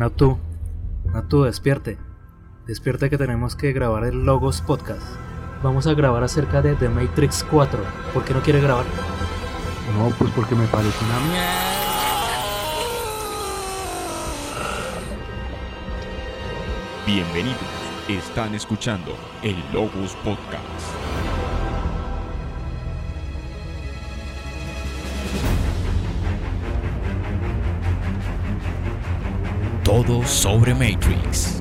Natu, Natu, despierte. Despierte que tenemos que grabar el Logos Podcast. Vamos a grabar acerca de The Matrix 4. ¿Por qué no quiere grabar? No, pues porque me parece una mierda. Bienvenidos, están escuchando el Logos Podcast. Todo sobre Matrix.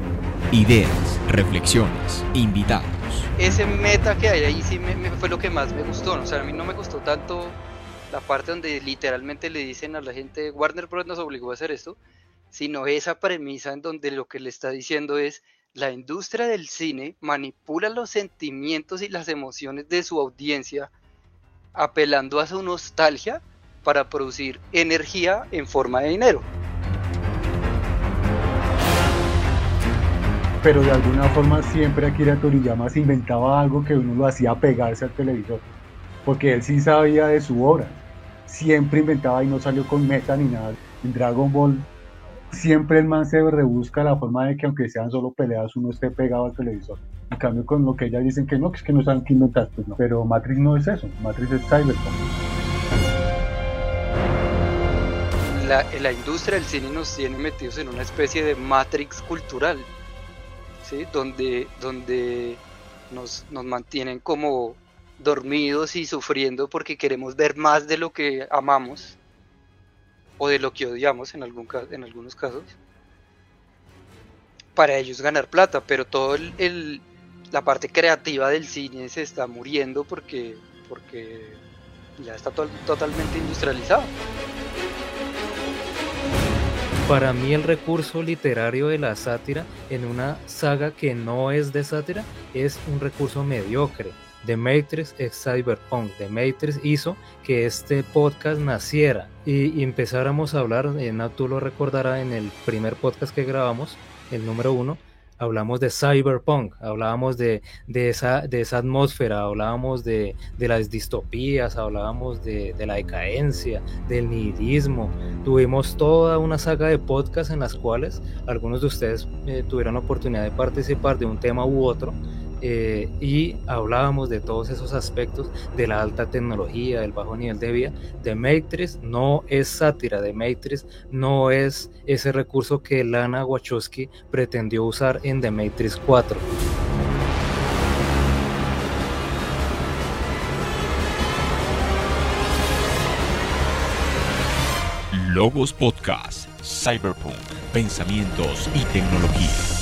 Ideas, reflexiones, invitados. Ese meta que hay ahí sí fue lo que más me gustó. O sea, a mí no me gustó tanto la parte donde literalmente le dicen a la gente, Warner Bros. nos obligó a hacer esto, sino esa premisa en donde lo que le está diciendo es, la industria del cine manipula los sentimientos y las emociones de su audiencia, apelando a su nostalgia para producir energía en forma de dinero. Pero de alguna forma siempre Akira Toriyama se inventaba algo que uno lo hacía pegarse al televisor. Porque él sí sabía de su obra. Siempre inventaba y no salió con meta ni nada. En Dragon Ball siempre el man se rebusca la forma de que aunque sean solo peleas uno esté pegado al televisor. En cambio con lo que ellas dicen que no, que es que no saben qué inventar, pues no. Pero Matrix no es eso, Matrix es Cyberpunk. La, la industria del cine nos tiene metidos en una especie de Matrix cultural, donde, donde nos, nos mantienen como dormidos y sufriendo porque queremos ver más de lo que amamos o de lo que odiamos en, algún, en algunos casos para ellos ganar plata, pero todo el- la parte creativa del cine se está muriendo porque, porque ya está to- totalmente industrializado. Para mí el recurso literario de la sátira en una saga que no es de sátira es un recurso mediocre. The Matrix es Cyberpunk. The Matrix hizo que este podcast naciera y, empezáramos a hablar, eh, Nat, tú lo recordarás en el primer podcast que grabamos, el número uno, hablamos de Cyberpunk, hablábamos de, de, esa, de esa atmósfera, hablábamos de, de las distopías, hablábamos de, de la decadencia, del nihilismo, tuvimos toda una saga de podcasts en las cuales algunos de ustedes eh, tuvieron la oportunidad de participar de un tema u otro eh, y hablábamos de todos esos aspectos de la alta tecnología, del bajo nivel de vida. The Matrix no es sátira, The Matrix no es ese recurso que Lana Wachowski pretendió usar en The Matrix 4. Logos Podcast, Cyberpunk, Pensamientos y Tecnología.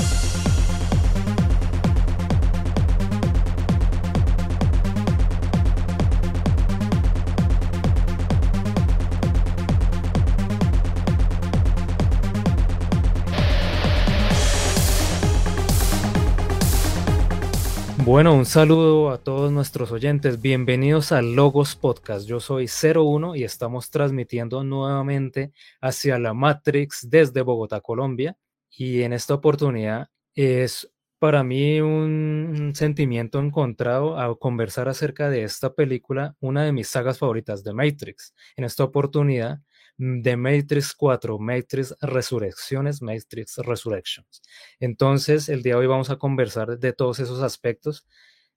Bueno, un saludo a todos nuestros oyentes. Bienvenidos a Logos Podcast. Yo soy 01 y estamos transmitiendo nuevamente hacia la Matrix desde Bogotá, Colombia. Y en esta oportunidad es para mí un sentimiento encontrado a conversar acerca de esta película, una de mis sagas favoritas de Matrix. En esta oportunidad, de Matrix 4, Matrix Resurrecciones, Matrix Resurrections. Entonces, el día de hoy vamos a conversar de todos esos aspectos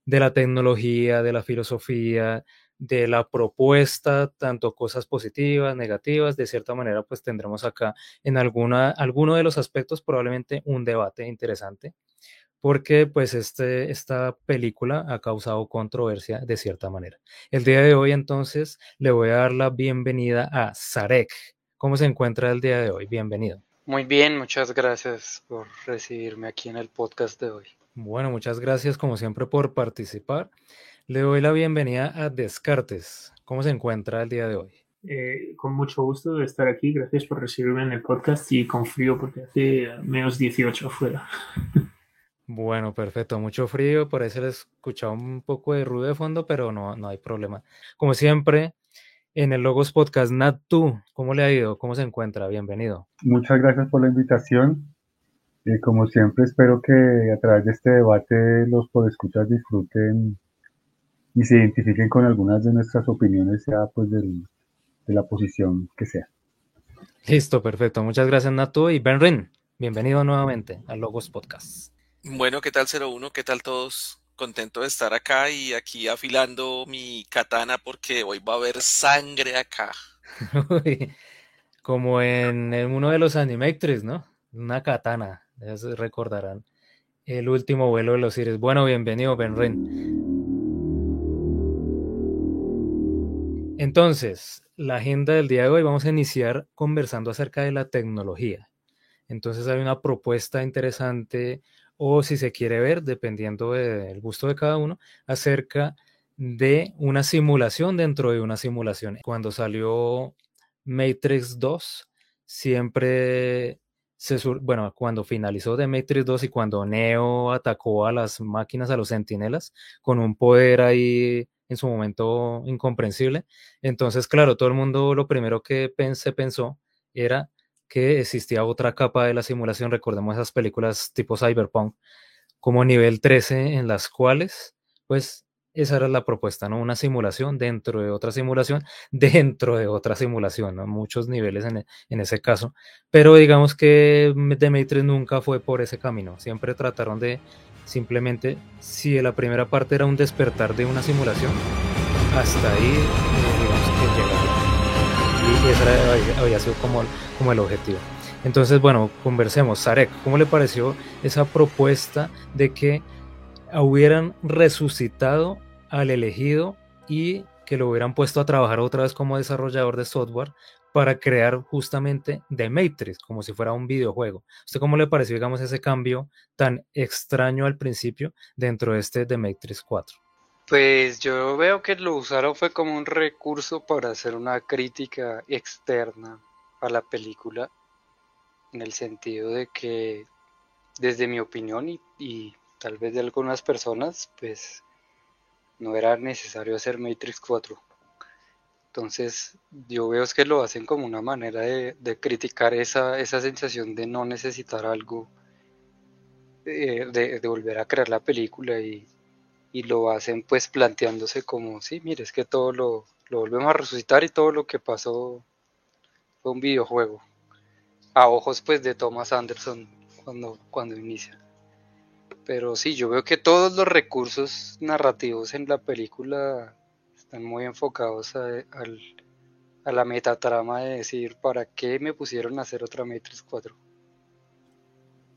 de la tecnología, de la filosofía, de la propuesta, tanto cosas positivas, negativas, de cierta manera, pues tendremos acá en alguna, alguno de los aspectos probablemente un debate interesante, porque pues este, esta película ha causado controversia de cierta manera. El día de hoy entonces le voy a dar la bienvenida a Sarek. ¿Cómo se encuentra el día de hoy? Bienvenido. Muy bien, muchas gracias por recibirme aquí en el podcast de hoy. Bueno, muchas gracias como siempre por participar. Le doy la bienvenida a Descartes. ¿Cómo se encuentra el día de hoy? Eh, con mucho gusto de estar aquí. Gracias por recibirme en el podcast y con frío porque hace menos 18 afuera. Bueno, perfecto. Mucho frío. Le escuchaba un poco de ruido de fondo, pero no, no hay problema. Como siempre, en el Logos Podcast, Nat, tú, ¿cómo le ha ido? ¿Cómo se encuentra? Bienvenido. Muchas gracias por la invitación. Eh, como siempre, espero que a través de este debate los podescuchas disfruten y se identifiquen con algunas de nuestras opiniones, sea pues del, de la posición que sea. Listo, perfecto. Muchas gracias, Natu. Y Benrin, Bienvenido nuevamente a Logos Podcast. Bueno, ¿qué tal 01? ¿Qué tal todos? Contento de estar acá y aquí afilando mi katana porque hoy va a haber sangre acá. Como en, uno de los Animatrix, ¿no? Una katana, recordarán. El último vuelo de los Iris. Bueno, bienvenido, Benren. Entonces, la agenda del día de hoy vamos a iniciar conversando acerca de la tecnología. Entonces hay una propuesta interesante o si se quiere ver, dependiendo del gusto de cada uno, acerca de una simulación dentro de una simulación. Cuando salió Matrix 2, siempre se, bueno, cuando finalizó de Matrix 2 y cuando Neo atacó a las máquinas, a los sentinelas, con un poder ahí en su momento incomprensible. Entonces, claro, todo el mundo lo primero que se pensó era que existía otra capa de la simulación, recordemos esas películas tipo Cyberpunk, como nivel 13, en las cuales, pues, esa era la propuesta, ¿no? Una simulación dentro de otra simulación, dentro de otra simulación, ¿no? Muchos niveles en, en ese caso. Pero digamos que Matrix nunca fue por ese camino. Siempre trataron de Simplemente, si la primera parte era un despertar de una simulación, hasta ahí, digamos que llegaría. Y ese había sido como, como el objetivo. Entonces, bueno, conversemos. Sarek, ¿cómo le pareció esa propuesta de que hubieran resucitado al elegido y que lo hubieran puesto a trabajar otra vez como desarrollador de software para crear justamente The Matrix, como si fuera un videojuego. ¿Usted cómo le pareció, digamos, ese cambio tan extraño al principio dentro de este The Matrix 4? Pues yo veo que lo usaron fue como un recurso para hacer una crítica externa a la película, en el sentido de que, desde mi opinión y, tal vez de algunas personas, pues no era necesario hacer Matrix 4 entonces, yo veo que lo hacen como una manera de, criticar esa, esa, sensación de no necesitar algo, eh, de, volver a crear la película y, lo hacen pues planteándose como, sí, mire, es que todo lo, lo, volvemos a resucitar y todo lo que pasó fue un videojuego. A ojos pues de Thomas Anderson cuando, cuando inicia. Pero sí, yo veo que todos los recursos narrativos en la película están muy enfocados a, a la metatrama de decir para qué me pusieron a hacer otra Matrix 4.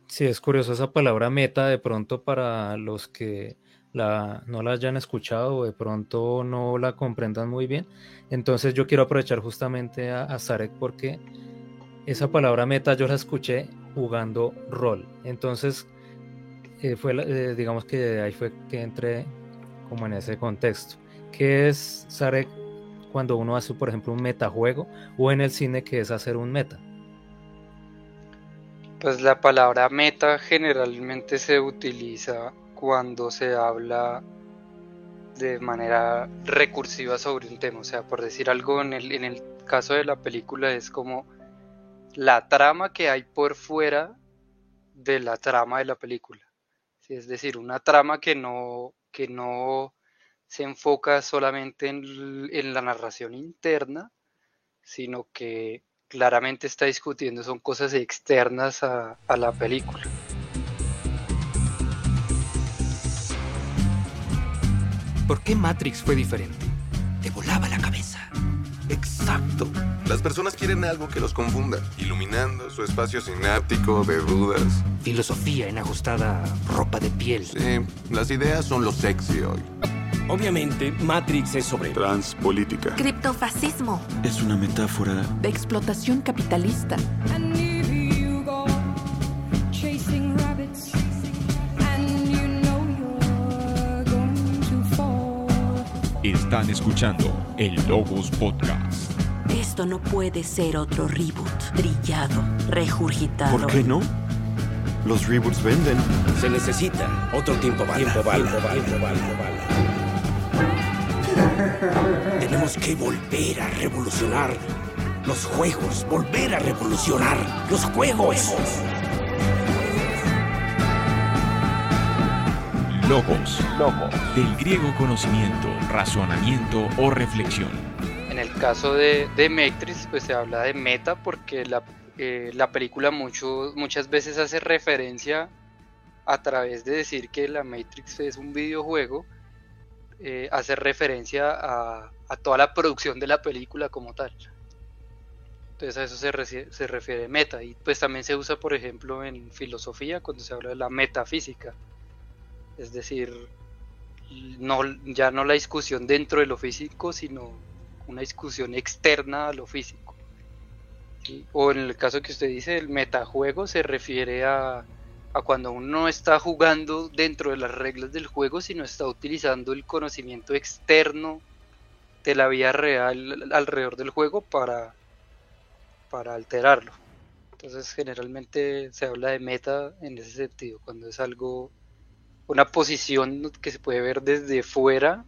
Sí, es curioso esa palabra meta de pronto para los que la, no la hayan escuchado o de pronto no la comprendan muy bien. Entonces yo quiero aprovechar justamente a, Zarek porque esa palabra meta yo la escuché jugando rol. Entonces eh, fue, eh, digamos que ahí fue que entré como en ese contexto. ¿Qué es, Sarek, cuando uno hace, por ejemplo, un metajuego o en el cine que es hacer un meta? Pues la palabra meta generalmente se utiliza cuando se habla de manera recursiva sobre un tema. O sea, por decir algo, en el, en el caso de la película es como la trama que hay por fuera de la trama de la película. Es decir, una trama que no, que no se enfoca solamente en, la narración interna, sino que claramente está discutiendo son cosas externas a, a la película. ¿Por qué Matrix fue diferente? Te volaba la cabeza. Exacto. Las personas quieren algo que los confunda, iluminando su espacio sináptico de dudas. Filosofía en ajustada ropa de piel. Sí, las ideas son lo sexy hoy. Obviamente, Matrix es sobre transpolítica. Criptofascismo. Es una metáfora de explotación capitalista. Están escuchando el Logos Podcast. Esto no puede ser otro reboot trillado, regurgitado. ¿Por qué no? Los reboots venden. Se necesita otro tiempo bala. Tiempo bala. Tiempo bala. Tiempo bala. Tiempo bala. Tenemos que volver a revolucionar los juegos, volver a revolucionar los juegos. Logos. Logos. Del griego conocimiento, razonamiento o reflexión. En el caso de, de Matrix, pues se habla de meta porque la, eh, la película mucho, muchas veces hace referencia a través de decir que la Matrix es un videojuego, eh, hace referencia a, a, toda la producción de la película como tal. Entonces a eso se, se refiere meta. Y pues también se usa, por ejemplo, en filosofía cuando se habla de la metafísica. Es decir, no, ya no la discusión dentro de lo físico, sino una discusión externa a lo físico. O en el caso que usted dice, el metajuego se refiere a, a cuando uno no está jugando dentro de las reglas del juego, sino está utilizando el conocimiento externo de la vida real alrededor del juego para, para alterarlo. Entonces generalmente se habla de meta en ese sentido, cuando es algo, una posición que se puede ver desde fuera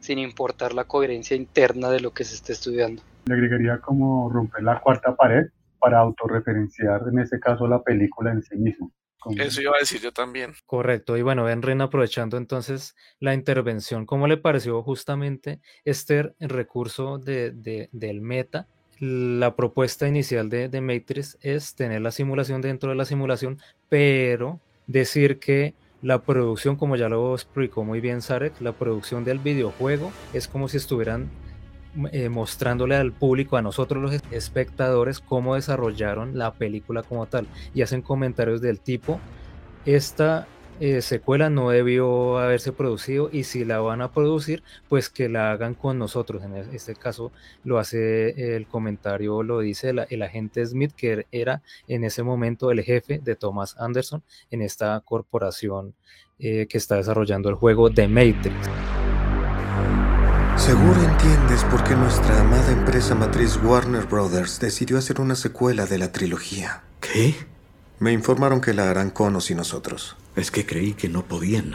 sin importar la coherencia interna de lo que se está estudiando. Le agregaría como romper la cuarta pared para autorreferenciar en este caso la película en sí mismo. Eso iba a decir yo también. Correcto. Y bueno, Ren aprovechando entonces la intervención, ¿cómo le pareció justamente este recurso de, de, del meta? La propuesta inicial de, de Matrix es tener la simulación dentro de la simulación, pero decir que la producción, como ya lo explicó muy bien Sarek, la producción del videojuego es como si estuvieran eh, mostrándole al público, a nosotros los espectadores, cómo desarrollaron la película como tal. Y hacen comentarios del tipo, esta eh, secuela no debió haberse producido y si la van a producir, pues que la hagan con nosotros. En este caso lo hace el comentario, lo dice el, el agente Smith, que era en ese momento el jefe de Thomas Anderson en esta corporación eh, que está desarrollando el juego The Matrix. Seguro entiendes por qué nuestra amada empresa matriz Warner Brothers decidió hacer una secuela de la trilogía. ¿Qué? Me informaron que la harán con o sin nosotros. Es que creí que no podían.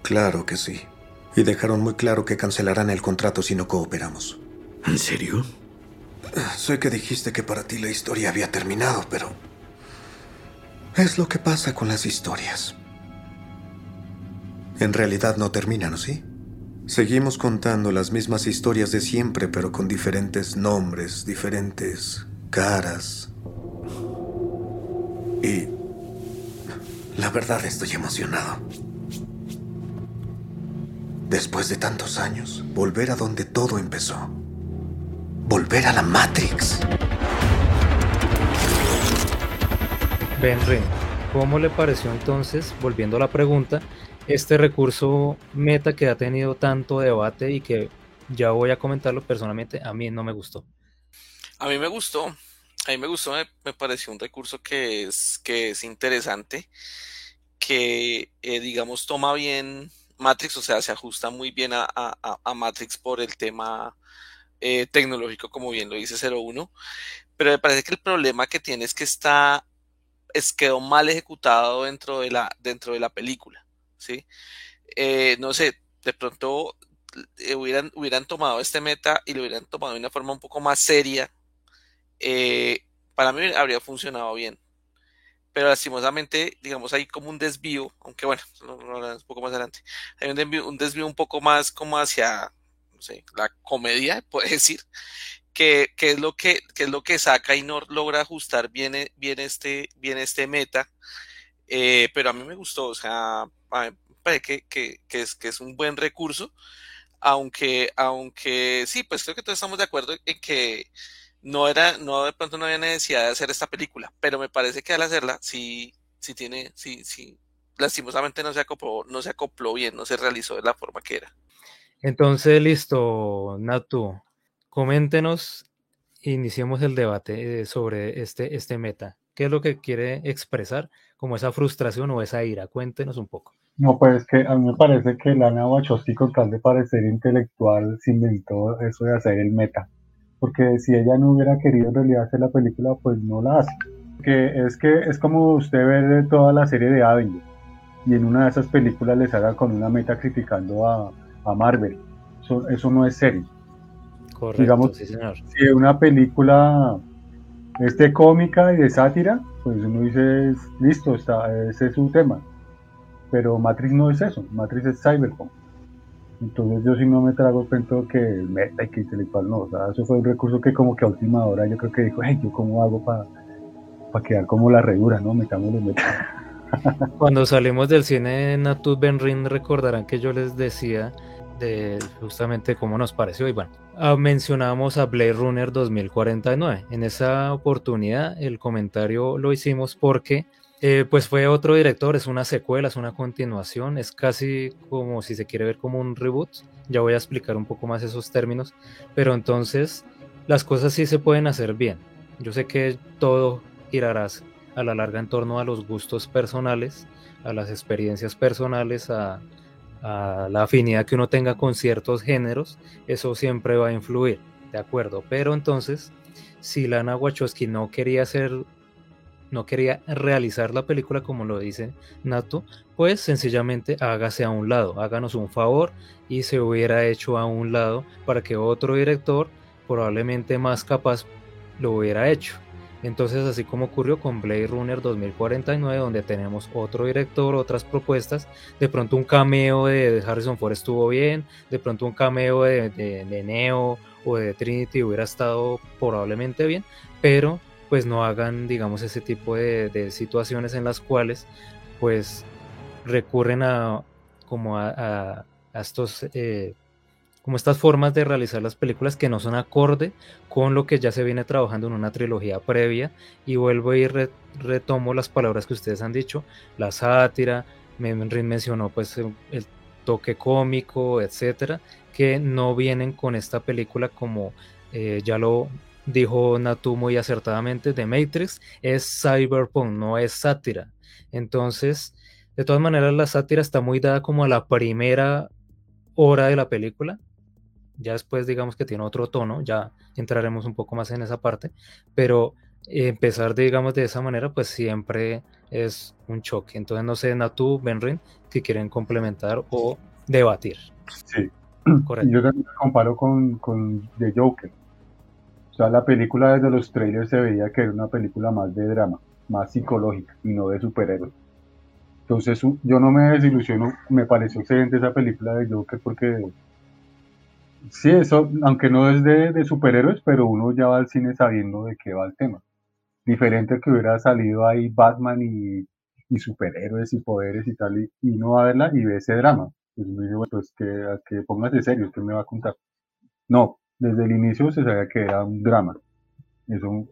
Claro que sí. Y dejaron muy claro que cancelarán el contrato si no cooperamos. ¿En serio? Sé que dijiste que para ti la historia había terminado, pero... Es lo que pasa con las historias. En realidad no terminan, ¿o sí? Seguimos contando las mismas historias de siempre, pero con diferentes nombres, diferentes caras. Y la verdad estoy emocionado. Después de tantos años, volver a donde todo empezó. Volver a la Matrix. Ben ¿cómo le pareció entonces, volviendo a la pregunta, este recurso meta que ha tenido tanto debate y que ya voy a comentarlo personalmente, a mí no me gustó. A mí me gustó, a mí me gustó, me, pareció un recurso que es, que es interesante, que eh, digamos toma bien Matrix, o sea, se ajusta muy bien a, Matrix por el tema eh, tecnológico, como bien lo dice 01, pero me parece que el problema que tiene es que está, es quedó mal ejecutado dentro de la, dentro de la película. ¿sí? Eh, no sé, de pronto hubieran, hubieran tomado este meta y lo hubieran tomado de una forma un poco más seria, eh, para mí habría funcionado bien. Pero lastimosamente, digamos, hay como un desvío, aunque bueno, un poco más adelante, hay un desvío, un desvío un poco más como hacia, no sé, la comedia, puede decir, que, que, es lo que, que es lo que saca y no logra ajustar bien, bien, este, bien este meta. pero a mí me gustó, o sea, me parece que, es, que es un buen recurso, aunque, aunque sí, pues creo que todos estamos de acuerdo en que no era, no de pronto no había necesidad de hacer esta película, pero me parece que al hacerla sí, sí tiene, sí, sí, lastimosamente no se acopló, no se acopló bien, no se realizó de la forma que era. Entonces, listo, Natu, coméntenos, iniciemos el debate eh, sobre este, este meta. ¿Qué es lo que quiere expresar como esa frustración o esa ira? Cuéntenos un poco. No, pues que a mí me parece que Lana Wachowski con tal de parecer intelectual se inventó eso de hacer el meta. Porque si ella no hubiera querido en realidad hacer la película, pues no la hace. Que es que es como usted ve toda la serie de Avengers y en una de esas películas les haga con una meta criticando a, a Marvel. Eso, eso, no es serio. Correcto, Digamos, sí, señor. si una película este cómica y de sátira, pues uno dice, listo, está, ese es un tema pero Matrix no es eso, Matrix es Cyberpunk. Entonces yo sí no me trago el cuento que meta y que intelectual no. O sea, eso fue un recurso que como que a última hora yo creo que dijo, hey, ¿yo cómo hago para quedar como la redura, no? Metámosle, meta. Cuando salimos del cine Natut Benrin recordarán que yo les decía de justamente cómo nos pareció y bueno, ah, mencionamos a Blade Runner 2049. En esa oportunidad el comentario lo hicimos porque eh, pues fue otro director, es una secuela, es una continuación, es casi como si se quiere ver como un reboot. Ya voy a explicar un poco más esos términos, pero entonces las cosas sí se pueden hacer bien. Yo sé que todo girará a la larga en torno a los gustos personales, a las experiencias personales, a, a la afinidad que uno tenga con ciertos géneros, eso siempre va a influir, ¿de acuerdo? Pero entonces, si Lana Wachowski no quería hacer no quería realizar la película como lo dice Nato, pues sencillamente hágase a un lado, háganos un favor y se hubiera hecho a un lado para que otro director, probablemente más capaz, lo hubiera hecho. Entonces, así como ocurrió con Blade Runner 2049, donde tenemos otro director, otras propuestas, de pronto un cameo de Harrison Ford estuvo bien, de pronto un cameo de, de Neo o de Trinity hubiera estado probablemente bien, pero pues no hagan, digamos, ese tipo de, situaciones en las cuales pues recurren a como a, estos eh, como estas formas de realizar las películas que no son acorde con lo que ya se viene trabajando en una trilogía previa. Y vuelvo y retomo las palabras que ustedes han dicho la sátira Memrin mencionó pues el toque cómico etcétera que no vienen con esta película como eh, ya lo dijo Natu muy acertadamente, The Matrix es cyberpunk, no es sátira. Entonces, de todas maneras, la sátira está muy dada como a la primera hora de la película. Ya después, digamos que tiene otro tono, ya entraremos un poco más en esa parte, pero empezar, digamos, de esa manera, pues siempre es un choque. Entonces, no sé, Natu, Benrin, si quieren complementar o debatir. Sí, Correcto. Yo también comparo con, con The Joker o sea, la película desde los trailers se veía que era una película más de drama, más psicológica y no de superhéroes. Entonces yo no me desilusiono, me pareció excelente esa película de Joker porque sí, eso, aunque no es de, superhéroes, pero uno ya va al cine sabiendo de qué va el tema. Diferente que hubiera salido ahí Batman y, superhéroes y poderes y tal, y, y uno va a verla y ve ese drama. Pues me dice, bueno, pues que, que pongas de serio, ¿qué me va a contar? No, desde el inicio se sabía que era un drama. Eso,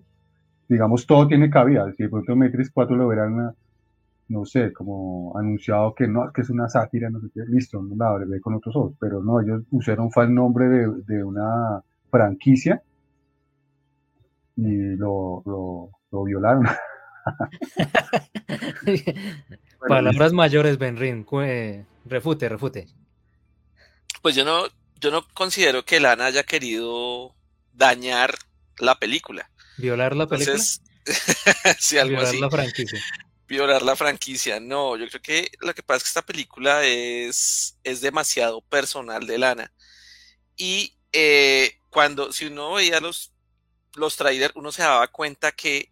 digamos, todo tiene cabida. Si de pronto Matrix 4 lo hubieran, no sé, como anunciado que no, que es una sátira, no sé qué, listo, no la veré con otros ojos. Pero no, ellos usaron fue el nombre de, de una franquicia y lo, lo, lo violaron. Palabras mayores, Benrin. Refute, refute. Pues yo no, yo no considero que Lana haya querido dañar la película. ¿Violar la película? sí, algo Violar la franquicia. Violar la franquicia. No, yo creo que lo que pasa es que esta película es, es demasiado personal de Lana. Y eh, cuando, si uno veía los, los trailers, uno se daba cuenta que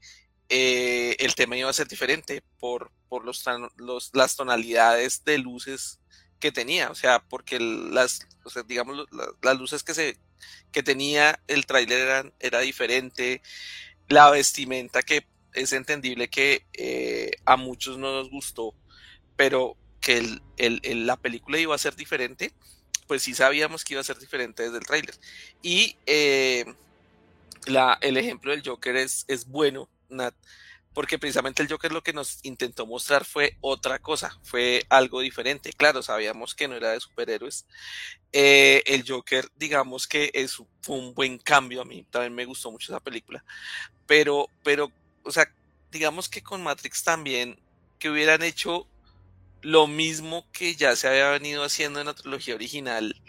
eh, el tema iba a ser diferente por, por los, los, las tonalidades de luces que tenía, o sea, porque las, digamos, las luces que se que tenía el tráiler eran era diferente, la vestimenta que es entendible que eh, a muchos no nos gustó, pero que la película iba a ser diferente, pues sí sabíamos que iba a ser diferente desde el tráiler. Y eh, la, el ejemplo del Joker es, es bueno, Nat, porque precisamente el Joker lo que nos intentó mostrar fue otra cosa, fue algo diferente. Claro, sabíamos que no era de superhéroes. Eh, el Joker, digamos que es, fue un buen cambio, a mí también me gustó mucho esa película, pero, pero, o sea, digamos que con Matrix también, que hubieran hecho lo mismo que ya se había venido haciendo en la trilogía original,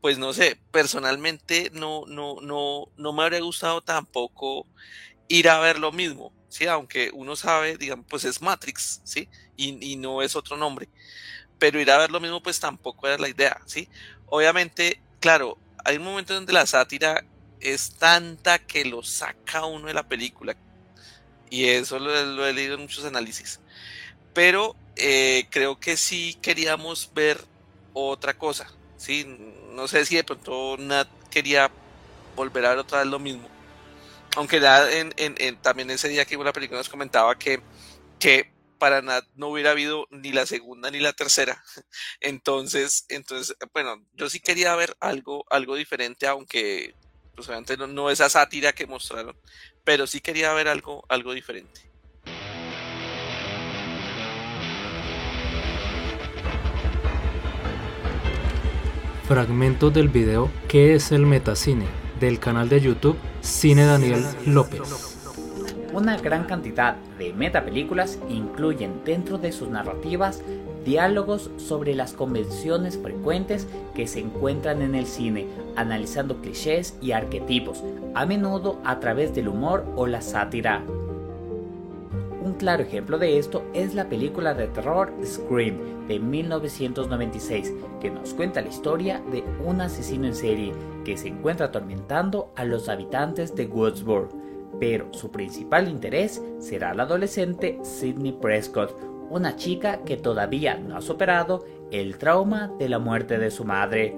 pues no sé, personalmente no, no, no, no me habría gustado tampoco ir a ver lo mismo ¿sí? Aunque uno sabe, digamos, pues es Matrix, ¿sí? Y, no es otro nombre. Pero ir a ver lo mismo, pues tampoco era la idea, ¿sí? Obviamente, claro, hay un momento donde la sátira es tanta que lo saca uno de la película. Y eso lo, he leído en muchos análisis. Pero eh, creo que sí queríamos ver otra cosa. Sí, no sé si de pronto Nat quería volver a ver otra vez lo mismo. Aunque en, también ese día que vimos la película nos comentaba que, que para Nat no hubiera habido ni la segunda ni la tercera. Entonces, entonces, bueno, yo sí quería ver algo, algo diferente, aunque pues obviamente no, no esa sátira que mostraron, pero sí quería ver algo, algo diferente. Fragmentos del video ¿Qué es el metacine? del canal de YouTube Cine Daniel López. Una gran cantidad de metapelículas incluyen dentro de sus narrativas diálogos sobre las convenciones frecuentes que se encuentran en el cine, analizando clichés y arquetipos, a menudo a través del humor o la sátira. Un claro ejemplo de esto es la película de terror Scream de 1996, que nos cuenta la historia de un asesino en serie que se encuentra atormentando a los habitantes de Woodsboro, pero su principal interés será la adolescente Sidney Prescott, una chica que todavía no ha superado el trauma de la muerte de su madre.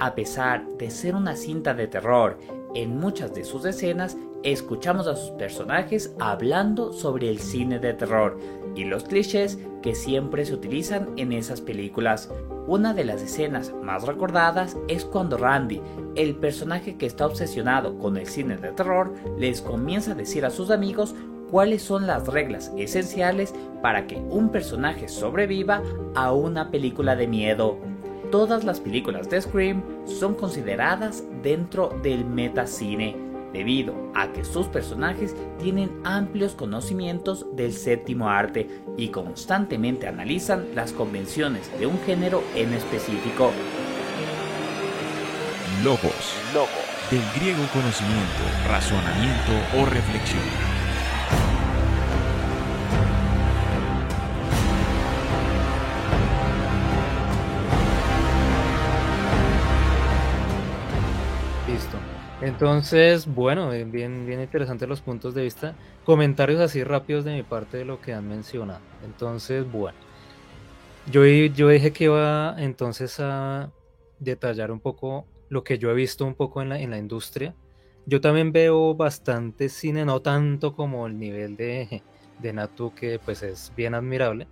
A pesar de ser una cinta de terror, en muchas de sus escenas escuchamos a sus personajes hablando sobre el cine de terror y los clichés que siempre se utilizan en esas películas. Una de las escenas más recordadas es cuando Randy, el personaje que está obsesionado con el cine de terror, les comienza a decir a sus amigos cuáles son las reglas esenciales para que un personaje sobreviva a una película de miedo. Todas las películas de Scream son consideradas dentro del metacine debido a que sus personajes tienen amplios conocimientos del séptimo arte y constantemente analizan las convenciones de un género en específico. Logos. Logos. Del griego conocimiento, razonamiento o reflexión. Entonces, bueno, eh, bien, bien interesantes los puntos de vista. Comentarios así rápidos de mi parte de lo que han mencionado. Entonces, bueno, yo, yo dije que iba entonces a detallar un poco lo que yo he visto un poco en la, en la industria. Yo también veo bastante cine, no tanto como el nivel de, de Natu, que pues es bien admirable,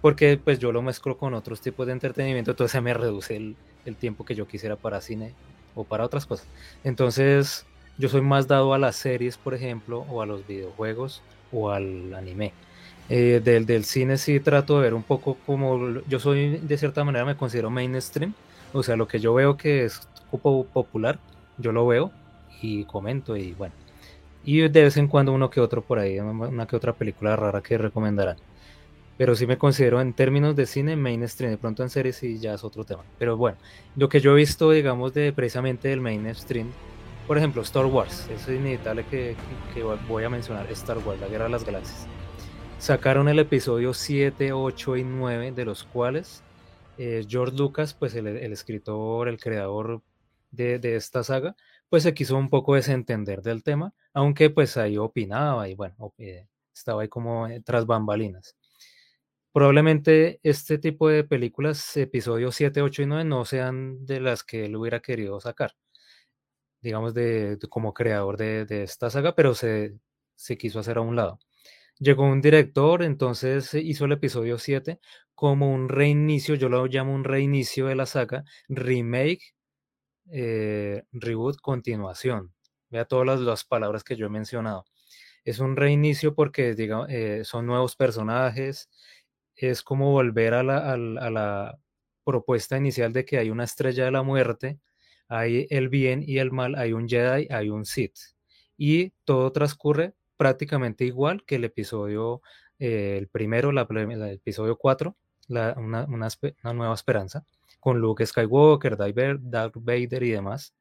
porque pues yo lo mezclo con otros tipos de entretenimiento, entonces me reduce el, el tiempo que yo quisiera para cine o para otras cosas. Entonces, yo soy más dado a las series, por ejemplo, o a los videojuegos o al anime. Eh, del, del, cine sí trato de ver un poco como yo soy, de cierta manera me considero mainstream, o sea, lo que yo veo que es popular, yo lo veo y comento y bueno. Y de vez en cuando uno que otro por ahí, una que otra película rara que recomendarán pero sí me considero en términos de cine mainstream, de pronto en series y ya es otro tema. Pero bueno, lo que yo he visto, digamos, de precisamente del mainstream, por ejemplo, Star Wars, es inevitable que, que, voy a mencionar Star Wars, la Guerra de las Galaxias. Sacaron el episodio 7, 8 y 9, de los cuales eh, George Lucas, pues el, escritor, el creador de, de esta saga, pues se quiso un poco desentender del tema, aunque pues ahí opinaba y bueno, eh, estaba ahí como eh, tras bambalinas. Probablemente este tipo de películas, episodios 7, 8 y 9, no sean de las que él hubiera querido sacar, digamos, de, como creador de, esta saga, pero se, se quiso hacer a un lado. Llegó un director, entonces hizo el episodio 7 como un reinicio, yo lo llamo un reinicio de la saga, remake, eh, reboot, continuación. Vea todas las, palabras que yo he mencionado. Es un reinicio porque diga, eh, son nuevos personajes, es como volver a la, propuesta inicial de que hay una estrella de la muerte, hay el bien y el mal, hay un Jedi, hay un Sith. Y todo transcurre prácticamente igual que el episodio, eh, el primero, el episodio 4, una, nueva esperanza, con Luke Skywalker, Darth Vader y demás.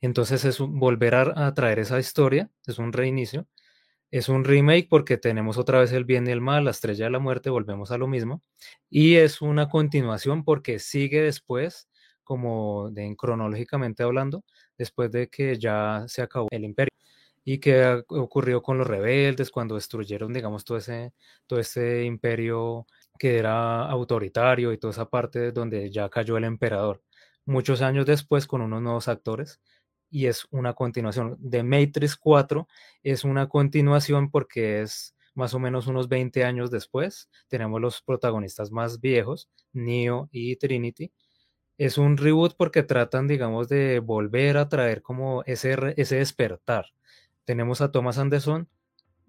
Entonces es volver a traer esa historia, es un reinicio, es un remake porque tenemos otra vez el bien y el mal, la estrella de la muerte, volvemos a lo mismo. Y es una continuación porque sigue después, como de, cronológicamente hablando, después de que ya se acabó el imperio. Y que ocurrió con los rebeldes cuando destruyeron, digamos, todo ese, todo ese imperio que era autoritario y toda esa parte donde ya cayó el emperador. muchos años después con unos nuevos actores y es una continuación. De Matrix 4 es una continuación porque es más o menos unos 20 años después. Tenemos los protagonistas más viejos, Neo y Trinity. Es un reboot porque tratan, digamos, de volver a traer como ese, ese despertar. Tenemos a Thomas Anderson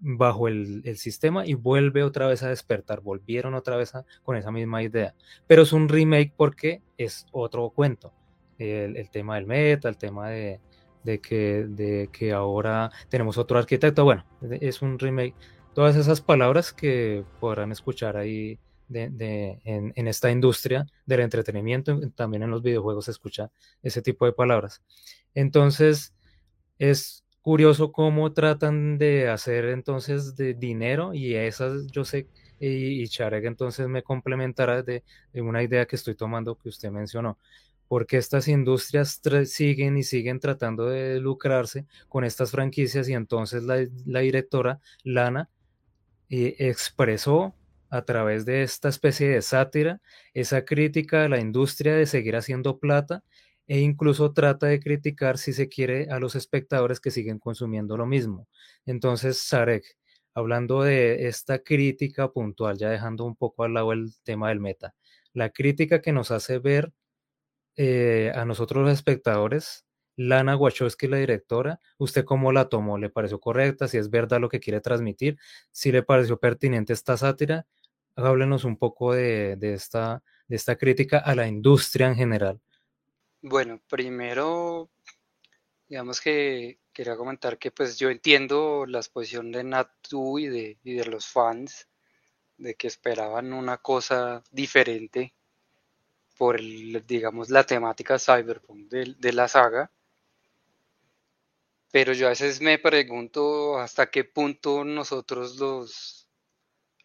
bajo el, sistema y vuelve otra vez a despertar. Volvieron otra vez con esa misma idea. Pero es un remake porque es otro cuento. El, tema del meta, el tema de, que, de que ahora tenemos otro arquitecto. Bueno, es un remake todas esas palabras que podrán escuchar ahí de, en, esta industria del entretenimiento, también en los videojuegos se escucha ese tipo de palabras. Entonces, es curioso cómo tratan de hacer entonces de dinero y esas, yo sé, y, y Charek entonces me complementará de, una idea que estoy tomando que usted mencionó porque estas industrias siguen y siguen tratando de lucrarse con estas franquicias y entonces la, la directora Lana expresó a través de esta especie de sátira esa crítica a la industria de seguir haciendo plata e incluso trata de criticar, si se quiere, a los espectadores que siguen consumiendo lo mismo. Entonces, Sarek, hablando de esta crítica puntual, ya dejando un poco al lado el tema del meta, la crítica que nos hace ver eh, a nosotros los espectadores Lana Wachowski, la directora, ¿usted cómo la tomó? ¿Le pareció correcta? Si es verdad lo que quiere transmitir, si le pareció pertinente esta sátira, háblenos un poco de, esta, de esta crítica a la industria en general. Bueno, primero, digamos que quería comentar que pues yo entiendo la exposición de Natu y de, de los fans de que esperaban una cosa diferente por el, digamos la temática cyberpunk de la saga pero yo a veces me pregunto hasta qué punto nosotros los,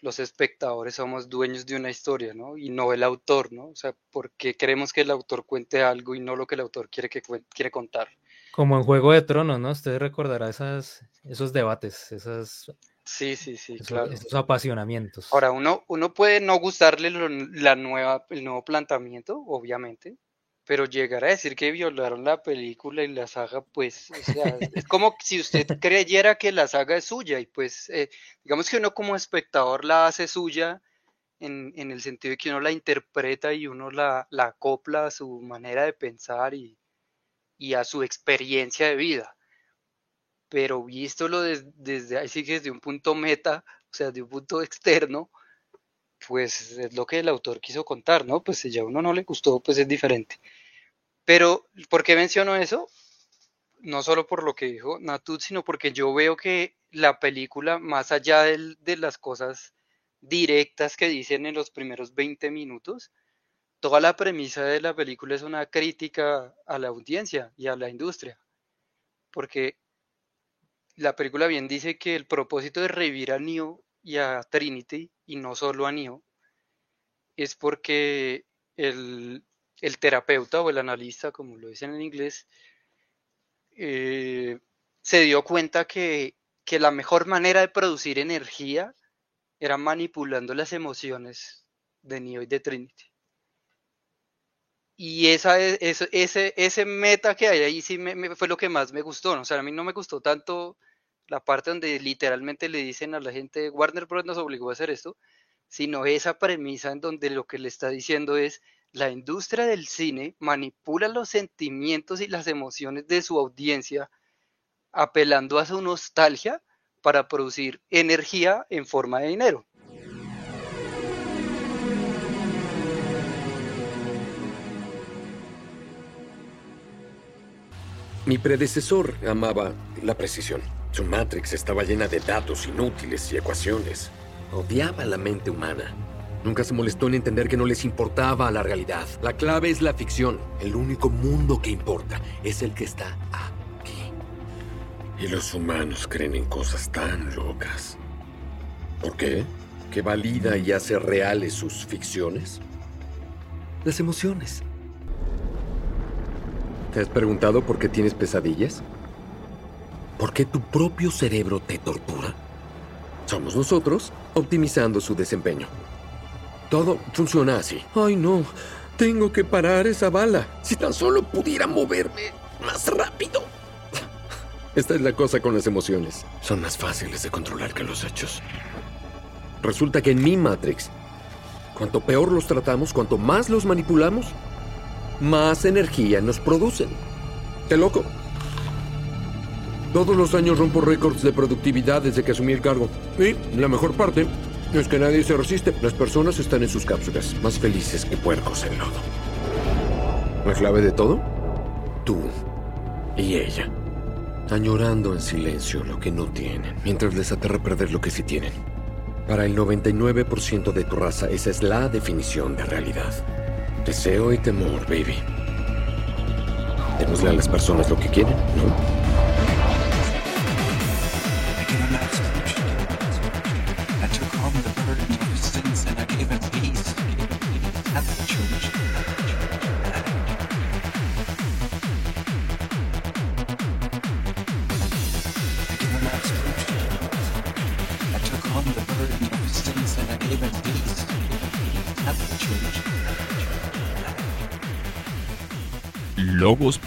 los espectadores somos dueños de una historia, ¿no? Y no el autor, ¿no? O sea, ¿por qué queremos que el autor cuente algo y no lo que el autor quiere, que quiere contar? Como en Juego de Tronos, ¿no? Usted recordará esas, esos debates, esas... Sí, sí, sí, esos, claro. Esos apasionamientos. Ahora, uno, uno puede no gustarle la nueva, el nuevo planteamiento, obviamente, pero llegar a decir que violaron la película y la saga, pues, o sea, es como si usted creyera que la saga es suya y pues, eh, digamos que uno como espectador la hace suya en, en, el sentido de que uno la interpreta y uno la, la acopla a su manera de pensar y, y, a su experiencia de vida. Pero visto desde, desde ahí sí que desde un punto meta, o sea, de un punto externo, pues es lo que el autor quiso contar, ¿no? Pues si ya uno no le gustó, pues es diferente. Pero, ¿por qué menciono eso? No solo por lo que dijo Natut, sino porque yo veo que la película, más allá de las cosas directas que dicen en los primeros 20 minutos, toda la premisa de la película es una crítica a la audiencia y a la industria. Porque la película bien dice que el propósito de revivir a Neo y a Trinity, y no solo a Neo, es porque el, terapeuta o el analista, como lo dicen en inglés, eh, se dio cuenta que, la mejor manera de producir energía era manipulando las emociones de Neo y de Trinity. Y esa, ese, ese meta que hay ahí sí me, fue lo que más me gustó. O sea, a mí no me gustó tanto la parte donde literalmente le dicen a la gente, Warner Bros. nos obligó a hacer esto, sino esa premisa en donde lo que le está diciendo es, la industria del cine manipula los sentimientos y las emociones de su audiencia, apelando a su nostalgia para producir energía en forma de dinero. Mi predecesor amaba la precisión. Su Matrix estaba llena de datos inútiles y ecuaciones. Odiaba la mente humana. Nunca se molestó en entender que no les importaba la realidad. La clave es la ficción. El único mundo que importa es el que está aquí. Y los humanos creen en cosas tan locas. ¿Por qué? ¿Que valida y hace reales sus ficciones? Las emociones. ¿Te has preguntado por qué tienes pesadillas? porque tu propio cerebro te tortura. Somos nosotros optimizando su desempeño. Todo funciona así. Ay, no. Tengo que parar esa bala. Si tan solo pudiera moverme más rápido. Esta es la cosa con las emociones. Son más fáciles de controlar que los hechos. Resulta que en mi Matrix, cuanto peor los tratamos, cuanto más los manipulamos, más energía nos producen. ¡Qué loco! Todos los años rompo récords de productividad desde que asumí el cargo. Y la mejor parte es que nadie se resiste. Las personas están en sus cápsulas, más felices que puercos en lodo. ¿La clave de todo? Tú y ella. Añorando en silencio lo que no tienen, mientras les aterra perder lo que sí tienen. Para el 99% de tu raza, esa es la definición de realidad. Deseo y temor, baby. Démosle a las personas lo que quieren, ¿no?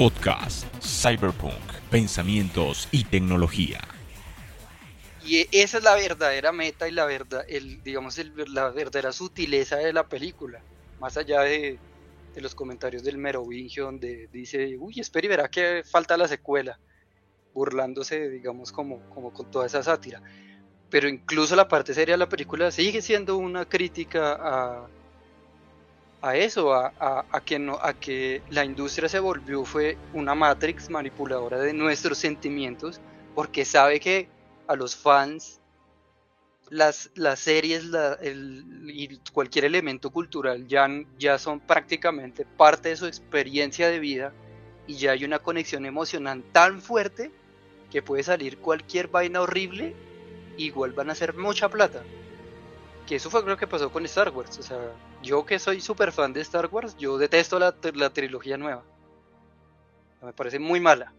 Podcast, Cyberpunk, Pensamientos y Tecnología. Y esa es la verdadera meta y la verdad, el, digamos, la verdadera sutileza de la película. Más allá de, los comentarios del Merovingio, donde dice, uy, espera y verá que falta la secuela, burlándose, digamos, como, como con toda esa sátira. Pero incluso la parte seria de la película sigue siendo una crítica a, a eso, a, a, que no, a que la industria se volvió fue una matrix manipuladora de nuestros sentimientos, porque sabe que a los fans las, las series y cualquier elemento cultural ya, ya son prácticamente parte de su experiencia de vida y ya hay una conexión emocional tan fuerte que puede salir cualquier vaina horrible, igual van a hacer mucha plata. Que eso fue lo que pasó con Star Wars. O sea, yo que soy súper fan de Star Wars, yo detesto la, la trilogía nueva. Me parece muy mala.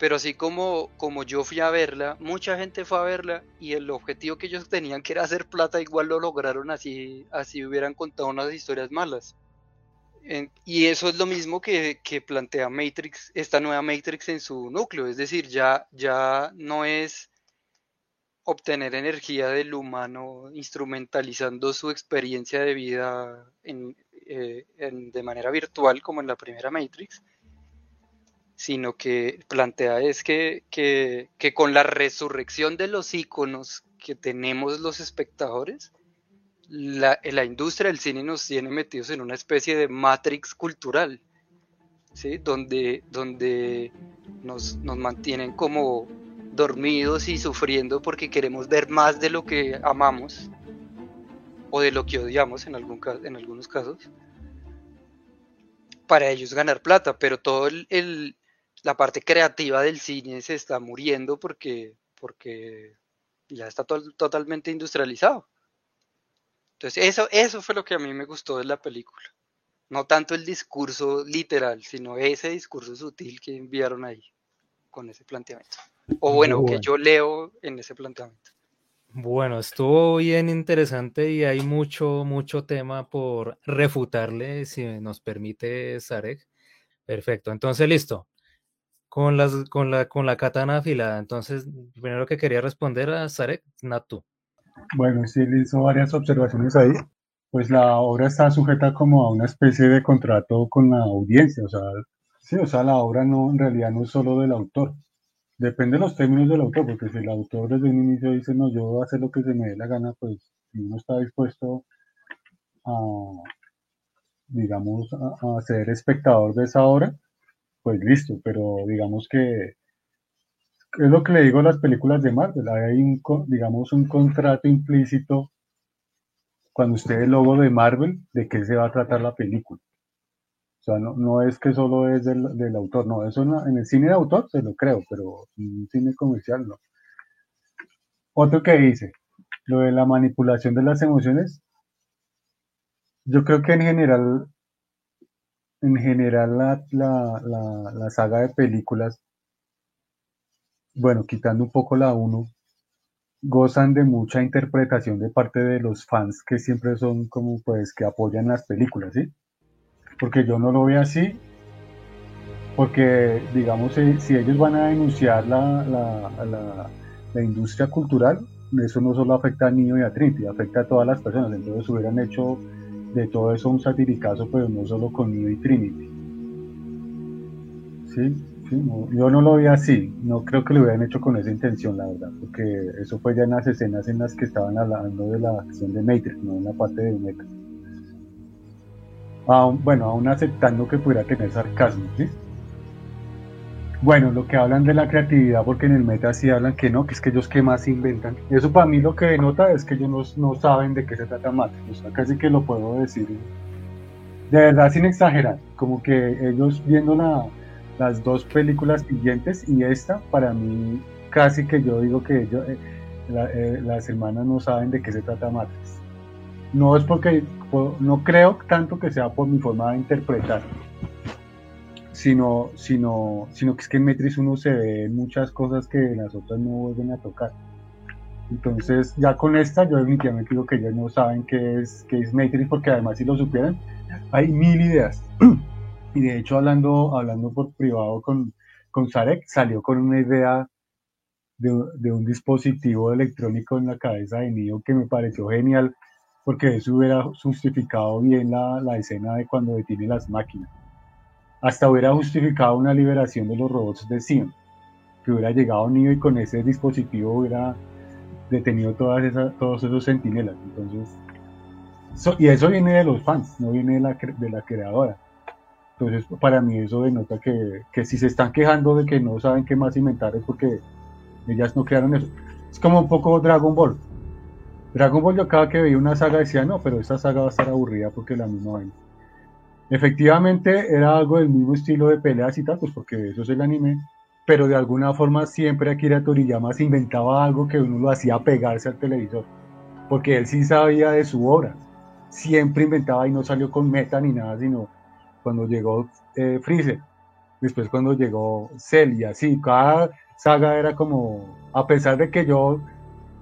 Pero así como, como yo fui a verla, mucha gente fue a verla y el objetivo que ellos tenían, que era hacer plata, igual lo lograron así, así hubieran contado unas historias malas. y eso es lo mismo que, que, plantea Matrix, esta nueva Matrix en su núcleo. Es decir, ya, ya no es obtener energía del humano instrumentalizando su experiencia de vida eh, de manera virtual como en la primera Matrix, sino que plantea es que, con la resurrección de los iconos que tenemos los espectadores, la, industria del cine nos tiene metidos en una especie de matrix cultural, ¿sí? donde, donde nos, nos mantienen como dormidos y sufriendo porque queremos ver más de lo que amamos o de lo que odiamos en, algún, en algunos casos para ellos ganar plata, pero todo el, la parte creativa del cine se está muriendo porque, porque ya está totalmente industrializado. Entonces eso, eso fue lo que a mí me gustó de la película. No tanto el discurso literal, sino ese discurso sutil que enviaron ahí con ese planteamiento. O bueno, que yo leo en ese planteamiento. Bueno, estuvo bien interesante y hay mucho, mucho tema por refutarle, si nos permite Sarek. Perfecto, entonces listo. Con, las, con, la, con la katana afilada, entonces, primero que quería responder a Sarek, Natu. Bueno, sí, le hizo varias observaciones ahí. Pues la obra está sujeta como a una especie de contrato con la audiencia, o sea, sí, o sea, la obra no, en realidad no es solo del autor, Depende de los términos del autor, porque si el autor desde un inicio dice, no, yo voy a hacer lo que se me dé la gana, pues si uno está dispuesto a, digamos, a, ser espectador de esa obra, pues listo, pero digamos que es lo que le digo a las películas de Marvel, hay un, digamos, un contrato implícito cuando usted es el logo de Marvel de qué se va a tratar la película. O sea, no, no es que solo es del, del autor, no, eso en, el cine de autor se lo creo, pero en un cine comercial no. Otro que dice, lo de la manipulación de las emociones, yo creo que en general, en general la, la, la, la saga de películas, bueno, quitando un poco la 1, gozan de mucha interpretación de parte de los fans que siempre son como pues que apoyan las películas, ¿sí? Porque yo no lo veo así, porque digamos, si, ellos van a denunciar la, la, industria cultural, eso no solo afecta al niño y a Trinity, afecta a todas las personas, entonces hubieran hecho de todo eso un satiricazo, pero no solo con Neo y Trinity. ¿Sí? yo no lo vi así, no creo que lo hubieran hecho con esa intención, la verdad, porque eso fue ya en las escenas en las que estaban hablando de la acción de Matrix, no en la parte de Bueno, aún aceptando que pudiera tener sarcasmo. Bueno, lo que hablan de la creatividad, porque en el meta sí hablan que no, que es que ellos que más inventan. Eso para mí lo que denota es que ellos no, saben de qué se trata Matrix, o sea, casi que lo puedo decir de verdad sin exagerar, como que ellos viendo la, las dos películas siguientes y esta, para mí, casi que yo digo que ellos, eh, eh, las hermanas no saben de qué se trata Matrix. No es porque, no creo tanto que sea por mi forma de interpretar, sino, sino, sino que es que en Matrix uno se ve muchas cosas que las otras no vuelven a tocar. Entonces, ya con esta, yo definitivamente digo que ellos no saben qué es, qué es Matrix, porque además si lo supieran, hay mil ideas. Y de hecho, hablando, hablando por privado con, con Sarek, salió con una idea de, de, un dispositivo electrónico en la cabeza de Neo que me pareció genial, porque eso hubiera justificado bien la, la escena de cuando detiene las máquinas. Hasta hubiera justificado una liberación de los robots de Sion, que hubiera llegado Neo y con ese dispositivo hubiera detenido todas esas, todos esos sentinelas. Entonces, y eso viene de los fans, no viene de la, de la creadora. Entonces, para mí eso denota que, que si se están quejando de que no saben qué más inventar es porque ellas no crearon eso. Es como un poco Dragon Ball. Dragon Ball yo cada que veía una saga decía, no, pero esta saga va a estar aburrida porque la misma vaina. Efectivamente era algo del mismo estilo de peleas y tal, pues porque eso es el anime, pero de alguna forma siempre Akira Toriyama se inventaba algo que uno lo hacía pegarse al televisor, porque él sí sabía de su obra. Siempre inventaba y no salió con meta ni nada, sino cuando llegó eh, Freezer, después cuando llegó Cell y así, cada saga era como, a pesar de que yo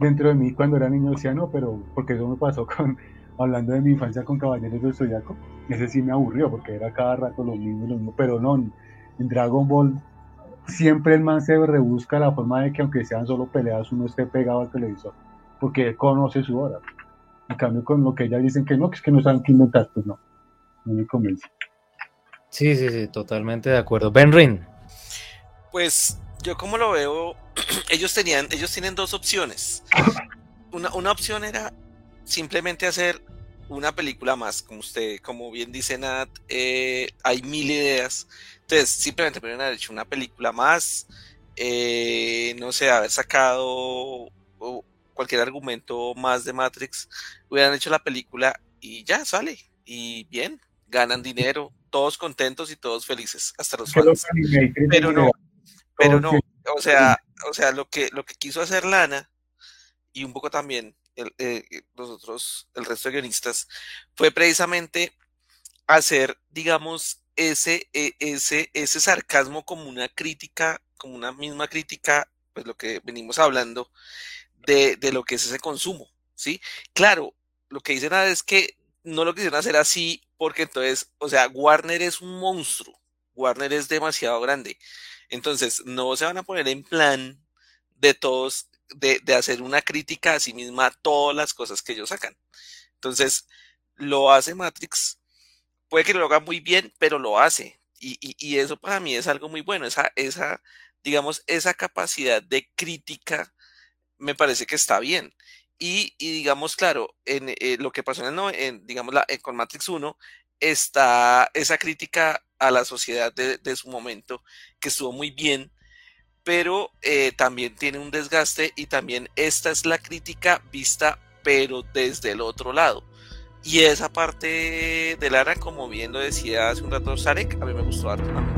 dentro de mí cuando era niño decía no, pero porque eso me pasó con, hablando de mi infancia con Caballeros del Zodiaco, ese sí me aburrió porque era cada rato lo mismo, lo mismo, pero no, en Dragon Ball siempre el man se rebusca la forma de que aunque sean solo peleas uno esté pegado al televisor, porque él conoce su hora. En cambio con lo que ellas dicen que no, que es que no saben qué inventar, pues no, no me convence. Sí, sí, sí, totalmente de acuerdo. Ben Rin. Pues yo como lo veo, ellos tenían, ellos tienen dos opciones. Una, una opción era simplemente hacer una película más, como usted, como bien dice Nat, eh, hay mil ideas. Entonces, simplemente podrían haber hecho una película más, eh, no sé, haber sacado cualquier argumento más de Matrix, hubieran hecho la película y ya sale. Y bien, ganan dinero, todos contentos y todos felices, hasta los fans. Pero no, pero no, o sea, o sea, lo que, lo que quiso hacer Lana y un poco también el, eh, nosotros, el resto de guionistas, fue precisamente hacer, digamos, ese, e, ese, ese sarcasmo como una crítica, como una misma crítica, pues lo que venimos hablando, de, de lo que es ese consumo, ¿sí? Claro, lo que dicen es que no lo quisieron hacer así porque entonces, o sea, Warner es un monstruo, Warner es demasiado grande. Entonces, no se van a poner en plan de todos, de, hacer una crítica a sí misma a todas las cosas que ellos sacan. Entonces, lo hace Matrix, puede que lo haga muy bien, pero lo hace. Y, eso para mí es algo muy bueno, esa, esa, digamos, esa capacidad de crítica me parece que está bien. Y, digamos, claro, en eh, lo que pasó en, en digamos, la, con Matrix 1 está esa crítica a la sociedad de, su momento, que estuvo muy bien, pero eh, también tiene un desgaste y también esta es la crítica vista, pero desde el otro lado. Y esa parte de Lara, como bien lo decía hace un rato Sarek, a mí me gustó harto.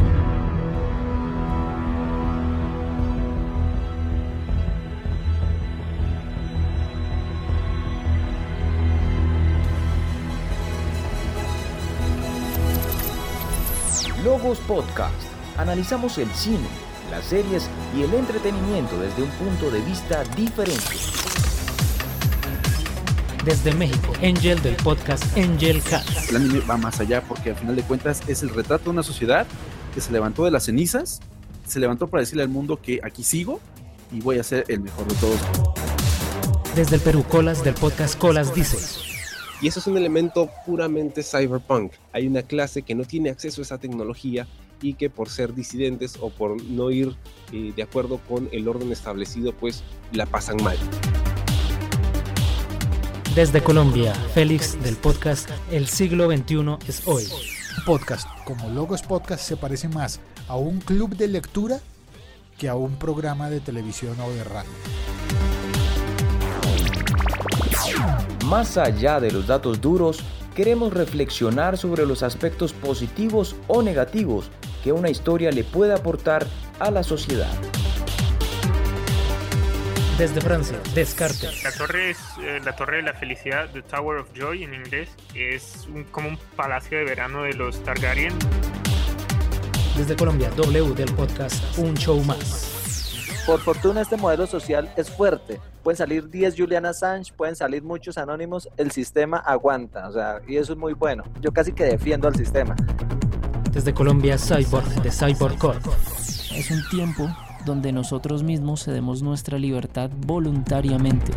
Logos Podcast. Analizamos el cine, las series y el entretenimiento desde un punto de vista diferente. Desde México, Angel del podcast Angel Cats. El anime va más allá porque al final de cuentas es el retrato de una sociedad que se levantó de las cenizas, se levantó para decirle al mundo que aquí sigo y voy a ser el mejor de todos. Desde el Perú, Colas del podcast Colas dice. Y eso es un elemento puramente cyberpunk. Hay una clase que no tiene acceso a esa tecnología y que por ser disidentes o por no ir eh, de acuerdo con el orden establecido, pues la pasan mal. Desde Colombia, Félix del podcast El siglo XXI es hoy. Podcast como Logos Podcast se parece más a un club de lectura que a un programa de televisión o de radio. Más allá de los datos duros, queremos reflexionar sobre los aspectos positivos o negativos que una historia le puede aportar a la sociedad. Desde Francia, Descartes. La torre es eh, la torre de la felicidad, The Tower of Joy en inglés, es un- como un palacio de verano de los Targaryen. Desde Colombia, W del podcast Un Show Más. Por fortuna este modelo social es fuerte. Pueden salir 10 Julian Assange, pueden salir muchos anónimos, el sistema aguanta, o sea, y eso es muy bueno. Yo casi que defiendo al sistema. Desde Colombia, Cyborg de Cyborg Corp. Es un tiempo donde nosotros mismos cedemos nuestra libertad voluntariamente.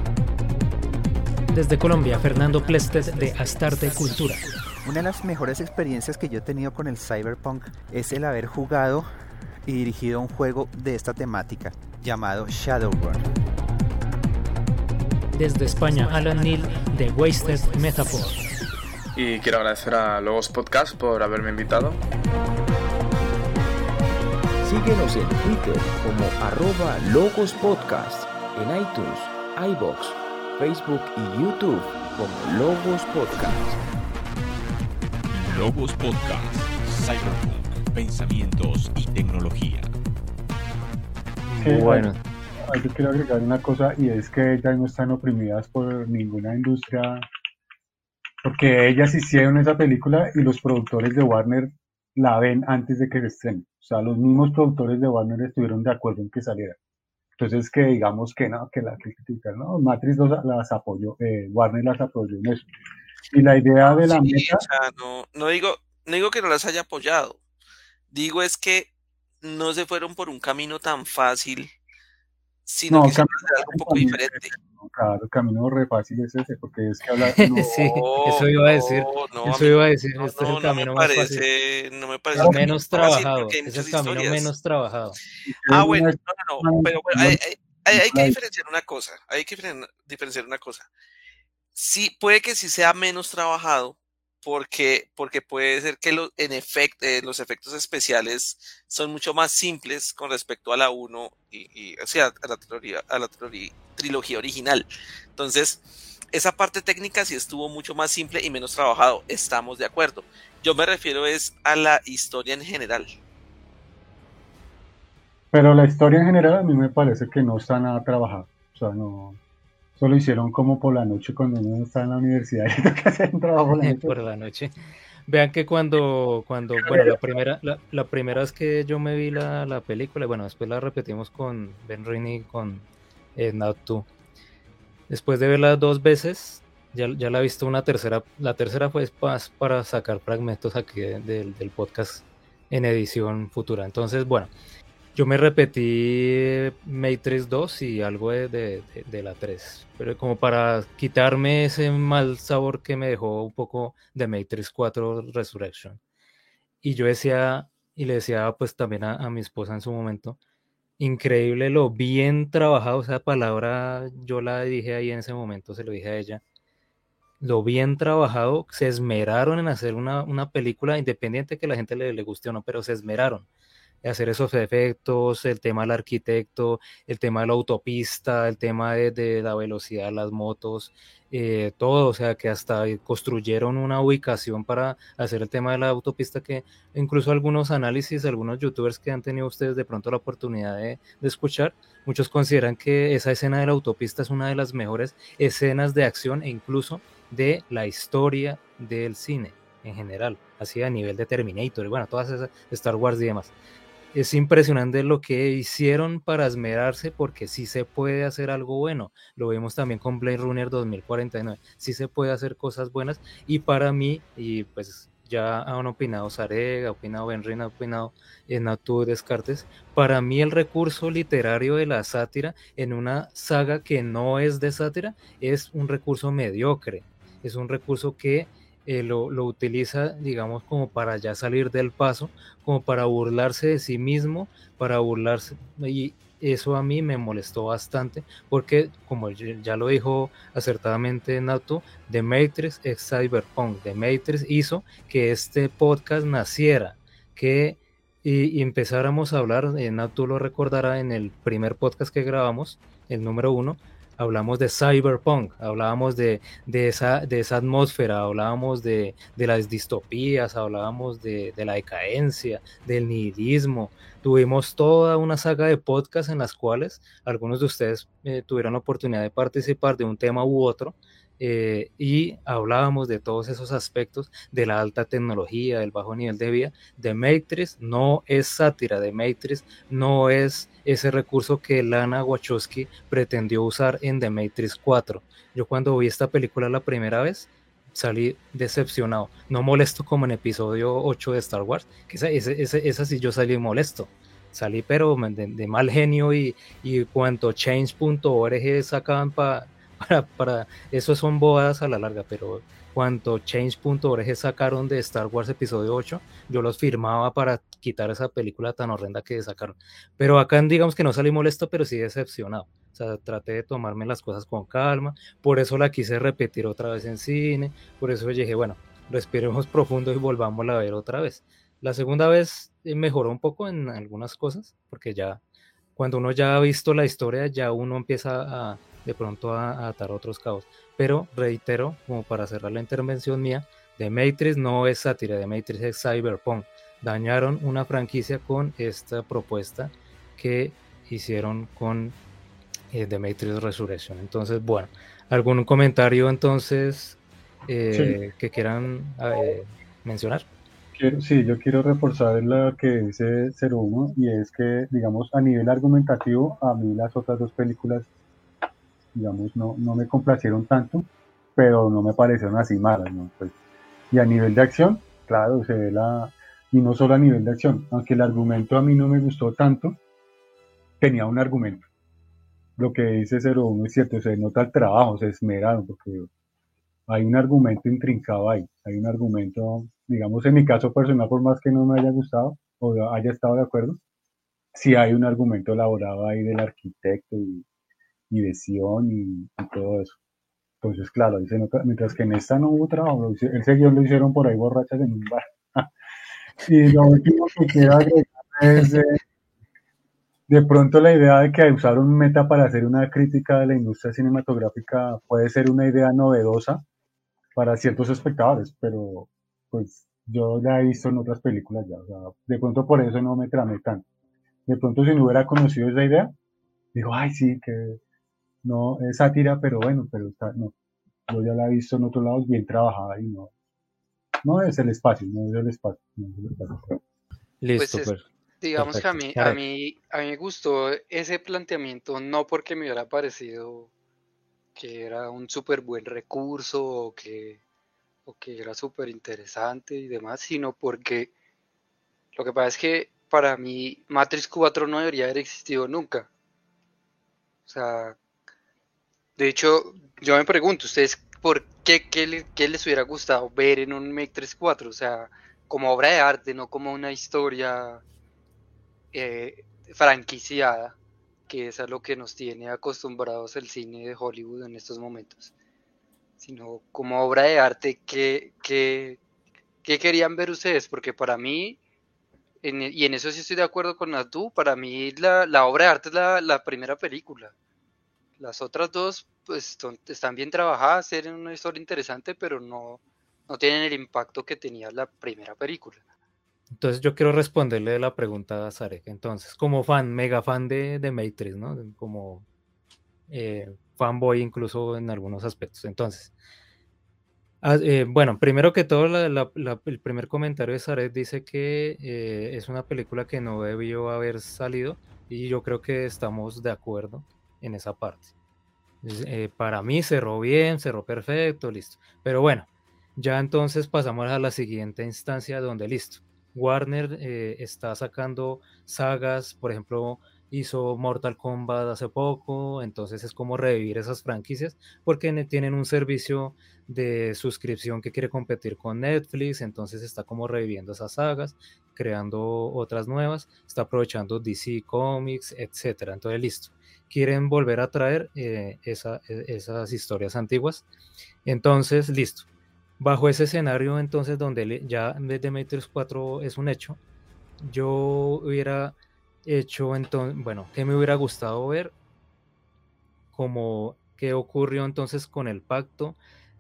Desde Colombia, Fernando Plested de Astarte Cultura. Una de las mejores experiencias que yo he tenido con el Cyberpunk es el haber jugado y dirigido un juego de esta temática llamado Shadowrun. Desde España, Alan Neal de Wasted Metaphor. Y quiero agradecer a Logos Podcast por haberme invitado. Síguenos en Twitter como arroba Logos Podcast, en iTunes, iBox, Facebook y YouTube como Logos Podcast. Logos Podcast, Cyberpunk, pensamientos y tecnología. Que Bueno. hay- Yo quiero agregar una cosa y es que ellas no están oprimidas por ninguna industria, porque ellas hicieron esa película y los productores de Warner la ven antes de que se estrene. O sea, los mismos productores de Warner estuvieron de acuerdo en que saliera. Entonces, que digamos que no, que la critican, no, Matrix los- las apoyó, eh, Warner las apoyó en eso. Y la idea de la Sí, meta, o sea, no, no digo, no digo que no las haya apoyado. Digo es que no se fueron por un camino tan fácil, sino No, que camino- algo un poco camino- diferente. claro, el camino re fácil es ese, porque es que hablar, Sí, eso iba a decir. no, eso iba a decir. no, este es no, el no me camino más fácil. parece, no me parece menos camino fácil trabajado. Es el camino historias. menos trabajado. Ah, bueno, no, no, no, pero bueno, hay, hay- hay- hay que Claro. diferenciar una cosa, hay que diferen- diferenciar una cosa. Sí, puede que sí sea menos trabajado, porque, porque puede ser que lo- en efecto, los efectos especiales son mucho más simples con respecto a la 1 y, o sea, a la, trilogía, original. Entonces, esa parte técnica sí estuvo mucho más simple y menos trabajado, estamos de acuerdo. Yo me refiero es a la historia en general. Pero la historia en general a mí me parece que no está nada trabajado. O sea, no. Solo hicieron como por la noche cuando uno está en la universidad y toca hacer trabajo por la noche. Vean que cuando, cuando bueno, la primera, la, primera vez que yo me vi la, la película, bueno, después la repetimos con Ben Rini con eh, 2. Después de verla dos veces, ya, ya la he visto una tercera. La tercera fue para sacar fragmentos aquí de- del podcast en edición futura. Entonces, bueno, yo me repetí Matrix 2 y algo de, de- de- la 3, pero como para quitarme ese mal sabor que me dejó un poco de Matrix 4 Resurrection. Y yo decía, y le decía pues también a, a mi esposa en su momento, increíble lo bien trabajado, esa palabra yo la dije ahí en ese momento, se lo dije a ella, lo bien trabajado, se esmeraron en hacer una, una película independiente que la gente le, le guste o no, pero se esmeraron hacer esos efectos, el tema del arquitecto, el tema de la autopista, el tema de, la velocidad de las motos, eh, todo, o sea que hasta construyeron una ubicación para hacer el tema de la autopista que incluso algunos análisis, algunos youtubers que han tenido ustedes de pronto la oportunidad de, de escuchar, muchos consideran que esa escena de la autopista es una de las mejores escenas de acción e incluso de la historia del cine en general, así a nivel de Terminator y bueno, todas esas Star Wars y demás. Es impresionante lo que hicieron para esmerarse porque sí se puede hacer algo bueno. Lo vemos también con Blade Runner 2049. Sí se puede hacer cosas buenas y para mí, y pues ya han opinado Sarega, ha opinado Benrin, ha opinado Natu Descartes, para mí el recurso literario de la sátira en una saga que no es de sátira es un recurso mediocre. Es un recurso que eh, lo, utiliza, digamos, como para ya salir del paso, como para burlarse de sí mismo, para burlarse. Y eso a mí me molestó bastante, porque, como ya lo dijo acertadamente Nato, The Matrix es Cyberpunk. The Matrix hizo que este podcast naciera, que y, empezáramos a hablar, eh, Nato lo recordará en el primer podcast que grabamos, el número uno, hablamos de cyberpunk, hablábamos de, esa, de esa atmósfera, hablábamos de, las distopías, hablábamos de, la decadencia, del nihilismo. Tuvimos toda una saga de podcasts en las cuales algunos de ustedes eh, tuvieron la oportunidad de participar de un tema u otro eh, y hablábamos de todos esos aspectos de la alta tecnología, del bajo nivel de vida. The Matrix no es sátira, The Matrix no es ese recurso que Lana Wachowski pretendió usar en The Matrix 4. Yo cuando vi esta película la primera vez, salí decepcionado, no molesto como en episodio 8 de Star Wars, que esa, esa, sí yo salí molesto, salí pero de, mal genio y, y cuanto change.org sacaban para para, eso son bodas a la larga, pero cuanto change.org sacaron de Star Wars episodio 8, yo los firmaba para quitar esa película tan horrenda que sacaron. Pero acá digamos que no salí molesto, pero sí decepcionado. O sea, traté de tomarme las cosas con calma, por eso la quise repetir otra vez en cine, por eso dije, bueno, respiremos profundo y volvamos a ver otra vez. La segunda vez eh, mejoró un poco en algunas cosas, porque ya cuando uno ya ha visto la historia, ya uno empieza a, de pronto a, atar otros cabos. Pero reitero, como para cerrar la intervención mía, The Matrix no es sátira, The Matrix es cyberpunk. Dañaron una franquicia con esta propuesta que hicieron con eh, The Matrix Resurrection. Entonces, bueno, ¿algún comentario entonces eh, que quieran eh, mencionar? sí, yo quiero reforzar lo que dice 01 y es que, digamos, a nivel argumentativo, a mí las otras dos películas digamos, no, no me complacieron tanto, pero no me parecieron así malas, ¿no? Pues, y a nivel de acción, claro, se ve la, y no solo a nivel de acción, aunque el argumento a mí no me gustó tanto, tenía un argumento. Lo que dice 01 es cierto, se nota el trabajo, se esmeraron, porque hay un argumento intrincado ahí, hay un argumento, digamos, en mi caso personal, por más que no me haya gustado o haya estado de acuerdo, sí hay un argumento elaborado ahí del arquitecto y de Sion y, todo eso. Entonces, claro, mientras que en esta no hubo trabajo, el seguidor lo hicieron por ahí borrachas en un bar. y lo último que quiero es eh, de pronto la idea de que usar un meta para hacer una crítica de la industria cinematográfica puede ser una idea novedosa para ciertos espectadores, pero pues yo la he visto en otras películas ya, de pronto por eso no me tramé tanto. De pronto si no hubiera conocido esa idea, digo, ay sí, que no es sátira, pero bueno, pero está, no, yo ya la he visto en otros lados bien trabajada y no, no es el espacio, no es el espacio. Listo, pues, pues digamos que a mí, a mí, a mí me gustó ese planteamiento, no porque me hubiera parecido que era un súper buen recurso o que, o que era súper interesante y demás, sino porque lo que pasa es que para mí Matrix 4 no debería haber existido nunca. O sea, de hecho, yo me pregunto, ¿ustedes por qué, qué, les hubiera gustado ver en un Make 34? O sea, como obra de arte, no como una historia eh, franquiciada, que es a lo que nos tiene acostumbrados el cine de Hollywood en estos momentos, sino como obra de arte, ¿qué, qué, querían ver ustedes? Porque para mí, y en eso sí estoy de acuerdo con Natu, para mí la, la obra de arte es la, la primera película. Las otras dos pues están bien trabajadas, tienen una historia interesante, pero no, no tienen el impacto que tenía la primera película. Entonces yo quiero responderle la pregunta a Zarek. Entonces, como fan, mega fan de, de Matrix, ¿no? Como eh, fanboy incluso en algunos aspectos. Entonces, Ah, eh, bueno, primero que todo, la- el primer comentario de Saret dice que eh, es una película que no debió haber salido y yo creo que estamos de acuerdo en esa parte. Eh, para mí cerró bien, cerró perfecto, listo. Pero bueno, ya entonces pasamos a la siguiente instancia donde listo. Warner eh, está sacando sagas, por ejemplo, hizo Mortal Kombat hace poco, entonces es como revivir esas franquicias porque ne- tienen un servicio de suscripción que quiere competir con Netflix, entonces está como reviviendo esas sagas, creando otras nuevas, está aprovechando DC Comics, etcétera. Entonces, listo. Quieren volver a traer eh, e- esas historias antiguas. Entonces, listo. Bajo ese escenario, entonces, donde ya The Matrix 4 es un hecho, yo hubiera hecho entonces, bueno, ¿qué me hubiera gustado ver? Como qué ocurrió entonces con el pacto,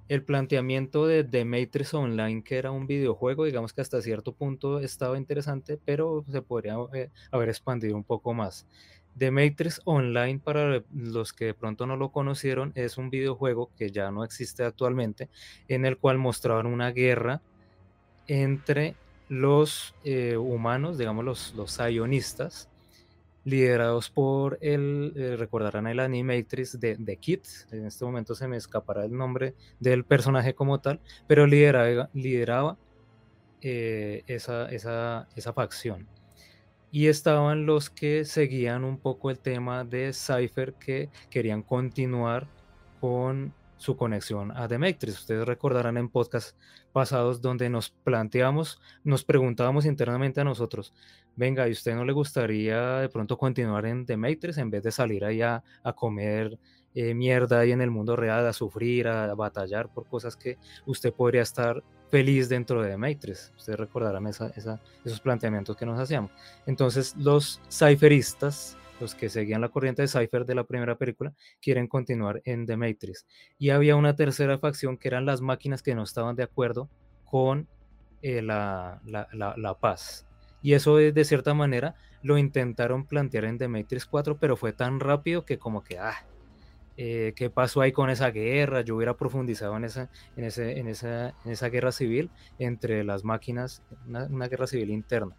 el planteamiento de The Matrix Online, que era un videojuego, digamos que hasta cierto punto estaba interesante, pero se podría eh, haber expandido un poco más. The Matrix Online, para los que de pronto no lo conocieron, es un videojuego que ya no existe actualmente, en el cual mostraban una guerra entre los eh, humanos, digamos los, los sionistas, liderados por el, eh, recordarán el Animatrix de, de Kit, en este momento se me escapará el nombre del personaje como tal, pero lideraba, lideraba eh, esa, esa, esa facción. Y estaban los que seguían un poco el tema de Cypher que querían continuar con su conexión a Matrix. Ustedes recordarán en podcasts pasados donde nos planteamos, nos preguntábamos internamente a nosotros, venga, ¿y usted no le gustaría de pronto continuar en Matrix en vez de salir allá a comer eh, mierda ahí en el mundo real, a sufrir, a batallar por cosas que usted podría estar feliz dentro de Matrix? Ustedes recordarán esa, esa, esos planteamientos que nos hacíamos. Entonces los cypheristas, los que seguían la corriente de Cypher de la primera película, quieren continuar en The Matrix. Y había una tercera facción que eran las máquinas que no estaban de acuerdo con eh, la, la, paz. Y eso de, de, cierta manera lo intentaron plantear en The Matrix 4, pero fue tan rápido que como que, ah, eh, qué pasó ahí con esa guerra, yo hubiera profundizado en esa, en ese, en esa, en esa guerra civil entre las máquinas, una guerra civil interna.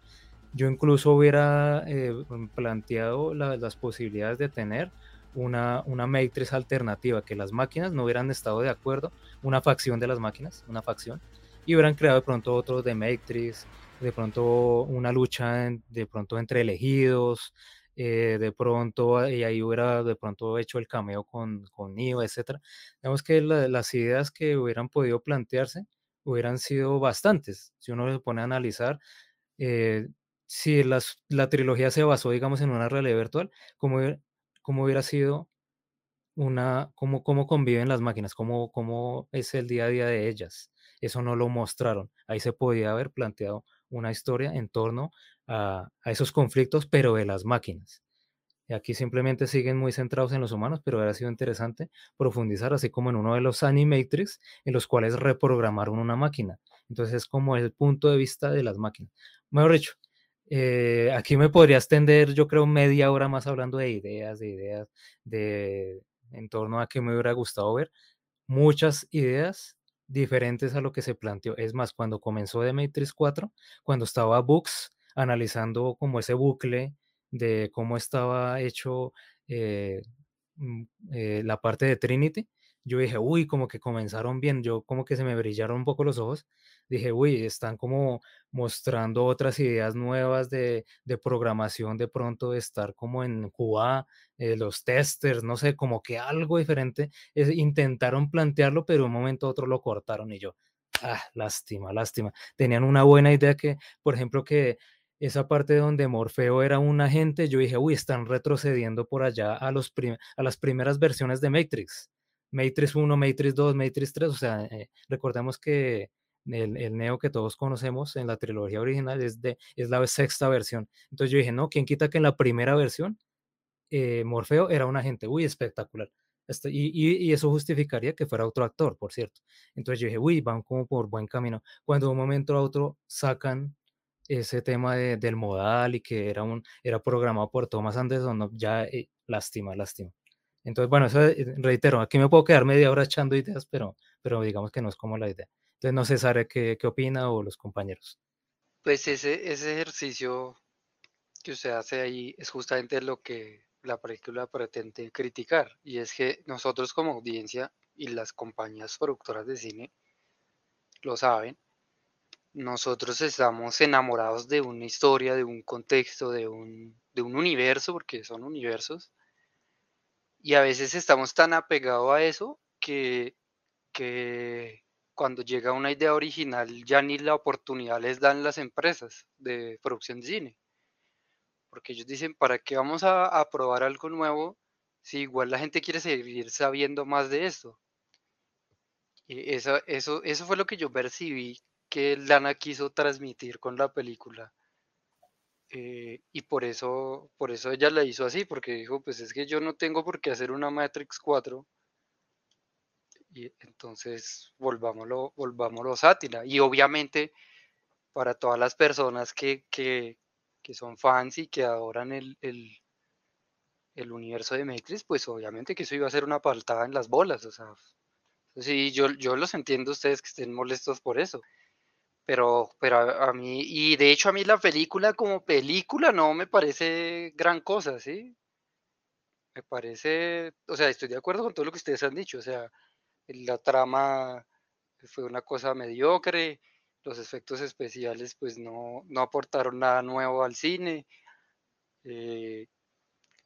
Yo incluso hubiera eh, planteado la, las posibilidades de tener una, una Matrix alternativa, que las máquinas no hubieran estado de acuerdo, una facción de las máquinas, una facción, y hubieran creado de pronto otro de Matrix, de pronto una lucha de pronto entre elegidos, eh, de pronto, y ahí hubiera de pronto hecho el cameo con, con Neo, etc. Digamos que la, las ideas que hubieran podido plantearse hubieran sido bastantes. Si uno se pone a analizar, eh, si la trilogía se basó, digamos, en una realidad virtual, ¿cómo, cómo hubiera sido una, cómo, cómo conviven las máquinas, cómo, cómo es el día a día de ellas? Eso no lo mostraron. Ahí se podía haber planteado una historia en torno a, a esos conflictos, pero de las máquinas. Y aquí simplemente siguen muy centrados en los humanos, pero hubiera sido interesante profundizar, así como en uno de los Animatrix, en los cuales reprogramaron una máquina. Entonces es como el punto de vista de las máquinas. Mejor dicho, eh, aquí me podría extender, yo creo, media hora más hablando de ideas, de ideas, de en torno a qué me hubiera gustado ver. Muchas ideas diferentes a lo que se planteó. Es más, cuando comenzó The Matrix 4, cuando estaba Books analizando como ese bucle de cómo estaba hecho eh, eh, la parte de Trinity, yo dije, uy, como que comenzaron bien, yo como que se me brillaron un poco los ojos, dije, uy, están como mostrando otras ideas nuevas de, de programación, de pronto de estar como en QA, eh, los testers, no sé, como que algo diferente, es, intentaron plantearlo, pero un momento a otro lo cortaron y yo, ah, lástima, lástima, tenían una buena idea que, por ejemplo, que esa parte donde Morfeo era un agente, yo dije, uy, están retrocediendo por allá a, los a las primeras versiones de Matrix. Matrix 1, Matrix 2, Matrix 3, o sea, eh, recordemos que el, el, Neo que todos conocemos en la trilogía original es, de, es la sexta versión. Entonces yo dije, no, ¿quién quita que en la primera versión eh, Morfeo era un agente? Uy, espectacular. Este, y, y, y, eso justificaría que fuera otro actor, por cierto. Entonces yo dije, uy, van como por buen camino. Cuando de un momento a otro sacan ese tema de, del modal y que era, un, era programado por Thomas Anderson, no, ya eh, lástima, lástima. Entonces, bueno, eso eh, reitero, aquí me puedo quedar media hora echando ideas, pero, pero digamos que no es como la idea. Entonces, no sé, Sara, ¿qué, qué opina o los compañeros? Pues ese, ese ejercicio que usted hace ahí es justamente lo que la película pretende criticar, y es que nosotros como audiencia y las compañías productoras de cine lo saben, nosotros estamos enamorados de una historia, de un contexto, de un, de un universo, porque son universos, y a veces estamos tan apegados a eso que, que cuando llega una idea original ya ni la oportunidad les dan las empresas de producción de cine. Porque ellos dicen, ¿para qué vamos a, a probar algo nuevo si igual la gente quiere seguir sabiendo más de esto? Y eso, eso, eso fue lo que yo percibí que Lana quiso transmitir con la película. Eh, y por eso, por eso ella la hizo así, porque dijo, pues es que yo no tengo por qué hacer una Matrix 4. Y entonces volvámoslo, volvámoslo sátira. Y obviamente, para todas las personas que, que, que son fans y que adoran el, el, el universo de Matrix, pues obviamente que eso iba a ser una paltada en las bolas. O sea, sí, yo, yo los entiendo ustedes que estén molestos por eso. Pero, pero a, mí, y de hecho a mí la película como película no me parece gran cosa, ¿sí? Me parece, o sea, estoy de acuerdo con todo lo que ustedes han dicho, o sea, la trama fue una cosa mediocre, los efectos especiales pues no, no aportaron nada nuevo al cine, eh,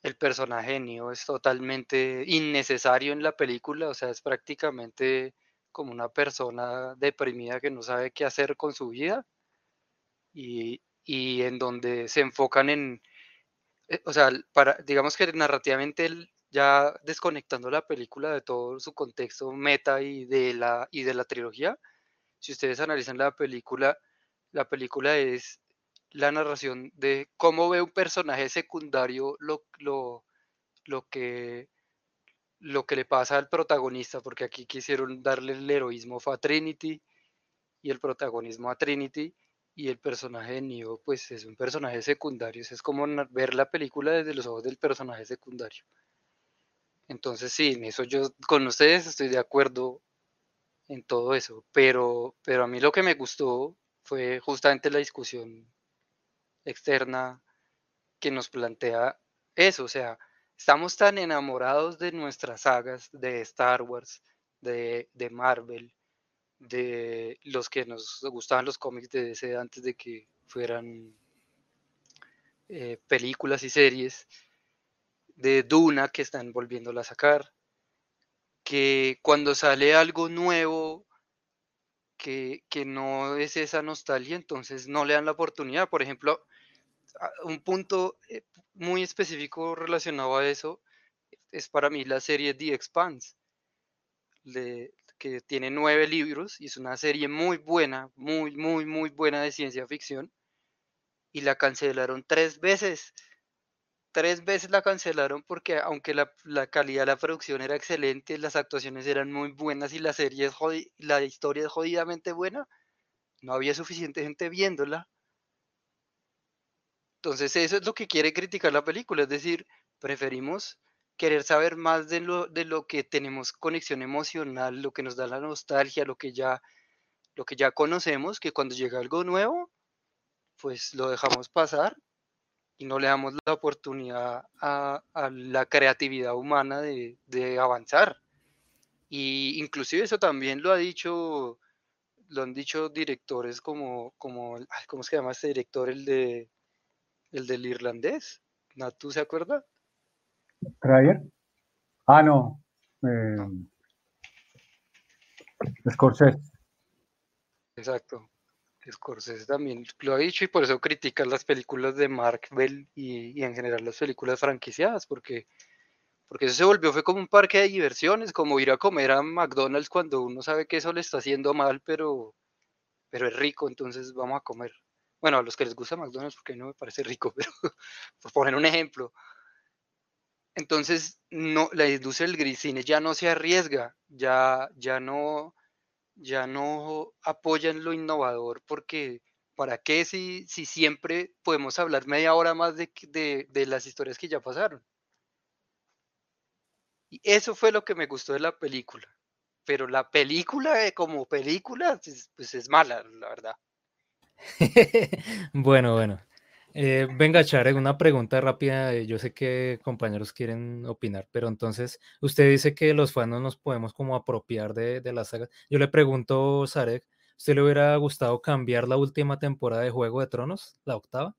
el personaje de Neo es totalmente innecesario en la película, o sea, es prácticamente como una persona deprimida que no sabe qué hacer con su vida y, y en donde se enfocan en, eh, o sea, para, digamos que narrativamente él ya desconectando la película de todo su contexto meta y de la, y de la trilogía, si ustedes analizan la película, la película es la narración de cómo ve un personaje secundario lo, lo, lo que lo que le pasa al protagonista, porque aquí quisieron darle el heroísmo a Trinity y el protagonismo a Trinity y el personaje de Neo pues es un personaje secundario, es como ver la película desde los ojos del personaje secundario. Entonces sí, en eso yo con ustedes estoy de acuerdo en todo eso, pero, pero a mí lo que me gustó fue justamente la discusión externa que nos plantea eso, o sea, Estamos tan enamorados de nuestras sagas, de Star Wars, de, de Marvel, de los que nos gustaban los cómics de DC antes de que fueran eh, películas y series, de Duna que están volviéndola a sacar, que cuando sale algo nuevo que, que, no es esa nostalgia, entonces no le dan la oportunidad. Por ejemplo, un punto eh, muy específico relacionado a eso es para mí la serie The Expanse, que tiene nueve libros y es una serie muy buena, muy, muy, muy buena de ciencia ficción. Y la cancelaron tres veces. Tres veces la cancelaron porque aunque la, calidad de la producción era excelente, las actuaciones eran muy buenas y la serie la historia es jodidamente buena, no había suficiente gente viéndola entonces eso es lo que quiere criticar la película, es decir, preferimos querer saber más de lo, de lo que tenemos conexión emocional, lo que nos da la nostalgia, lo que ya, lo que ya conocemos, que cuando llega algo nuevo, pues lo dejamos pasar y no le damos la oportunidad a, a la creatividad humana de, de, avanzar. Y inclusive eso también lo ha dicho, lo han dicho directores como, como, ¿cómo se llama este director? El de el del irlandés. ¿Tú se acuerda? ¿Trayer? Ah, no. Eh, Scorsese. Exacto. Scorsese también lo ha dicho y por eso critican las películas de Marvel y, y, en general las películas franquiciadas, porque, porque eso se volvió, fue como un parque de diversiones, como ir a comer a McDonald's cuando uno sabe que eso le está haciendo mal, pero, pero es rico, entonces vamos a comer. Bueno, a los que les gusta McDonald's, porque no me parece rico, pero por poner un ejemplo. Entonces, no, la industria del gris cine ya no se arriesga, ya, ya no, ya no apoyan lo innovador, porque ¿para qué si, si siempre podemos hablar media hora más de, de, de las historias que ya pasaron? Y eso fue lo que me gustó de la película. Pero la película eh, como película, pues, pues es mala, la verdad. bueno, bueno. Eh, venga, Charek, una pregunta rápida. eh, Yo sé que compañeros quieren opinar, pero entonces usted dice que los fans no nos podemos como apropiar de, de la saga. Yo le pregunto, Sarek, ¿usted le hubiera gustado cambiar la última temporada de Juego de Tronos, la octava?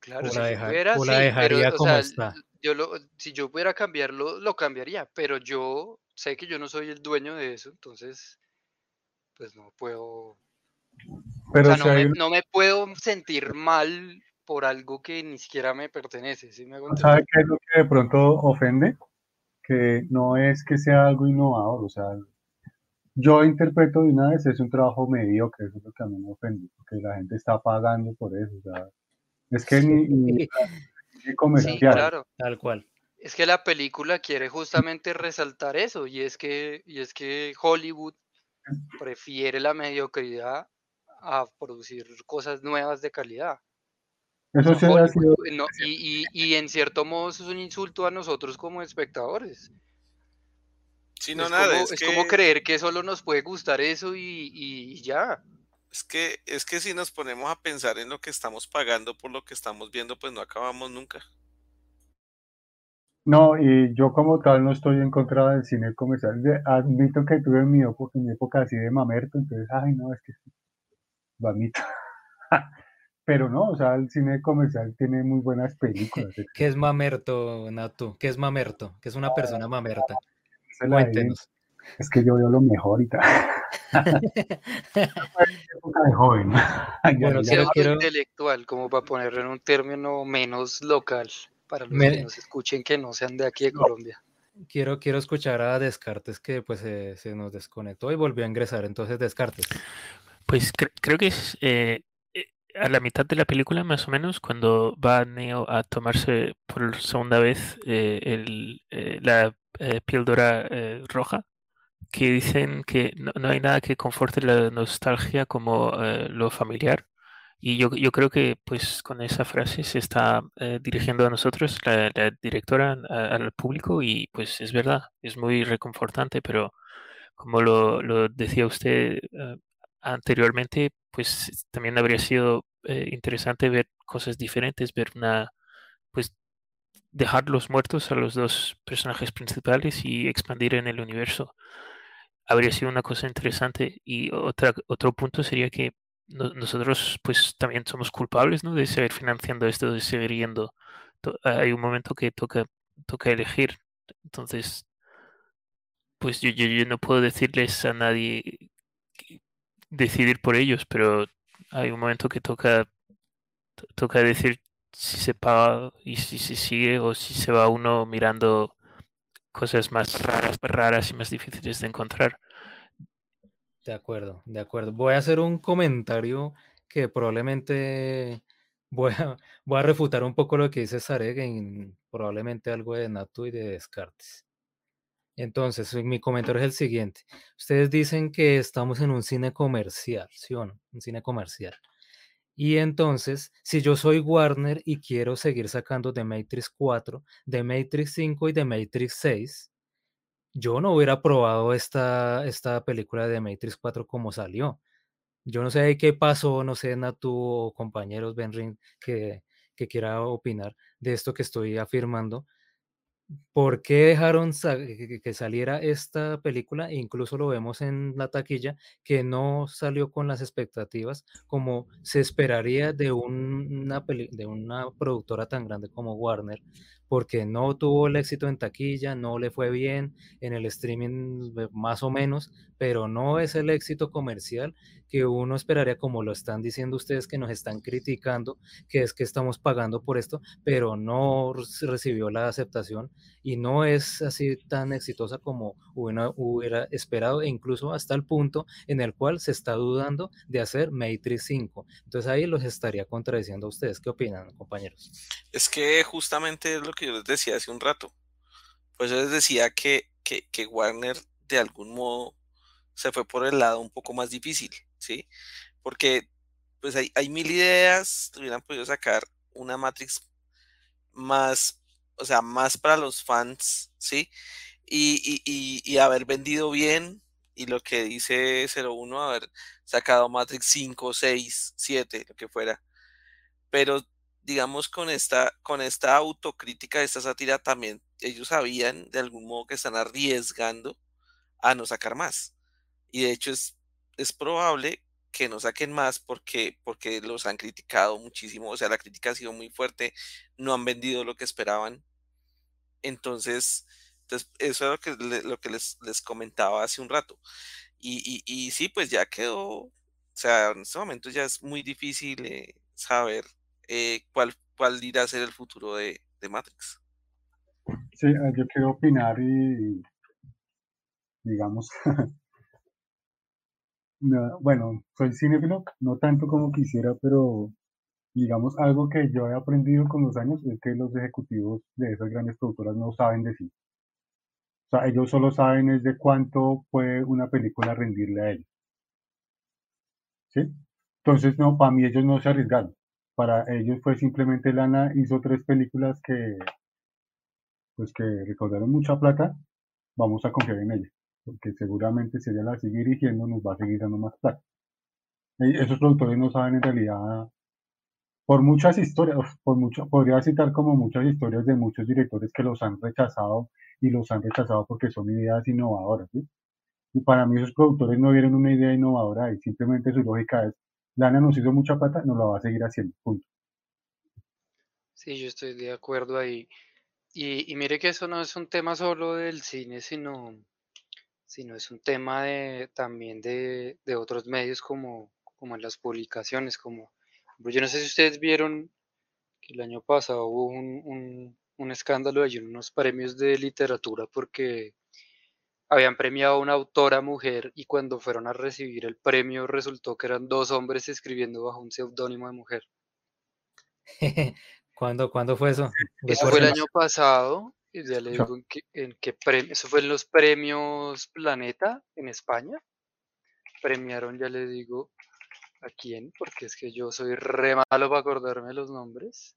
Claro, ¿O si la, pudiera, o la sí, dejaría pero, o como sea, está? yo lo, si yo pudiera cambiarlo, lo cambiaría, pero yo sé que yo no soy el dueño de eso, entonces, pues no puedo, o sea, si no hay me, un- no me puedo sentir mal por algo que ni siquiera me pertenece, ¿sí me ¿Sabe qué es lo que de pronto ofende? Que no es que sea algo innovador, o sea, yo interpreto de una vez, es un trabajo mediocre, eso es lo que a mí me ofende, porque la gente está pagando por eso, o sea, es que ni, ni, ni Sí, comercial. claro. Tal cual. Es que la película quiere justamente resaltar eso, y es que, y es que Hollywood prefiere la mediocridad a producir cosas nuevas de calidad. Eso sí ha sido, no, y, y- y en cierto modo eso es un insulto a nosotros como espectadores. Sí, no, es, nada, como, es es que, como creer que solo nos puede gustar eso y, y ya. es que, es que si nos ponemos a pensar en lo que estamos pagando por lo que estamos viendo, pues no acabamos nunca. No, y yo como tal no estoy en contra del cine comercial, admito que tuve mi época, mi época así de mamerto, entonces, ay, no, es que lo admito. Pero no, o sea, el cine comercial tiene muy buenas películas. ¿Qué es mamerto, Natu? ¿Qué es mamerto? ¿Qué es una persona mamerta? Cuéntenos. Es que yo veo lo mejor y tal. época de joven. Bueno, quiero, quiero, intelectual, como para ponerlo en un término menos local, para los que me- nos escuchen que no sean de aquí de Colombia. quiero, quiero escuchar a Descartes que pues se, se nos desconectó y volvió a ingresar. Entonces, Descartes. Pues cre- creo que es eh, eh, a la mitad de la película, más o menos, cuando va Neo a tomarse por segunda vez eh, el, eh, la eh, píldora eh, roja, que dicen que no, no hay nada que conforte la nostalgia como eh, lo familiar. Y yo, yo creo que pues con esa frase se está eh, dirigiendo a nosotros, la, directora, al público, y pues es verdad, es muy reconfortante, pero como lo, lo decía usted eh, anteriormente, pues también habría sido eh, interesante ver cosas diferentes, ver una, pues dejar los muertos a los dos personajes principales y expandir en el universo. Habría sido una cosa interesante. Y otra, otro punto sería que no- nosotros pues también somos culpables, ¿no? De seguir financiando esto, de seguir yendo. Hay un momento que toca, toca elegir. Entonces, pues yo, yo, no puedo decirles a nadie decidir por ellos, pero hay un momento que toca, to- toca decir si se paga y si se sigue o si se va uno mirando cosas más raras, raras y más difíciles de encontrar. De acuerdo, de acuerdo. Voy a hacer un comentario que probablemente voy a, refutar un poco lo que dice Sarek en probablemente algo de Natu y de Descartes. Entonces, mi comentario es el siguiente. Ustedes dicen que estamos en un cine comercial, ¿sí o no? Un cine comercial. Y entonces, si yo soy Warner y quiero seguir sacando The Matrix 4, The Matrix 5 y The Matrix 6, yo no hubiera probado esta, esta película de Matrix 4 como salió. Yo no sé qué pasó, no sé, Natu o compañeros Benrin que, que quiera opinar de esto que estoy afirmando. ¿Por qué dejaron que, saliera esta película? Incluso lo vemos en la taquilla, que no salió con las expectativas como se esperaría de, un- una, de una productora tan grande como Warner, porque no tuvo el éxito en taquilla, no le fue bien, en el streaming más o menos, pero no es el éxito comercial que uno esperaría, como lo están diciendo ustedes que nos están criticando, que es que estamos pagando por esto, pero no re- recibió la aceptación y no es así tan exitosa como uno hubiera esperado, e incluso hasta el punto en el cual se está dudando de hacer Matrix 5. Entonces ahí los estaría contradiciendo a ustedes. ¿Qué opinan, compañeros? Es que justamente es lo que yo les decía hace un rato. Pues yo les decía que, que, que Warner de algún modo se fue por el lado un poco más difícil, ¿sí? Porque pues hay, hay mil ideas, hubieran podido sacar una Matrix más o sea, más para los fans, ¿sí? Y, y, y, y haber vendido bien, y lo que dice 01, haber sacado Matrix 5, 6, 7, lo que fuera. Pero digamos con esta, con esta autocrítica, esta sátira, también ellos sabían de algún modo que están arriesgando a no sacar más. Y de hecho es, es probable que no saquen más porque, porque los han criticado muchísimo, o sea, la crítica ha sido muy fuerte, no han vendido lo que esperaban. Entonces, eso es lo que, lo que les, les comentaba hace un rato. Y, y, sí, pues ya quedó, o sea, en este momento ya es muy difícil eh, saber eh, cuál, cuál irá a ser el futuro de, de Matrix. Sí, eh, yo quiero opinar y, digamos, no, bueno, soy cinéfilo, no tanto como quisiera, pero digamos, algo que yo he aprendido con los años es que los ejecutivos de esas grandes productoras no saben decir. O sea, ellos solo saben es de cuánto puede una película rendirle a ellos. ¿Sí? Entonces, no, para mí ellos no se arriesgaron. Para ellos fue simplemente Lana hizo tres películas que, pues que recaudaron mucha plata, vamos a confiar en ella, porque seguramente si ella la sigue dirigiendo nos va a seguir dando más plata. Esos productores no saben en realidad, por muchas historias, por mucho, podría citar como muchas historias de muchos directores que los han rechazado y los han rechazado porque son ideas innovadoras. Y para mí esos productores no vieron una idea innovadora y simplemente su lógica es, Lana nos hizo mucha plata, nos la va a seguir haciendo, punto. Sí, yo estoy de acuerdo ahí. Y, y mire que eso no es un tema solo del cine, sino, sino es un tema de, también de, de otros medios como, como en las publicaciones, como, yo no sé si ustedes vieron que el año pasado hubo un, un, un escándalo allí en unos premios de literatura porque habían premiado a una autora mujer y cuando fueron a recibir el premio resultó que eran dos hombres escribiendo bajo un seudónimo de mujer. ¿Cuándo, ¿Cuándo fue eso? Eso fue el año pasado, y ya le digo en qué, en qué premio, eso fue en los premios Planeta en España. Premiaron, ya le digo, a quién, porque es que yo soy re malo para acordarme los nombres.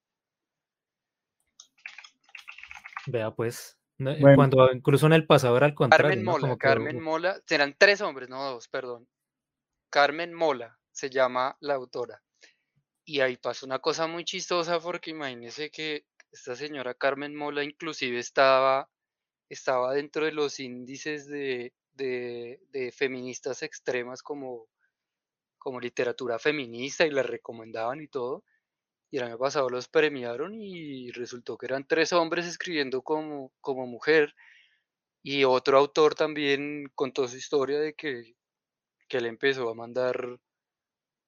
Vea pues, no, Bueno. cuando incluso en el pasado era al contrario, Carmen ¿no? Mola, que Carmen Mola, serán tres hombres, no dos, perdón. Carmen Mola se llama la autora. Y ahí pasó una cosa muy chistosa porque imagínese que esta señora Carmen Mola inclusive estaba, estaba dentro de los índices de, de, feministas extremas como, como literatura feminista y la recomendaban y todo. Y el año pasado los premiaron y resultó que eran tres hombres escribiendo como, como mujer. Y otro autor también contó su historia de que, que él empezó a mandar,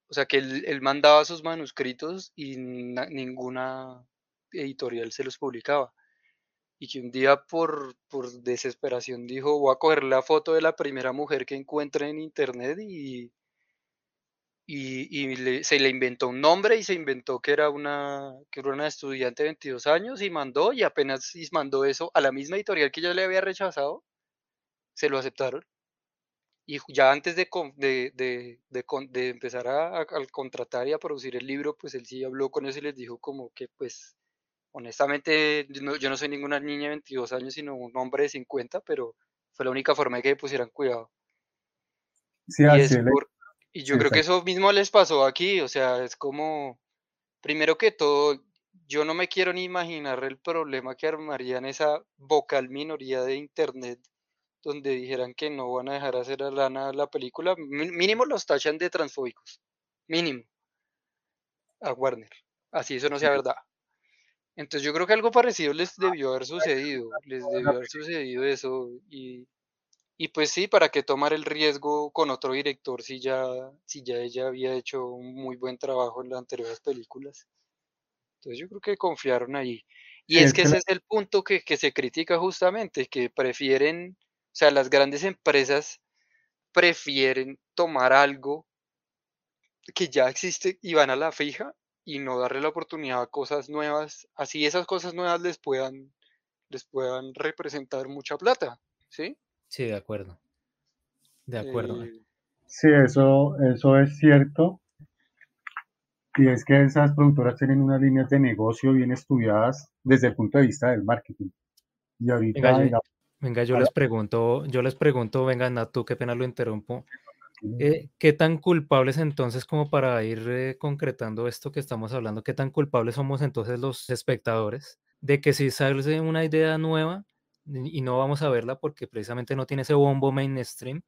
o sea, que él, él mandaba sus manuscritos y na- ninguna editorial se los publicaba. Y que un día por, por desesperación dijo, voy a coger la foto de la primera mujer que encuentre en internet y, y, y le- se le inventó un nombre y se inventó que era una, que era una estudiante de 22 años y mandó y apenas mandó eso a la misma editorial que ya le había rechazado, se lo aceptaron. Y ya antes de, de, de, de de empezar a, a- a contratar y a producir el libro, pues él sí habló con ellos y les dijo como que pues honestamente yo no, yo no soy ninguna niña de 22 años, sino un hombre de 50, pero fue la única forma de que pusieran cuidado. Sí, Y así por, yo creo que eso mismo les pasó aquí, o sea, es como, primero que todo, yo no me quiero ni imaginar el problema que armarían esa vocal minoría de internet donde dijeran que no van a dejar hacer a Lana la película, mínimo los tachan de transfóbicos, mínimo, a Warner, así eso no sea verdad. Entonces yo creo que algo parecido les debió haber sucedido, les debió haber sucedido eso y, y pues sí, ¿para qué tomar el riesgo con otro director si ya, si ya ella había hecho un muy buen trabajo en las anteriores películas? Entonces yo creo que confiaron ahí. Y Sí, es que ese es el punto que, que se critica justamente, que prefieren, o sea, las grandes empresas prefieren tomar algo que ya existe y van a la fija y no darle la oportunidad a cosas nuevas, así esas cosas nuevas les puedan, les puedan representar mucha plata, ¿sí? Sí, de acuerdo. De acuerdo. Eh, Sí, eso, eso es cierto. Y es que esas productoras tienen unas líneas de negocio bien estudiadas desde el punto de vista del marketing. Y ahorita, Venga, yo, venga, yo para- les pregunto, yo les pregunto, venga, Natu, qué pena lo interrumpo. Eh, ¿qué tan culpables entonces, como para ir eh, concretando esto que estamos hablando, qué tan culpables somos entonces los espectadores de que si sale una idea nueva y no vamos a verla porque precisamente no tiene ese bombo mainstream,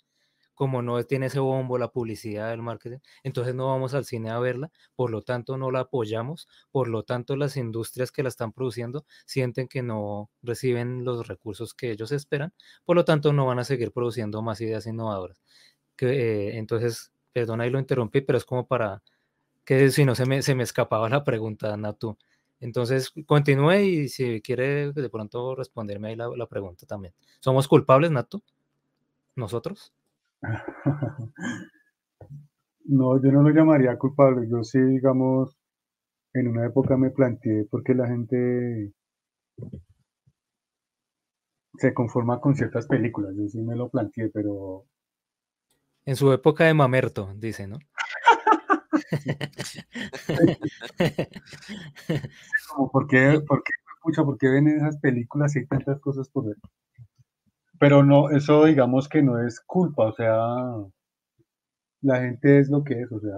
como no tiene ese bombo la publicidad, el marketing, entonces no vamos al cine a verla, por lo tanto no la apoyamos, por lo tanto las industrias que la están produciendo sienten que no reciben los recursos que ellos esperan, por lo tanto no van a seguir produciendo más ideas innovadoras. Eh, entonces, perdona y lo interrumpí, pero es como para que si no se me, se me escapaba la pregunta, Natu. Entonces, continúe y si quiere de pronto responderme ahí la, la pregunta también. ¿Somos culpables, Natu? ¿Nosotros? No, yo no lo llamaría culpable. Yo sí, digamos, en una época me planteé por qué la gente se conforma con ciertas películas. Yo sí me lo planteé, pero En su época de mamerto, dice, ¿no? como por qué, por qué, pucha, por qué ven esas películas y hay tantas cosas por ver. Pero no, eso digamos que no es culpa, o sea, la gente es lo que es, o sea,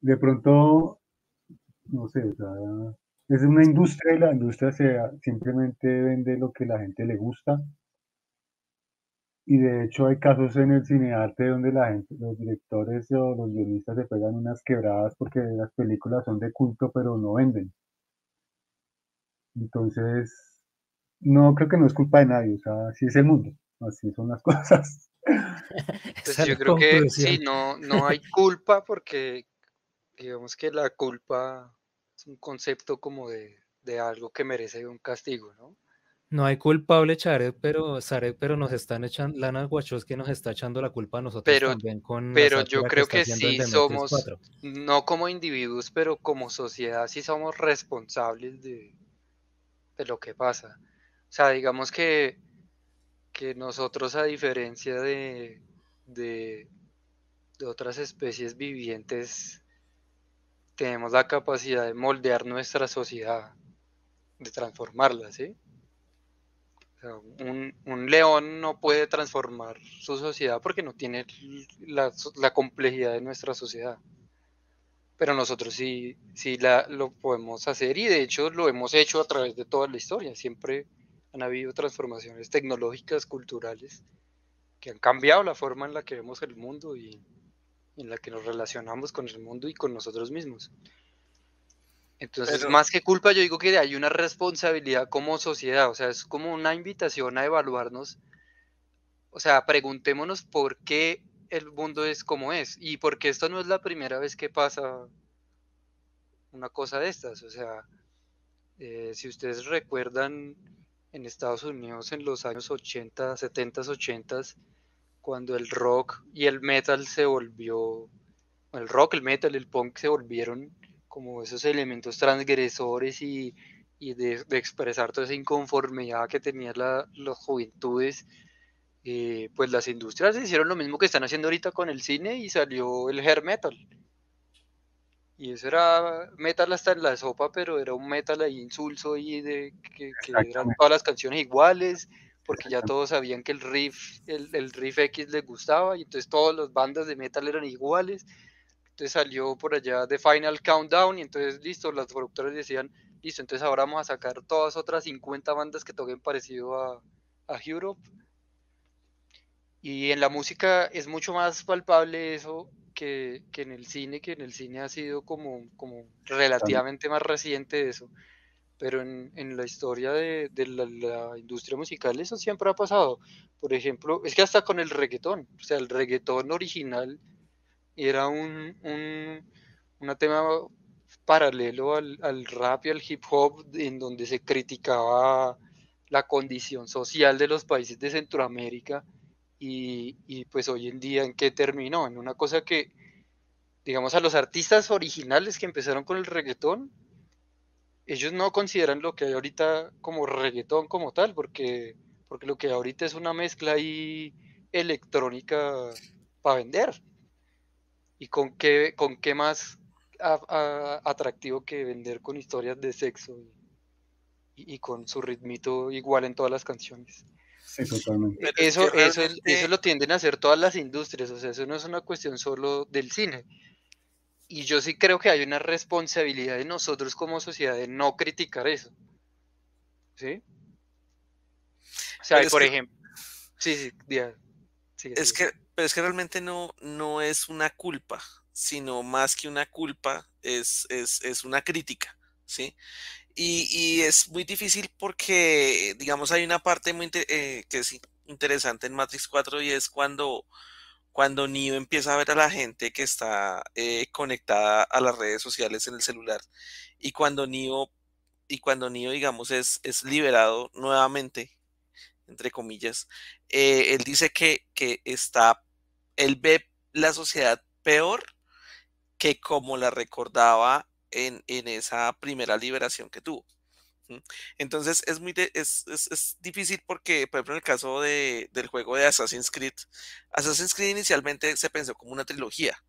de pronto, no sé, o sea, es una industria y la industria se, simplemente vende lo que la gente le gusta. Y de hecho hay casos en el cinearte donde la gente, los directores o los guionistas se pegan unas quebradas porque las películas son de culto pero no venden. Entonces, no creo que no es culpa de nadie, o sea, así es el mundo, así son las cosas. Pues Esa es yo creo que sí, no, no hay culpa porque digamos que la culpa es un concepto como de, de algo que merece un castigo, ¿no? No hay culpable, Charet, pero Zaret, pero nos están echando, Lana Wachowski nos está echando la culpa a nosotros Pero, también con pero yo que creo que sí somos, 4. no como individuos, pero como sociedad sí somos responsables de, de lo que pasa. O sea, digamos que, que nosotros a diferencia de, de, de otras especies vivientes, tenemos la capacidad de moldear nuestra sociedad, de transformarla, ¿sí? Un, un león no puede transformar su sociedad porque no tiene la, la complejidad de nuestra sociedad. Pero nosotros sí, sí la, lo podemos hacer y de hecho lo hemos hecho a través de toda la historia. Siempre han habido transformaciones tecnológicas, culturales, que han cambiado la forma en la que vemos el mundo y en la que nos relacionamos con el mundo y con nosotros mismos. Entonces, Pero- más que culpa, yo digo que hay una responsabilidad como sociedad, o sea, es como una invitación a evaluarnos, o sea, preguntémonos por qué el mundo es como es y porque esto no es la primera vez que pasa una cosa de estas, o sea, eh, si ustedes recuerdan en Estados Unidos en los años 80, 70, 80, cuando el rock y el metal se volvió, el rock, el metal, el punk se volvieron como esos elementos transgresores y, y de, de expresar toda esa inconformidad que tenían la, las juventudes, eh, pues las industrias hicieron lo mismo que están haciendo ahorita con el cine y salió el hair metal. Y eso era metal hasta en la sopa, pero era un metal ahí insulso y de que, que eran todas las canciones iguales, porque ya todos sabían que el riff, el, el riff X les gustaba, y entonces todas las bandas de metal eran iguales. Entonces salió por allá The Final Countdown, y entonces listo, las productoras decían, listo, entonces ahora vamos a sacar todas otras 50 bandas que toquen parecido a, a Europe. Y en la música es mucho más palpable eso que, que en el cine, que en el cine ha sido como, como relativamente más reciente eso. Pero en, en la historia de, de la, la industria musical eso siempre ha pasado. Por ejemplo, es que hasta con el reggaetón, o sea, el reggaetón original era un, un, un tema paralelo al, al rap y al hip hop en donde se criticaba la condición social de los países de Centroamérica y, y, pues hoy en día en qué terminó, en una cosa que, digamos, a los artistas originales que empezaron con el reggaetón, ellos no consideran lo que hay ahorita como reggaetón como tal, porque, porque lo que hay ahorita es una mezcla ahí electrónica para vender. ¿Y con qué, con qué más atractivo que vender con historias de sexo y, con su ritmito igual en todas las canciones? Sí, totalmente. Eso, eso, eso lo tienden a hacer todas las industrias, o sea, eso no es una cuestión solo del cine. Y yo sí creo que hay una responsabilidad de nosotros como sociedad de no criticar eso. ¿Sí? O sea, por ejemplo. Sí, sí, sí, es que, pero es que realmente no, no es una culpa, sino más que una culpa, es, es, es una crítica, ¿sí? Y, y, es muy difícil porque, digamos, hay una parte muy eh, que es interesante en Matrix 4 y es cuando, cuando Neo empieza a ver a la gente que está eh, conectada a las redes sociales en el celular y cuando Neo, y cuando Neo digamos, es, es liberado nuevamente entre comillas, eh, él dice que, que está, él ve la sociedad peor que como la recordaba en, en esa primera liberación que tuvo. Entonces es muy es, es, es, difícil porque, por ejemplo, en el caso de, del juego de Assassin's Creed, Assassin's Creed inicialmente se pensó como una trilogía.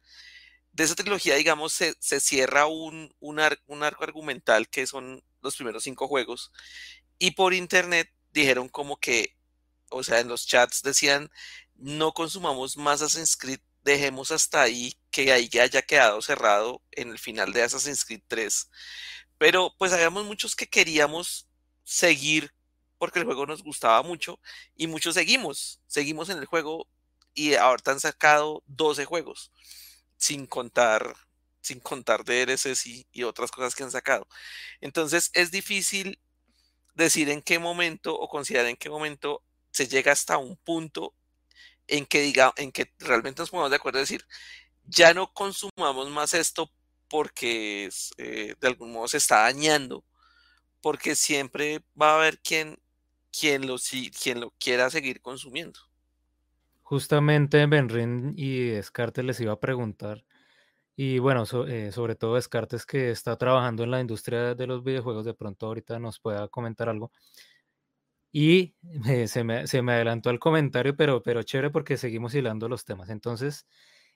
De esa trilogía, digamos, se, se cierra un, un, un arco argumental que son los primeros cinco juegos. Y por internet dijeron como que, o sea, en los chats decían, no consumamos más Assassin's Creed, dejemos hasta ahí, que ahí ya haya quedado cerrado en el final de Assassin's Creed 3. Pero pues habíamos muchos que queríamos seguir porque el juego nos gustaba mucho y muchos seguimos, seguimos en el juego y ahorita han sacado 12 juegos, sin contar sin contar DLCs y otras cosas que han sacado. Entonces es difícil decir en qué momento o considerar en qué momento se llega hasta un punto en que diga, en que realmente nos pongamos de acuerdo a decir, ya no consumamos más esto porque eh, de algún modo se está dañando, porque siempre va a haber quien, quien, lo, quien lo quiera seguir consumiendo. Justamente Benrin y Descartes les iba a preguntar, y bueno, eh, sobre todo Descartes que está trabajando en la industria de los videojuegos, de pronto ahorita nos pueda comentar algo. Y se, me, adelantó el comentario, pero, pero chévere porque seguimos hilando los temas. Entonces,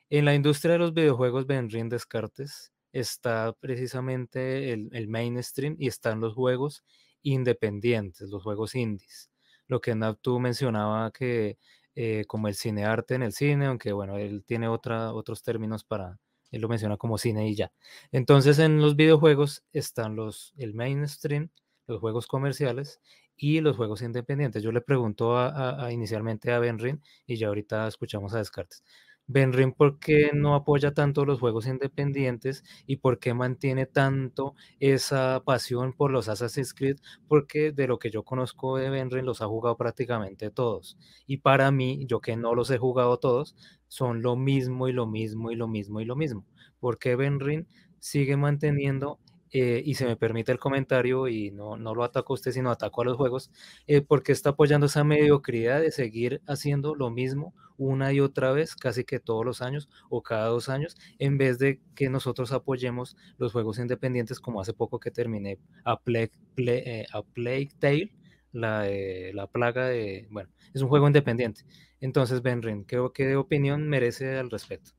en la industria de los videojuegos, Benrin Descartes está precisamente el, mainstream y están los juegos independientes, los juegos indies. Lo que tú mencionaba que eh, como el cinearte en el cine, aunque bueno, él tiene otra, otros términos para, él lo menciona como cine y ya. Entonces en los videojuegos están los, el mainstream, los juegos comerciales y los juegos independientes. Yo le pregunto a, inicialmente a Benrin y ya ahorita escuchamos a Descartes. Benrin, ¿por qué no apoya tanto los juegos independientes y por qué mantiene tanto esa pasión por los Assassin's Creed? Porque de lo que yo conozco de Benrin los ha jugado prácticamente todos. Y para mí, yo que no los he jugado todos, son lo mismo y lo mismo y lo mismo y lo mismo. Porque Benrin sigue manteniendo eh, y se me permite el comentario y no, no lo ataco a usted, sino ataco a los juegos, eh, porque está apoyando esa mediocridad de seguir haciendo lo mismo una y otra vez, casi que todos los años o cada dos años, en vez de que nosotros apoyemos los juegos independientes, como hace poco que terminé a Plague, eh, Plague la, la plaga de, bueno, es un juego independiente. Entonces, Benrin, ¿qué, ¿qué opinión merece al respecto?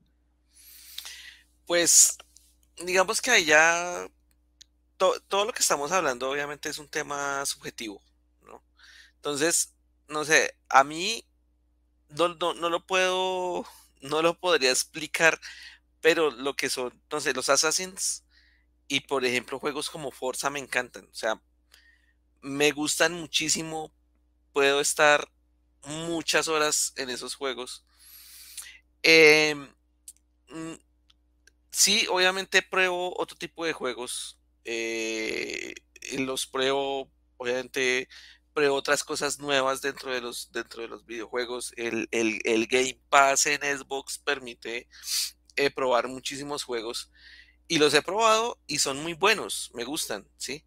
Pues digamos que ahí todo lo que estamos hablando obviamente es un tema subjetivo, ¿no? Entonces, no sé, a mí no, lo puedo, no lo podría explicar, pero lo que son, no sé, los Assassins y por ejemplo juegos como Forza me encantan, o sea, me gustan muchísimo, puedo estar muchas horas en esos juegos. Em, mm, sí, obviamente pruebo otro tipo de juegos eh, los pruebo, obviamente pruebo otras cosas nuevas dentro de los, dentro de los videojuegos. El, Game Pass en Xbox permite eh, probar muchísimos juegos y los he probado y son muy buenos, me gustan, ¿sí?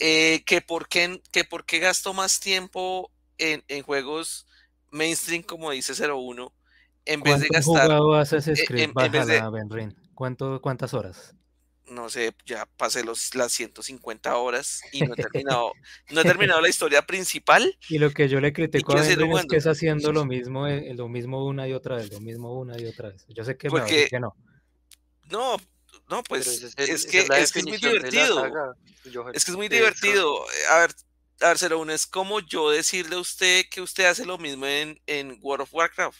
Eh, que, por qué, que por qué gasto más tiempo en, juegos mainstream, como dice 01, en vez de gastar... ¿Cuánto, ¿Cuántas horas? No sé, ya pasé los, las 150 horas y no he terminado, no he terminado la historia principal. Y lo que yo le critico a Benrin es que es haciendo lo mismo, eh, lo mismo una y otra vez, lo mismo una y otra vez. Yo sé que, me que no. No, no, pues es que es que es muy divertido. Es que es muy divertido. A ver, a ver, 01, es como yo decirle a usted que usted hace lo mismo en, en World of Warcraft.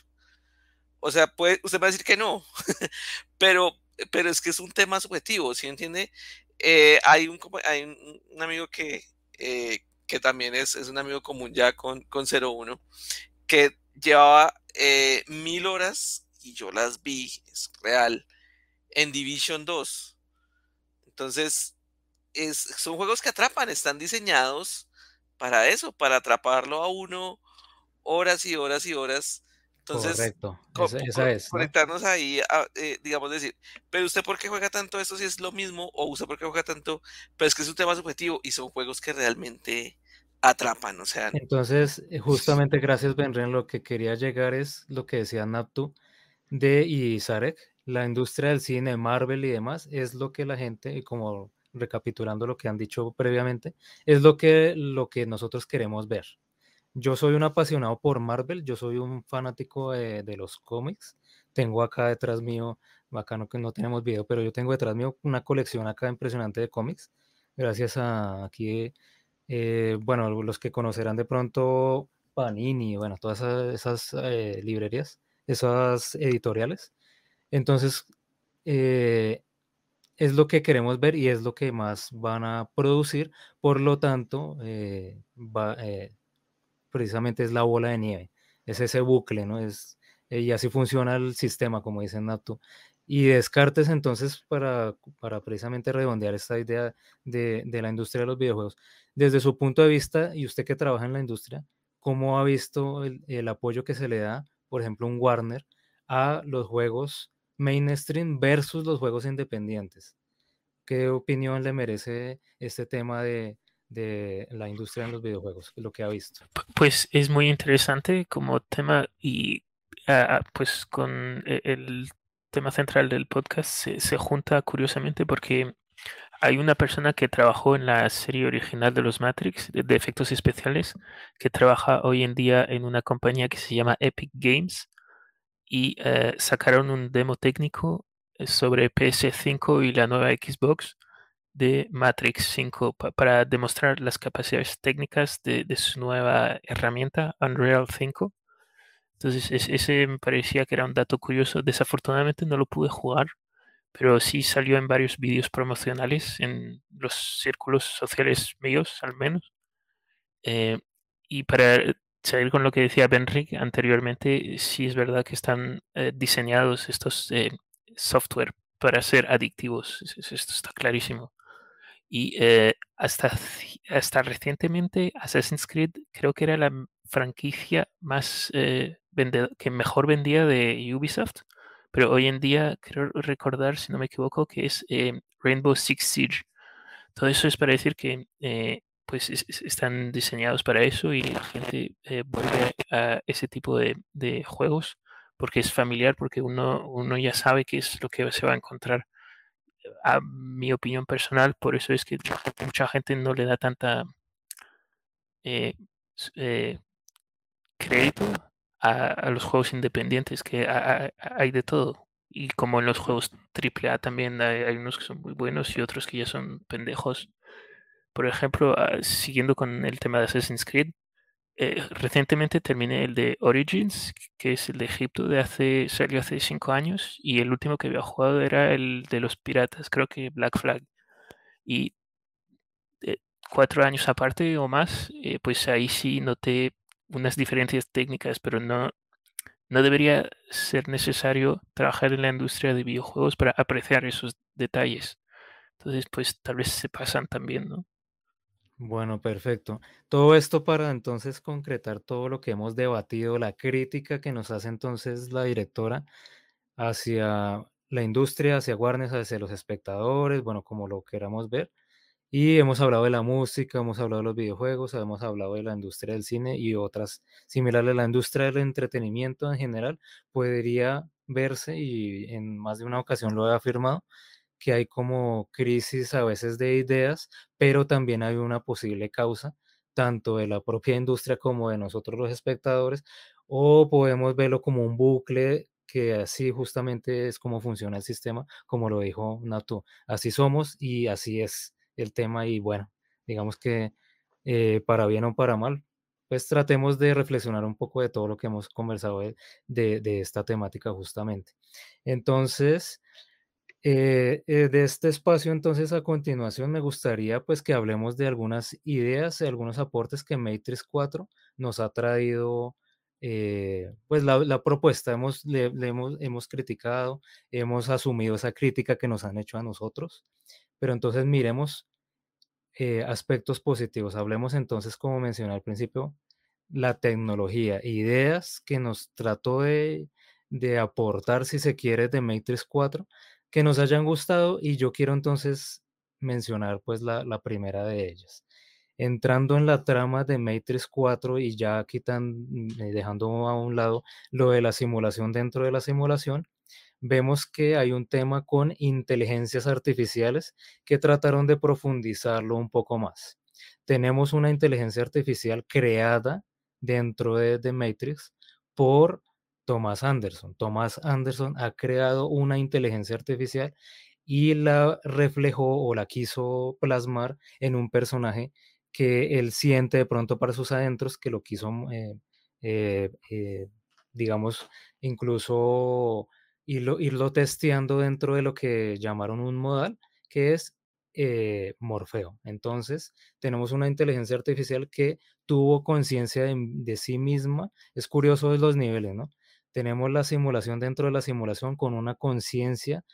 O sea, puede, usted va a decir que no, pero, pero es que es un tema subjetivo, ¿sí entiende? Eh, hay un, hay un amigo que, eh, que también es, es un amigo común ya con, con 01, que llevaba eh, mil horas y yo las vi, es real, en Division 2. Entonces, es, son juegos que atrapan, están diseñados para eso, para atraparlo a uno horas y horas y horas. Entonces, Correcto, co- esa, esa es, ¿no? conectarnos ahí, a, eh, digamos, decir, pero usted por qué juega tanto esto si es lo mismo, o usted por qué juega tanto, pero es que es un tema subjetivo y son juegos que realmente atrapan, o sea, Entonces, eh, justamente gracias, Benren, lo que quería llegar es lo que decía Naptu de y Sarek, la industria del cine, Marvel y demás, es lo que la gente, y como recapitulando lo que han dicho previamente, es lo que, lo que nosotros queremos ver. Yo soy un apasionado por Marvel, yo soy un fanático de, de los cómics. Tengo acá detrás mío, bacano que no tenemos video, pero yo tengo detrás mío una colección acá impresionante de cómics. Gracias a aquí, eh, bueno, los que conocerán de pronto Panini, bueno, todas esas, eh, librerías, esas editoriales. Entonces, eh, es lo que queremos ver y es lo que más van a producir. Por lo tanto, va, precisamente es la bola de nieve, es ese bucle, ¿no? Es, eh, y así funciona el sistema, como dice Naptu. Y Descartes, entonces, para, para precisamente redondear esta idea de, de la industria de los videojuegos, desde su punto de vista, y usted que trabaja en la industria, ¿cómo ha visto el, el apoyo que se le da, por ejemplo, un Warner, a los juegos mainstream versus los juegos independientes? ¿Qué opinión le merece este tema de, de la industria en los videojuegos, lo que ha visto? Pues es muy interesante como tema y ah, pues con e- el tema central del podcast se, junta curiosamente porque hay una persona que trabajó en la serie original de los Matrix de, de efectos especiales que trabaja hoy en día en una compañía que se llama Epic Games y eh, sacaron un demo técnico eh, sobre PS5 y la nueva Xbox de Matrix 5 pa- para demostrar las capacidades técnicas de, su nueva herramienta Unreal 5. Entonces, es- ese me parecía que era un dato curioso. Desafortunadamente no lo pude jugar, pero sí salió en varios vídeos promocionales en los círculos sociales míos, al menos. Eh, y para seguir con lo que decía Benrick anteriormente, sí es verdad que están eh, diseñados estos eh, software para ser adictivos. es- es- Esto está clarísimo. Y eh, hasta, hasta recientemente Assassin's Creed creo que era la franquicia más eh, que mejor vendía de Ubisoft, pero hoy en día creo recordar, si no me equivoco, que es eh, Rainbow Six Siege. Todo eso es para decir que pues es- es- están diseñados para eso y la gente vuelve a ese tipo de, de juegos porque es familiar, porque uno, uno ya sabe qué es lo que se va a encontrar a mi opinión personal, por eso es que mucha gente no le da tanta eh, eh, crédito a, a los juegos independientes, que ha- ha- hay de todo. Y como en los juegos AAA también hay, hay unos que son muy buenos y otros que ya son pendejos. Por ejemplo, ah, siguiendo con el tema de Assassin's Creed, eh, recientemente terminé el de Origins, que es el de Egipto, de hace, salió hace cinco años, y el último que había jugado era el de los piratas, creo que Black Flag. Y eh, cuatro años aparte o más, eh, pues ahí sí noté unas diferencias técnicas, pero no, no debería ser necesario trabajar en la industria de videojuegos para apreciar esos detalles. Entonces, pues tal vez se pasan también, ¿no? Bueno, perfecto. Todo esto para entonces concretar todo lo que hemos debatido, la crítica que nos hace entonces la directora hacia la industria, hacia Warner, hacia los espectadores, bueno, como lo queramos ver. Y hemos hablado de la música, hemos hablado de los videojuegos, hemos hablado de la industria del cine y otras similares. La industria del entretenimiento en general podría verse, y en más de una ocasión lo he afirmado, que hay como crisis a veces de ideas, pero también hay una posible causa, tanto de la propia industria como de nosotros los espectadores, o podemos verlo como un bucle que así justamente es como funciona el sistema, como lo dijo Natu. Así somos y así es el tema y bueno, digamos que eh, para bien o para mal, pues tratemos de reflexionar un poco de todo lo que hemos conversado de, de- de esta temática justamente. Entonces, eh, eh, de este espacio, entonces, a continuación, me gustaría pues que hablemos de algunas ideas, de algunos aportes que Matrix 4 nos ha traído, eh, pues la, propuesta, hemos, le, le hemos, hemos criticado, hemos asumido esa crítica que nos han hecho a nosotros, pero entonces miremos aspectos positivos. Hablemos entonces, como mencioné al principio, la tecnología, ideas que nos trató de, de aportar, si se quiere, de Matrix 4, que nos hayan gustado y yo quiero entonces mencionar pues la, primera de ellas. Entrando en la trama de Matrix 4 y ya quitan, mm, eh, dejando a un lado lo de la simulación dentro de la simulación, vemos que hay un tema con inteligencias artificiales que trataron de profundizarlo un poco más. Tenemos una inteligencia artificial creada dentro de, de Matrix por Thomas Anderson. Thomas Anderson ha creado una inteligencia artificial y la reflejó o la quiso plasmar en un personaje que él siente de pronto para sus adentros, que lo quiso, eh, eh, eh, digamos, incluso irlo, irlo testeando dentro de lo que llamaron un modal, que es Morfeo. Entonces, tenemos una inteligencia artificial que tuvo conciencia de, de sí misma. Es curioso los niveles, ¿no? Tenemos la simulación dentro de la simulación con una conciencia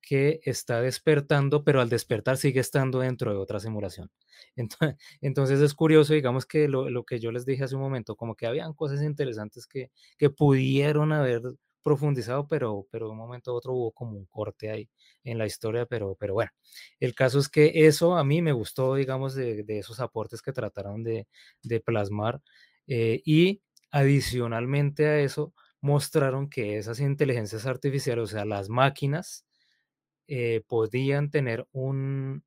que está despertando, pero al despertar sigue estando dentro de otra simulación. Entonces, entonces es curioso, digamos que lo, lo que yo les dije hace un momento, como que habían cosas interesantes que, que pudieron haber profundizado, pero, pero de un momento a otro hubo como un corte ahí en la historia, pero, pero bueno, el caso es que eso a mí me gustó, digamos, de, de esos aportes que trataron de, de plasmar eh, y adicionalmente a eso mostraron que esas inteligencias artificiales, o sea, las máquinas, eh, podían tener un,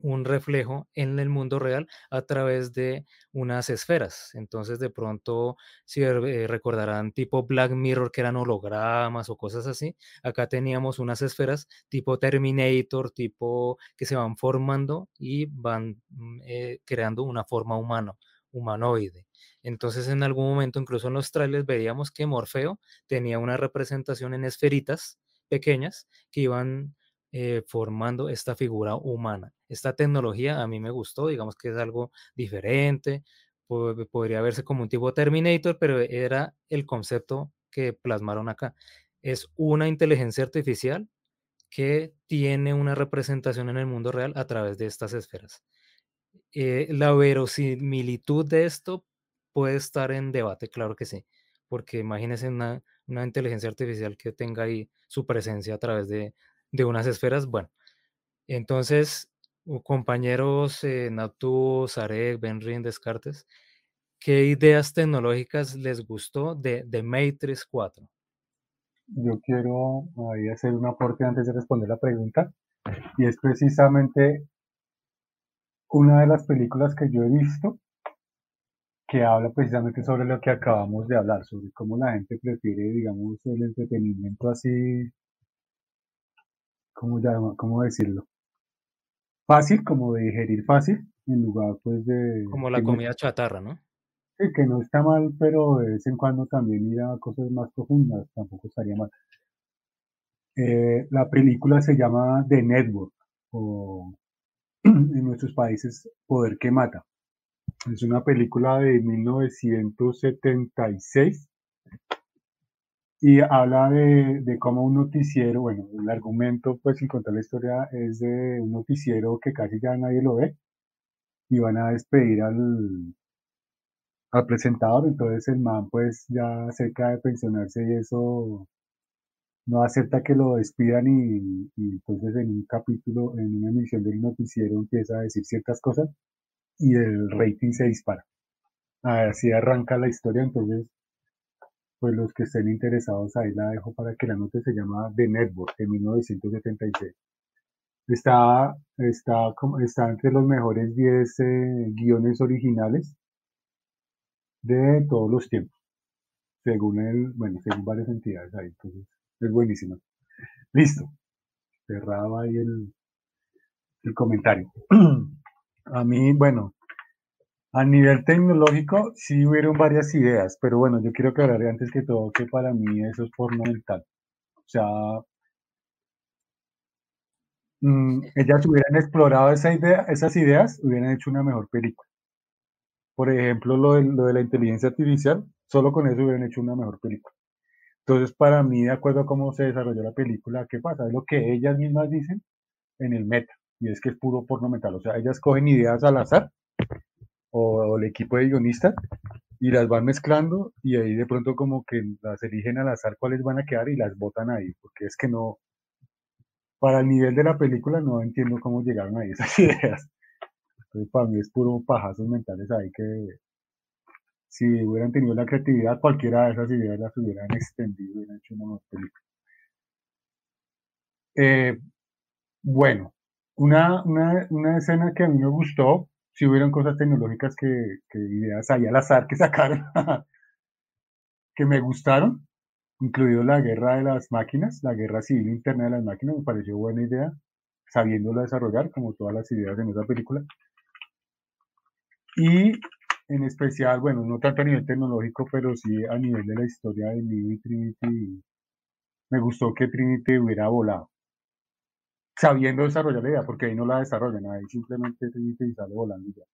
un reflejo en el mundo real a través de unas esferas. Entonces, de pronto, si eh, recordarán tipo Black Mirror, que eran hologramas o cosas así, acá teníamos unas esferas tipo Terminator, tipo que se van formando y van mm, eh, creando una forma humano, humanoide. Entonces, en algún momento, incluso en los trailers, veíamos que Morfeo tenía una representación en esferitas pequeñas que iban eh, formando esta figura humana. Esta tecnología a mí me gustó, digamos que es algo diferente, po- podría verse como un tipo Terminator, pero era el concepto que plasmaron acá. Es una inteligencia artificial que tiene una representación en el mundo real a través de estas esferas. Eh, la verosimilitud de esto puede estar en debate, claro que sí, porque imagínense una, una inteligencia artificial que tenga ahí su presencia a través de, de unas esferas. Bueno, entonces, compañeros eh, Natu, Sarek, Benrin, Descartes, ¿qué ideas tecnológicas les gustó de, de Matrix 4? Yo quiero ahí hacer un aporte antes de responder la pregunta, y es precisamente una de las películas que yo he visto que habla precisamente sobre lo que acabamos de hablar, sobre cómo la gente prefiere, digamos, el entretenimiento así, ¿cómo, llama- cómo decirlo? Fácil, como de digerir fácil, en lugar pues de... Como la no- comida chatarra, ¿no? sí, que no está mal, pero de vez en cuando también ir a cosas más profundas, tampoco estaría mal. Eh, la película se llama The Network, o en nuestros países Poder que Mata. Es una película de 1976 y habla de, de cómo un noticiero, bueno, el argumento, pues sin contar la historia, es de un noticiero que casi ya nadie lo ve y van a despedir al, al presentador, entonces el man pues ya cerca de pensionarse y eso no acepta que lo despidan y, y entonces en un capítulo, en una emisión del noticiero empieza a decir ciertas cosas y el rating se dispara. Así arranca la historia, entonces pues los que estén interesados ahí la dejo para que la note, se llama The Network de 1976. Está, está, está entre los mejores 10 eh, guiones originales de todos los tiempos. según el, bueno, según varias entidades ahí, entonces es buenísima. Listo, cerrado ahí el, el comentario. A mí, bueno, a nivel tecnológico sí hubieron varias ideas, pero bueno, yo quiero aclarar antes que todo que para mí eso es fundamental. O sea, mm, ellas hubieran explorado esas ideas, hubieran hecho una mejor película. Por ejemplo, lo de, lo de la inteligencia artificial, solo con eso hubieran hecho una mejor película. Entonces, para mí, de acuerdo a cómo se desarrolló la película, ¿qué pasa? Es lo que ellas mismas dicen en el meta, y es que es puro porno mental. O sea, ellas cogen ideas al azar, o, el equipo de guionistas, y las van mezclando, y ahí de pronto como que las eligen al azar cuáles van a quedar y las botan ahí, porque es que no, para el nivel de la película no entiendo cómo llegaron ahí esas ideas. Entonces, para mí es puro pajazos mentales ahí que si hubieran tenido la creatividad, cualquiera de esas ideas las hubieran extendido y hubieran hecho una película. Eh, bueno, una, una, una, escena que a mí me gustó, si hubieron cosas tecnológicas que, que ideas ahí al azar que sacaron, que me gustaron, incluido la guerra de las máquinas, la guerra civil interna de las máquinas, me pareció buena idea, sabiéndola desarrollar, como todas las ideas en esa película. Y en especial, bueno, no tanto a nivel tecnológico, pero sí a nivel de la historia de Neo y Trinity, me gustó que Trinity hubiera volado, sabiendo desarrollar la idea, porque ahí no la desarrollan, ahí simplemente Trinity sale volando y ya.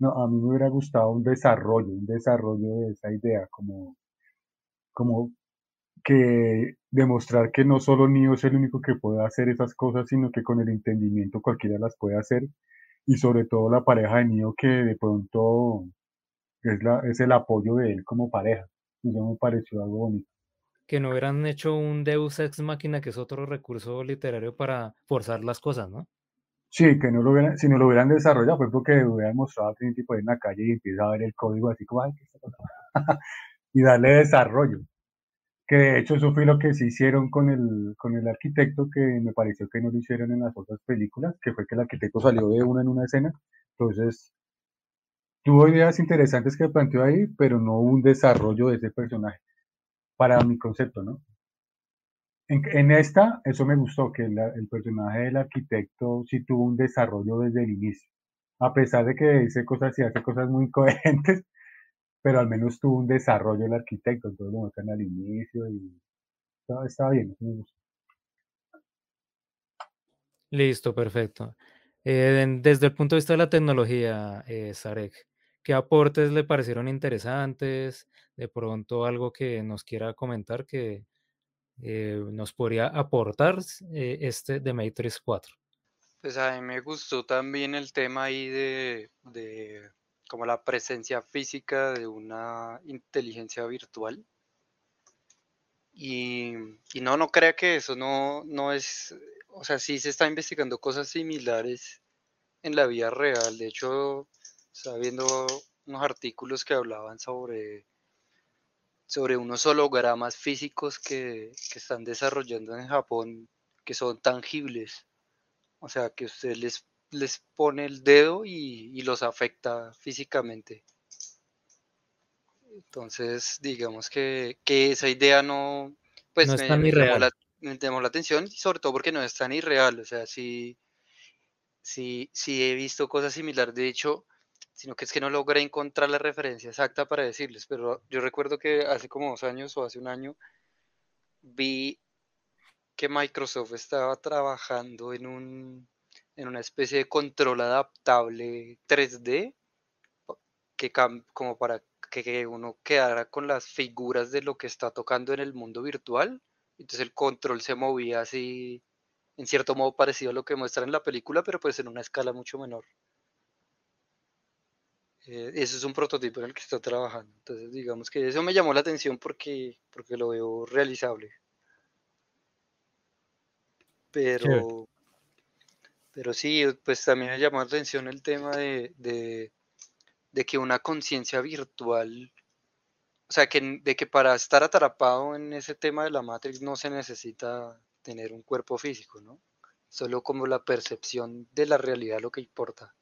No, a mí me hubiera gustado un desarrollo, un desarrollo de esa idea, como, como que demostrar que no solo Neo es el único que puede hacer esas cosas, sino que con el entendimiento cualquiera las puede hacer y sobre todo la pareja de Neo que de pronto es, la, es el apoyo de él como pareja. Y eso me pareció algo bonito. Que no hubieran hecho un Deus Ex Máquina, que es otro recurso literario para forzar las cosas, ¿no? Sí, que no lo hubieran, si no lo hubieran desarrollado fue porque hubieran mostrado a Trinity por en la calle y empieza a ver el código así como, ay, ¿qué está pasando? y darle desarrollo que de hecho eso fue lo que se hicieron con el, con el arquitecto, que me pareció que no lo hicieron en las otras películas, que fue que el arquitecto salió de una en una escena, entonces tuvo ideas interesantes que planteó ahí, pero no hubo un desarrollo de ese personaje, para mi concepto, ¿no? En, en esta, eso me gustó, que el personaje del arquitecto sí tuvo un desarrollo desde el inicio, a pesar de que dice cosas y hace cosas muy coherentes, pero al menos tuvo un desarrollo el arquitecto, entonces lo muestran al inicio y estaba, bien, me gusta. Listo, perfecto. Eh, desde el punto de vista de la tecnología, eh, Sarek, ¿qué aportes le parecieron interesantes? De pronto algo que nos quiera comentar que eh, nos podría aportar eh, este de Matrix 4. Pues a mí me gustó también el tema ahí de, de como la presencia física de una inteligencia virtual. Y, no, no crea que eso no, no es, o sea, sí se está investigando cosas similares en la vida real. De hecho, estaba viendo unos artículos que hablaban sobre, sobre unos hologramas físicos que, que están desarrollando en Japón que son tangibles. O sea, que usted les les pone el dedo y, los afecta físicamente. Entonces, digamos que, esa idea no, pues no me, está me, llamó la, me, llamó la, atención, sobre todo porque no es tan irreal. O sea, sí, sí, sí he visto cosas similares. De hecho, sino que es que no logré encontrar la referencia exacta para decirles, pero yo recuerdo que hace como dos años o hace un año vi que Microsoft estaba trabajando en un en una especie de control adaptable 3D, que como para que uno quedara con las figuras de lo que está tocando en el mundo virtual. Entonces el control se movía así, en cierto modo parecido a lo que muestra en la película, pero pues en una escala mucho menor. Eh, eso es un prototipo en el que está trabajando. Entonces digamos que eso me llamó la atención porque, porque lo veo realizable. Pero, pero sí, pues también me llamó la atención el tema de, de, que una conciencia virtual, o sea, que, de que para estar atrapado en ese tema de la Matrix no se necesita tener un cuerpo físico, ¿no? Solo como la percepción de la realidad lo que importa.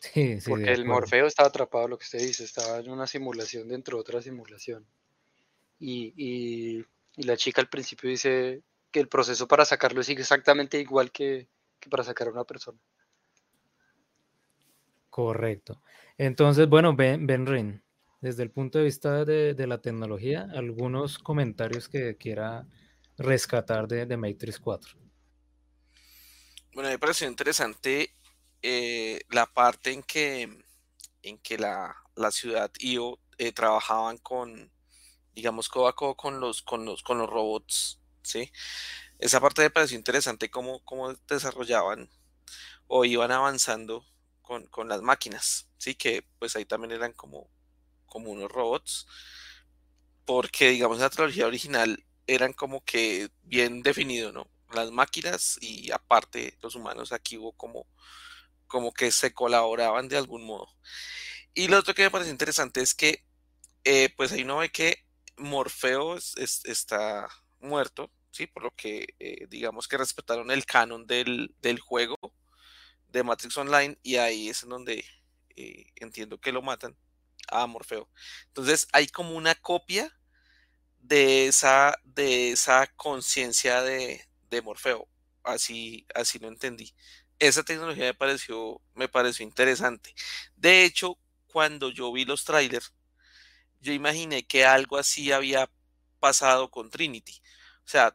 Sí, sí, Porque el. Morfeo estaba atrapado, lo que usted dice, estaba en una simulación dentro de otra simulación. Y, y- y la chica al principio dice que el proceso para sacarlo es exactamente igual que, que para sacar a una persona. Correcto. Entonces, bueno, Ben, Benrin, desde el punto de vista de, de la tecnología, algunos comentarios que quiera rescatar de, de Matrix 4. Bueno, me pareció interesante eh, la parte en que, en que la, la ciudad IO eh, trabajaban con, digamos, codo a codo con los, con los, con los robots, ¿sí? Esa parte me pareció interesante cómo, cómo desarrollaban o iban avanzando con, con las máquinas, ¿sí? Que pues ahí también eran como, como unos robots, porque digamos en la trilogía original eran como que bien definido, ¿no? Las máquinas y aparte los humanos aquí hubo como, como que se colaboraban de algún modo. Y lo otro que me parece interesante es que eh, pues ahí uno ve que Morfeo es- es- está muerto, ¿sí? Por lo que eh, digamos que respetaron el canon del, del juego de Matrix Online y ahí es en donde eh, entiendo que lo matan a Morfeo. Entonces hay como una copia de esa, de esa conciencia de, de Morfeo. Así, así lo entendí. Esa tecnología me pareció, me pareció interesante. De hecho, cuando yo vi los trailers, yo imaginé que algo así había pasado con Trinity. O sea,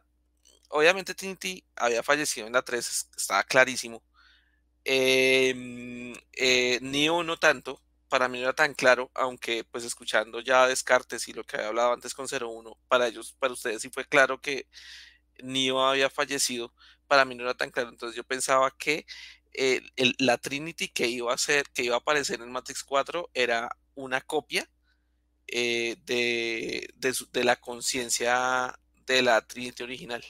obviamente Trinity había fallecido en la 3, es- estaba clarísimo. Em, eh, Neo no tanto, para mí no era tan claro, aunque pues escuchando ya Descartes y lo que había hablado antes con 01, para ellos, para ustedes sí fue claro que Neo había fallecido, para mí no era tan claro, entonces yo pensaba que eh, la Trinity que iba a ser, que iba a aparecer en Matrix 4 era una copia eh, de su- de la conciencia de la Trinity original.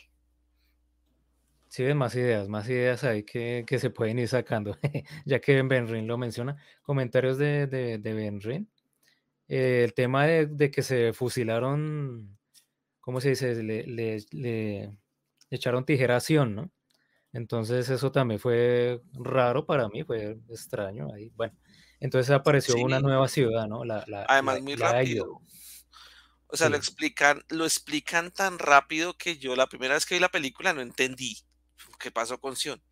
Sí, ven más ideas, más ideas ahí que, que se pueden ir sacando, ya que Benrin lo menciona. Comentarios de, de, de Benrin. Eh, el tema de, de que se fusilaron, ¿cómo se dice? Le, le- le echaron tijera a Sion, ¿no? Entonces eso también fue raro para mí, fue extraño ahí. Bueno, entonces apareció una nueva ciudad, ¿no? La, la, además la, muy rápido. O sea, lo explican, lo explican tan rápido que yo la primera vez que vi la película no entendí pasó con Sion.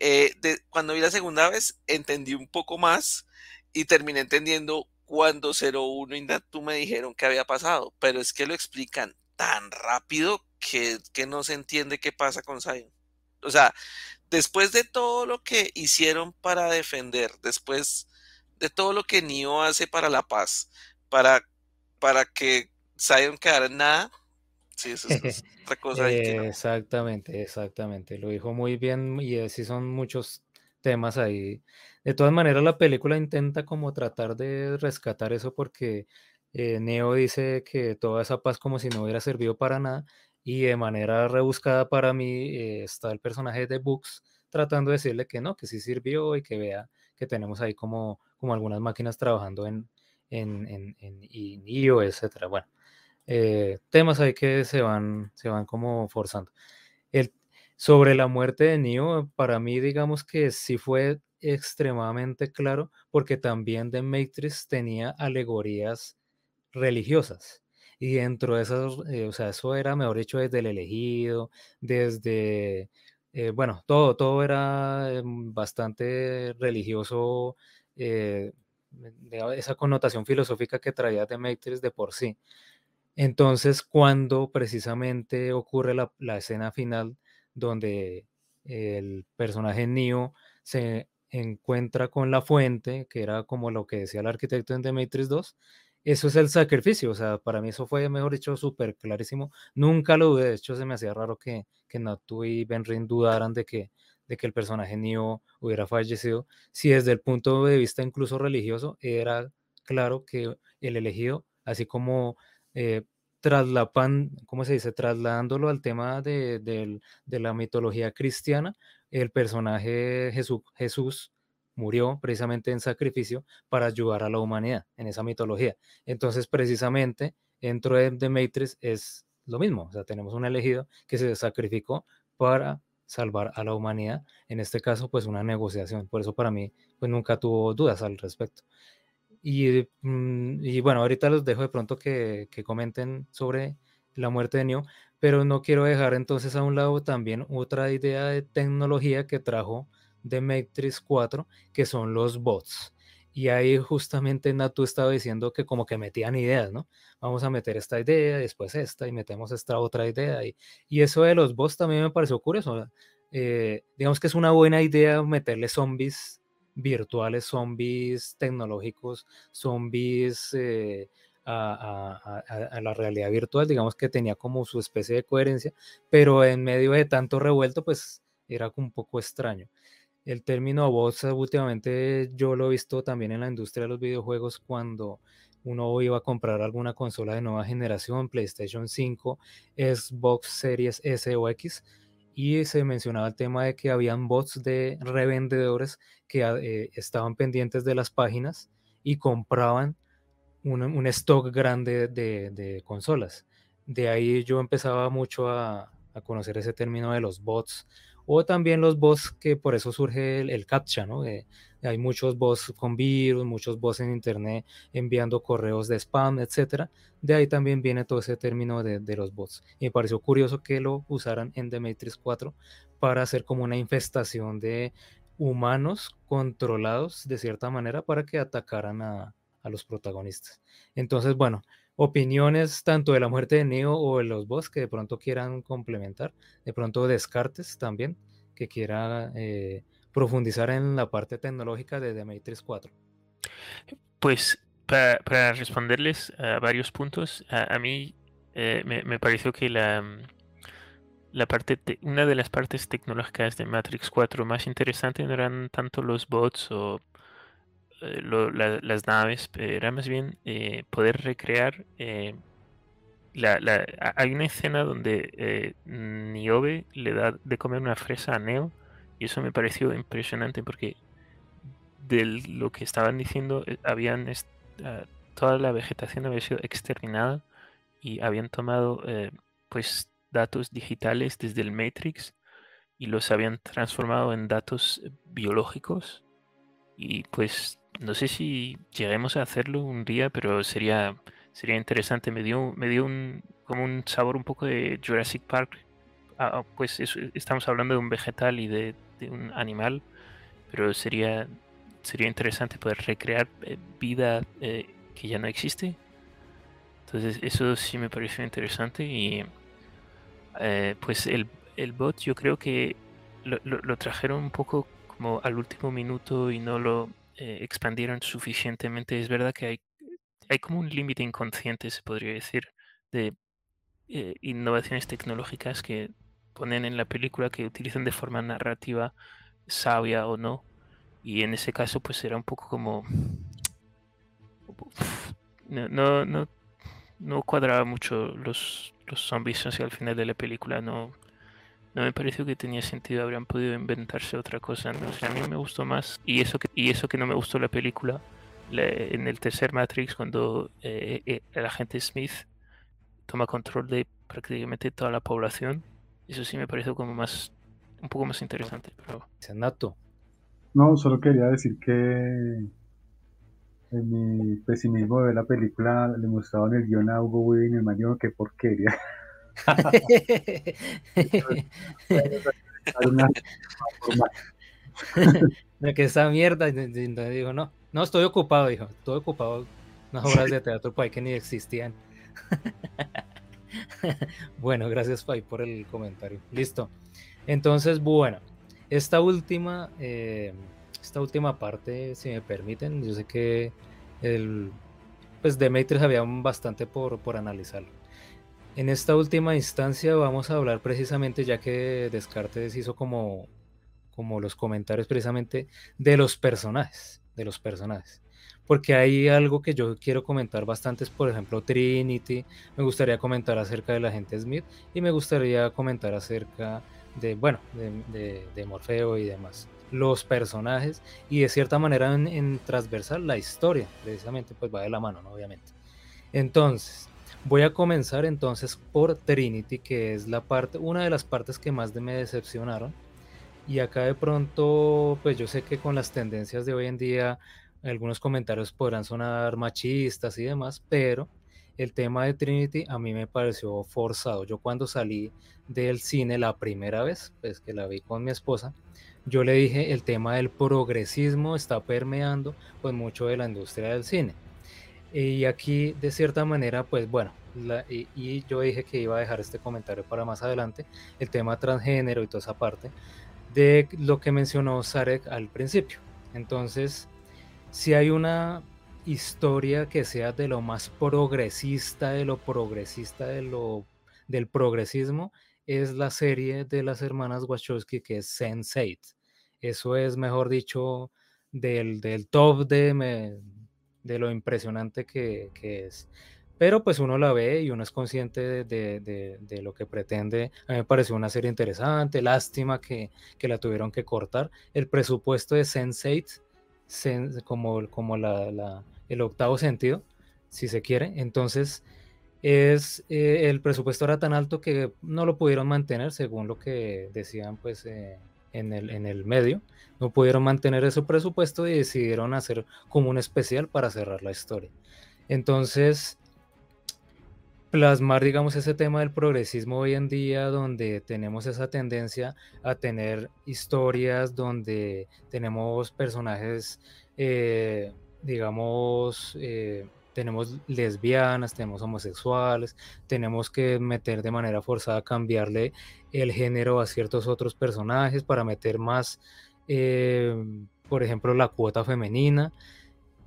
Eh, de- cuando vi la segunda vez entendí un poco más y terminé entendiendo cuando 01 y Natu me dijeron que había pasado, pero es que lo explican tan rápido que, que no se entiende qué pasa con Zion. O sea, después de todo lo que hicieron para defender, después de todo lo que Neo hace para la paz, para, para que Zion quedara en nada, sí, eso es, es otra cosa no. Exactamente, exactamente. Lo dijo muy bien y así son muchos temas ahí. De todas maneras, la película intenta como tratar de rescatar eso porque eh, Neo dice que toda esa paz como si no hubiera servido para nada y de manera rebuscada para mí eh, está el personaje de Books tratando de decirle que no, que sí sirvió y que vea que tenemos ahí como, como algunas máquinas trabajando en, en, en, en, en IO, etcétera. Bueno eh, temas ahí que se van, se van como forzando. El, sobre la muerte de Neo, para mí digamos que sí fue extremadamente claro porque también The Matrix tenía alegorías religiosas. Y dentro de esas, eh, o sea, eso era, mejor dicho, desde el elegido, desde, eh, bueno, todo, todo era eh, bastante religioso, eh, esa connotación filosófica que traía The Matrix de por sí. Entonces, cuando precisamente ocurre la, escena final donde el personaje Neo se encuentra con la fuente, que era como lo que decía el arquitecto en The Matrix 2, eso es el sacrificio, o sea, para mí eso fue, mejor dicho, súper clarísimo. Nunca lo dudé, de hecho se me hacía raro que, que Natu y Benrin dudaran de que, de que el personaje Neo hubiera fallecido, si desde el punto de vista incluso religioso era claro que el elegido, así como eh, traslapan, ¿cómo se dice? Trasladándolo al tema de, del- de la mitología cristiana, el personaje Jesús, Jesús murió precisamente en sacrificio para ayudar a la humanidad en esa mitología. Entonces, precisamente, dentro de The Matrix es lo mismo, o sea, tenemos un elegido que se sacrificó para salvar a la humanidad. En este caso, pues una negociación. Por eso para mí, pues nunca tuvo dudas al respecto. Y, mm, y bueno, ahorita los dejo de pronto que, que comenten sobre la muerte de Neo, pero no quiero dejar entonces a un lado también otra idea de tecnología que trajo de Matrix 4, que son los bots. Y ahí justamente Natu estaba diciendo que como que metían ideas, ¿no? Vamos a meter esta idea, después esta, y metemos esta otra idea. Y, y eso de los bots también me pareció curioso. Eh, digamos que es una buena idea meterle zombies virtuales, zombies tecnológicos, zombies eh, a, la realidad virtual, digamos que tenía como su especie de coherencia, pero en medio de tanto revuelto, pues era un poco extraño. El término bots últimamente yo lo he visto también en la industria de los videojuegos cuando uno iba a comprar alguna consola de nueva generación, PlayStation 5, Xbox Series S o X, y se mencionaba el tema de que habían bots de revendedores que eh, estaban pendientes de las páginas y compraban un, stock grande de, consolas. De ahí yo empezaba mucho a, a conocer ese término de los bots o también los bots que por eso surge el, captcha, ¿no? hay muchos bots con virus, muchos bots en internet enviando correos de spam, etcétera. De ahí también viene todo ese término de, los bots. Y me pareció curioso que lo usaran en The Matrix 4 para hacer como una infestación de humanos controlados de cierta manera para que atacaran a los protagonistas. Entonces, bueno, opiniones tanto de la muerte de Neo o de los boss que de pronto quieran complementar, de pronto Descartes también, que quiera eh, profundizar en la parte tecnológica de Matrix 4. Pues para, responderles a varios puntos, a, mí eh, me, pareció que la, la parte una de las partes tecnológicas de Matrix 4 más interesante no eran tanto los bots o eh, las naves, era más bien eh, poder recrear. Eh, la, hay una escena donde Niobe le da de comer una fresa a Neo y eso me pareció impresionante porque de lo que estaban diciendo habían ah, toda la vegetación había sido exterminada y habían tomado pues datos digitales desde el Matrix y los habían transformado en datos biológicos y pues no sé si lleguemos a hacerlo un día, pero sería sería interesante. Me dio, me dio un, como un sabor un poco de Jurassic Park. Ah, ah, pues estamos hablando de un vegetal y de, un animal, pero sería, sería interesante poder recrear eh, vida eh, que ya no existe. Entonces eso sí me pareció interesante y eh, pues el, el, bot yo creo que lo, lo trajeron un poco como al último minuto y no lo eh, expandieron suficientemente. Es verdad que hay, hay como un límite inconsciente, se podría decir, de eh, innovaciones tecnológicas que ponen en la película que utilizan de forma narrativa sabia o no. Y en ese caso, pues era un poco como. No, no, no, no cuadraba mucho los, los zombies hacia el final de la película. No, no me pareció que tenía sentido, habrían podido inventarse otra cosa. ¿no? a mí me gustó más, y eso que, y eso que no me gustó la película, en el tercer Matrix, cuando eh, eh, el agente Smith toma control de prácticamente toda la población, eso sí me pareció como más, un poco más interesante. Pero... Senato. No, solo quería decir que en mi pesimismo de la película le mostraban el guion a Hugo Weaving y me imagino qué porquería. de que esa mierda, dijo, no, no, estoy ocupado, dijo, estoy ocupado, unas obras de teatro que ni existían. bueno, gracias por el comentario. Listo. Entonces, bueno, esta última, eh, esta última parte, si me permiten, yo sé que el, pues de Matrix había bastante por, por analizarlo. En esta última instancia vamos a hablar precisamente, ya que Descartes hizo como, como los comentarios precisamente de los personajes, de los personajes. Porque hay algo que yo quiero comentar bastante, es por ejemplo Trinity, me gustaría comentar acerca de la gente Smith y me gustaría comentar acerca de, bueno, de, Morfeo y demás. Los personajes y de cierta manera en, transversal la historia, precisamente pues va de la mano, ¿no? obviamente. Entonces, Voy a comenzar entonces por Trinity, que es la parte, una de las partes que más me decepcionaron. Y acá de pronto, pues yo sé que con las tendencias de hoy en día, algunos comentarios podrán sonar machistas y demás, pero el tema de Trinity a mí me pareció forzado. Yo cuando salí del cine la primera vez, pues que la vi con mi esposa, yo le dije el tema del progresismo está permeando pues mucho de la industria del cine. Y aquí de cierta manera pues bueno, y, yo dije que iba a dejar este comentario para más adelante, el tema transgénero y toda esa parte de lo que mencionó Sarek al principio. Entonces, si hay una historia que sea de lo más progresista, de lo progresista, de lo del progresismo, es la serie de las hermanas Wachowski que es Sense8. Eso es, mejor dicho, del, top de, de lo impresionante que, es. Pero pues uno la ve y uno es consciente de, lo que pretende. A mí me pareció una serie interesante, lástima que, la tuvieron que cortar. El presupuesto de Sense8, como, como la, el octavo sentido, si se quiere, entonces es eh, el presupuesto era tan alto que no lo pudieron mantener según lo que decían pues eh, en, el, en el medio no pudieron mantener ese presupuesto y decidieron hacer como un especial para cerrar la historia. Entonces plasmar digamos ese tema del progresismo hoy en día donde tenemos esa tendencia a tener historias donde tenemos personajes eh, digamos tenemos lesbianas, tenemos homosexuales, tenemos que meter de manera forzada, cambiarle el género a ciertos otros personajes para meter más, eh, por ejemplo, la cuota femenina.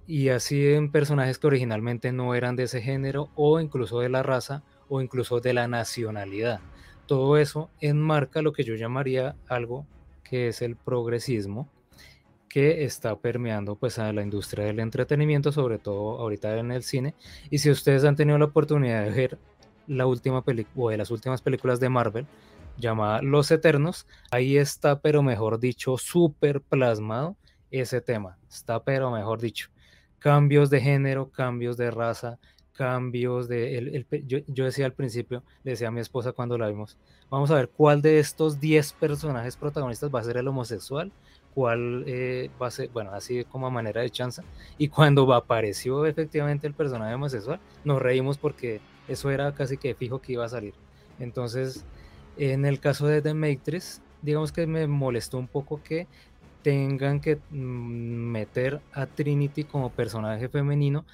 Y así en personajes que originalmente no eran de ese género o incluso de la raza o incluso de la nacionalidad. Todo eso enmarca lo que yo llamaría algo que es el progresismo, que está permeando pues a la industria del entretenimiento, sobre todo ahorita en el cine. Y si ustedes han tenido la oportunidad de ver la última película o de las últimas películas de Marvel, llamada Los Eternos, ahí está, pero mejor dicho, súper plasmado ese tema. Está, pero mejor dicho, cambios de género, cambios de raza, cambios de... yo, yo, decía al principio, le decía a mi esposa cuando la vimos, vamos a ver cuál de estos 10 personajes protagonistas va a ser el homosexual cuál eh, va a ser, bueno, así como a manera de chanza. Y cuando apareció efectivamente el personaje homosexual, nos reímos porque eso era casi que fijo que iba a salir. Entonces, en el caso de The Matrix, digamos que me molestó un poco que tengan que mm, meter a Trinity como personaje femenino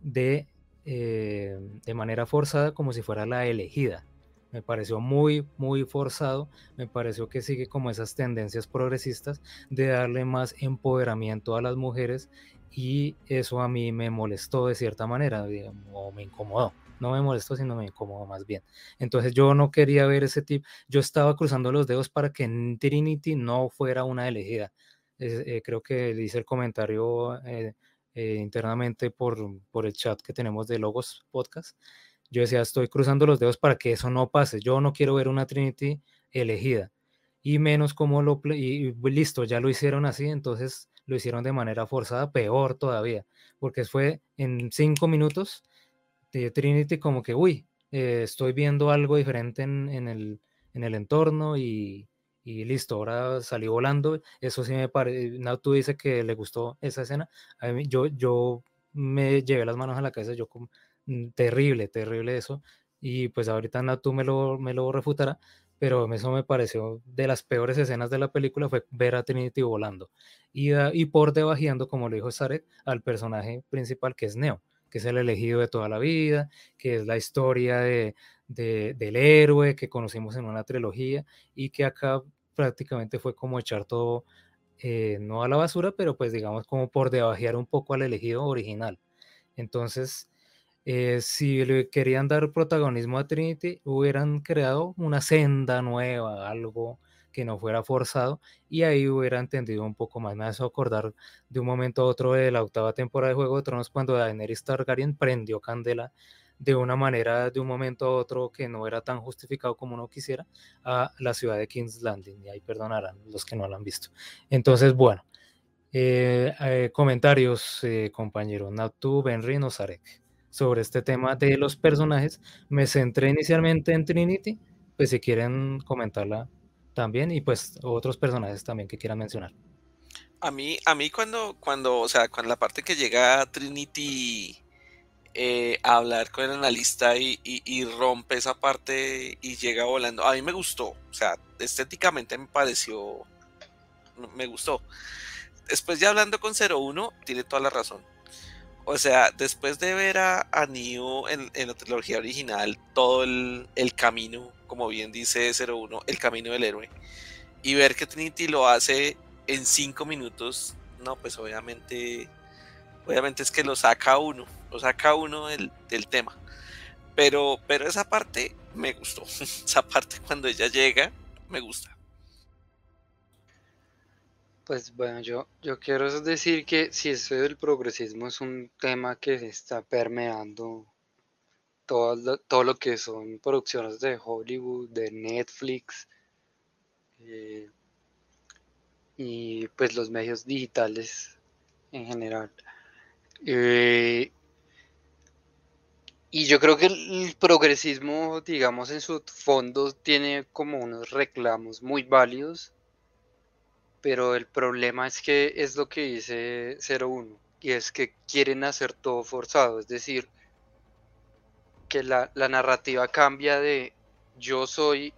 de, eh, de manera forzada como si fuera la elegida me pareció muy, muy forzado, me pareció que sigue como esas tendencias progresistas de darle más empoderamiento a las mujeres y eso a mí me molestó de cierta manera, o me incomodó. No me molestó, sino me incomodó más bien. Entonces yo no quería ver ese tipo, yo estaba cruzando los dedos para que Trinity no fuera una elegida. Eh, creo que dice el comentario eh, eh, internamente por, por el chat que tenemos de Logos Podcast yo decía, estoy cruzando los dedos para que eso no pase. Yo no quiero ver una Trinity elegida. Y menos como lo... Y, listo, ya lo hicieron así, entonces lo hicieron de manera forzada, peor todavía. Porque fue en cinco minutos de Trinity como que, uy, eh, estoy viendo algo diferente en, el, en el entorno y, y listo, ahora salió volando. Eso sí me parece. tú dice que le gustó esa escena. Yo, yo me llevé las manos a la cabeza, yo terrible, terrible eso. Y pues ahorita Natu me lo, me lo refutará, pero eso me pareció de las peores escenas de la película fue ver a Trinity volando. Y, y por debajeando, como lo dijo Sarek, al personaje principal que es Neo, que es el elegido de toda la vida, que es la historia de, del héroe que conocimos en una trilogía y que acá prácticamente fue como echar todo, eh, no a la basura, pero pues digamos como por debajear un poco al elegido original. Entonces, eh, si le querían dar protagonismo a Trinity, hubieran creado una senda nueva, algo que no fuera forzado, y ahí hubiera entendido un poco más. Me acordar de un momento a otro de la octava temporada de Juego de Tronos cuando Daenerys Targaryen prendió candela de una manera, de un momento a otro que no era tan justificado como uno quisiera, a la ciudad de King's Landing, y ahí perdonarán los que no lo han visto. Entonces, bueno, eh, eh, comentarios, compañero Natu, Benry, Sarek. Sobre este tema de los personajes. Me centré inicialmente en Trinity, pues si quieren comentarla también y pues otros personajes también que quieran mencionar. A mí, a mí cuando, cuando, o sea, cuando la parte que llega Trinity eh, a hablar con el analista y, y, rompe esa parte y llega volando, a mí me gustó, o sea, estéticamente me pareció, me gustó. Después ya hablando con 01, tiene toda la razón. O sea, después de ver a, a en, la trilogía original, todo el, el, camino, como bien dice 01, el camino del héroe, y ver que Trinity lo hace en cinco minutos, no, pues obviamente, obviamente es que lo saca uno, lo saca uno del, del tema. Pero, pero esa parte me gustó. esa parte cuando ella llega, me gusta. Pues bueno, yo, yo quiero decir que si eso del progresismo es un tema que está permeando todo lo, todo lo que son producciones de Hollywood, de Netflix eh, y pues los medios digitales en general. Eh, y yo creo que el progresismo, digamos, en su fondo tiene como unos reclamos muy válidos pero el problema es que es lo que dice 01 y es que quieren hacer todo forzado, es decir, que la, narrativa cambia de yo soy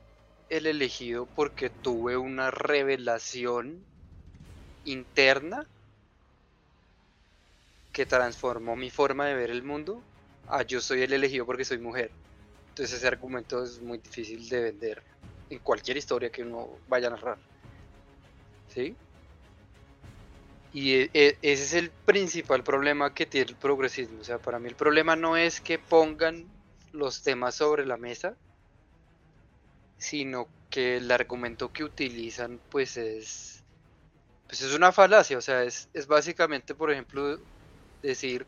el elegido porque tuve una revelación interna que transformó mi forma de ver el mundo a yo soy el elegido porque soy mujer. Entonces ese argumento es muy difícil de vender en cualquier historia que uno vaya a narrar. ¿Sí? Y e, e, ese es el principal problema que tiene el progresismo. O sea, para mí el problema no es que pongan los temas sobre la mesa, sino que el argumento que utilizan pues es pues es una falacia, o sea, es, básicamente, por ejemplo, decir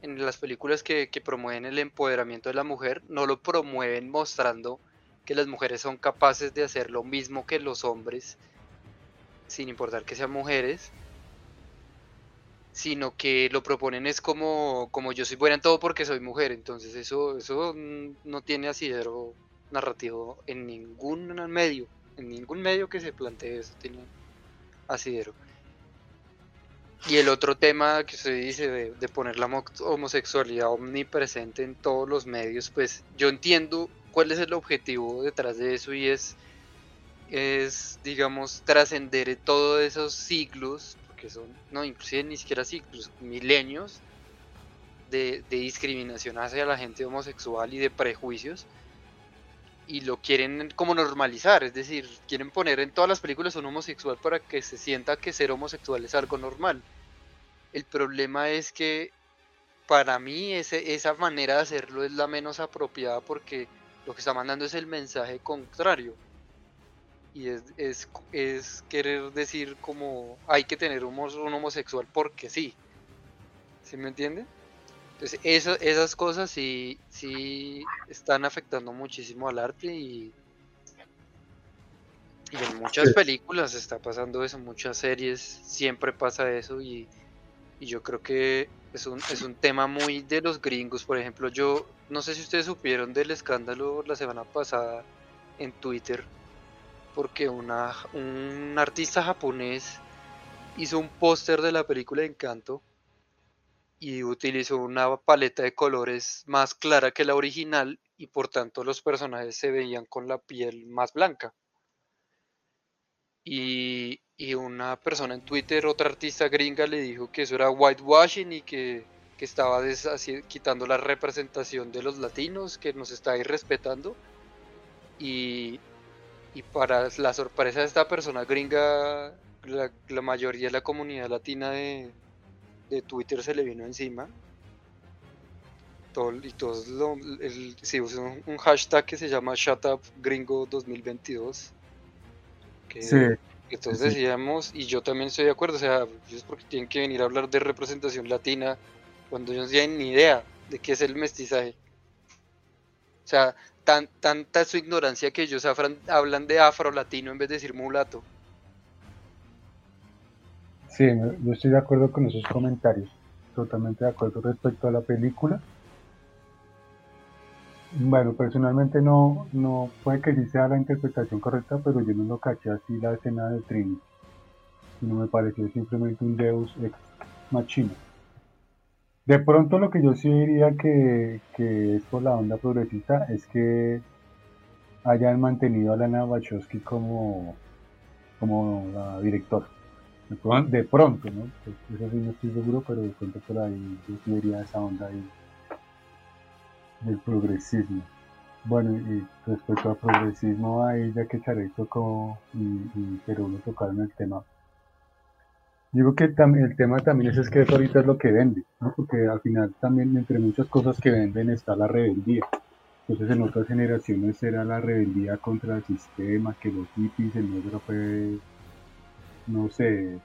en las películas que, que promueven el empoderamiento de la mujer, no lo promueven mostrando que las mujeres son capaces de hacer lo mismo que los hombres sin importar que sean mujeres, sino que lo proponen es como, como yo soy buena en todo porque soy mujer, entonces eso, eso no tiene asidero narrativo en ningún medio, en ningún medio que se plantee eso tiene asidero. Y el otro tema que usted dice de, de poner la homosexualidad omnipresente en todos los medios, pues yo entiendo cuál es el objetivo detrás de eso y es es, digamos, trascender todos esos siglos, porque son, no, inclusive ni siquiera siglos, milenios de, discriminación hacia la gente homosexual y de prejuicios, y lo quieren como normalizar, es decir, quieren poner en todas las películas un homosexual para que se sienta que ser homosexual es algo normal. El problema es que para mí esa manera de hacerlo es la menos apropiada porque lo que está mandando es el mensaje contrario y es, es, es, querer decir como hay que tener un, homosexual porque sí. ¿Sí me entiende? Entonces eso, esas cosas sí, sí están afectando muchísimo al arte y, y en muchas películas está pasando eso, en muchas series siempre pasa eso y, y yo creo que es un, es un tema muy de los gringos. Por ejemplo, yo no sé si ustedes supieron del escándalo la semana pasada en Twitter porque un artista japonés hizo un póster de la película Encanto y utilizó una paleta de colores más clara que la original y por tanto los personajes se veían con la piel más blanca. Y, una persona en Twitter, otra artista gringa, le dijo que eso era whitewashing y que, que estaba quitando la representación de los latinos, que nos está irrespetando. Y, y para la sorpresa de esta persona gringa, la, mayoría de la comunidad latina de, Twitter se le vino encima. Todo, y todos lo, el, se usa un, hashtag que se llama ShutUpGringo2022. Que, sí, que todos decíamos, y yo también estoy de acuerdo, o sea, es porque tienen que venir a hablar de representación latina cuando ellos no tienen ni idea de qué es el mestizaje. O sea, tan, tanta su ignorancia que ellos hablan de afro-latino en vez de decir mulato. Sí, yo estoy de acuerdo con esos comentarios, totalmente de acuerdo respecto a la película. Bueno, personalmente no, no puede que sí sea la interpretación correcta, pero yo no lo caché así la escena de Trinity. No me pareció simplemente un Deus ex machina. De pronto lo que yo sí diría que, que es por la onda progresista es que hayan mantenido a Lana Wachowski como, como la directora. De pronto, de pronto, ¿no? Pues eso sí no estoy seguro, pero de pronto por ahí yo sí diría esa onda ahí del progresismo. Bueno, y respecto al progresismo, ahí ya que Charey tocó y, y pero uno tocaron el tema. Digo que el tema también es, es que eso ahorita es lo que vende, ¿no? porque al final también entre muchas cosas que venden está la rebeldía. Entonces en otras generaciones era la rebeldía contra el sistema, que los hippies, el negro fue, no sé,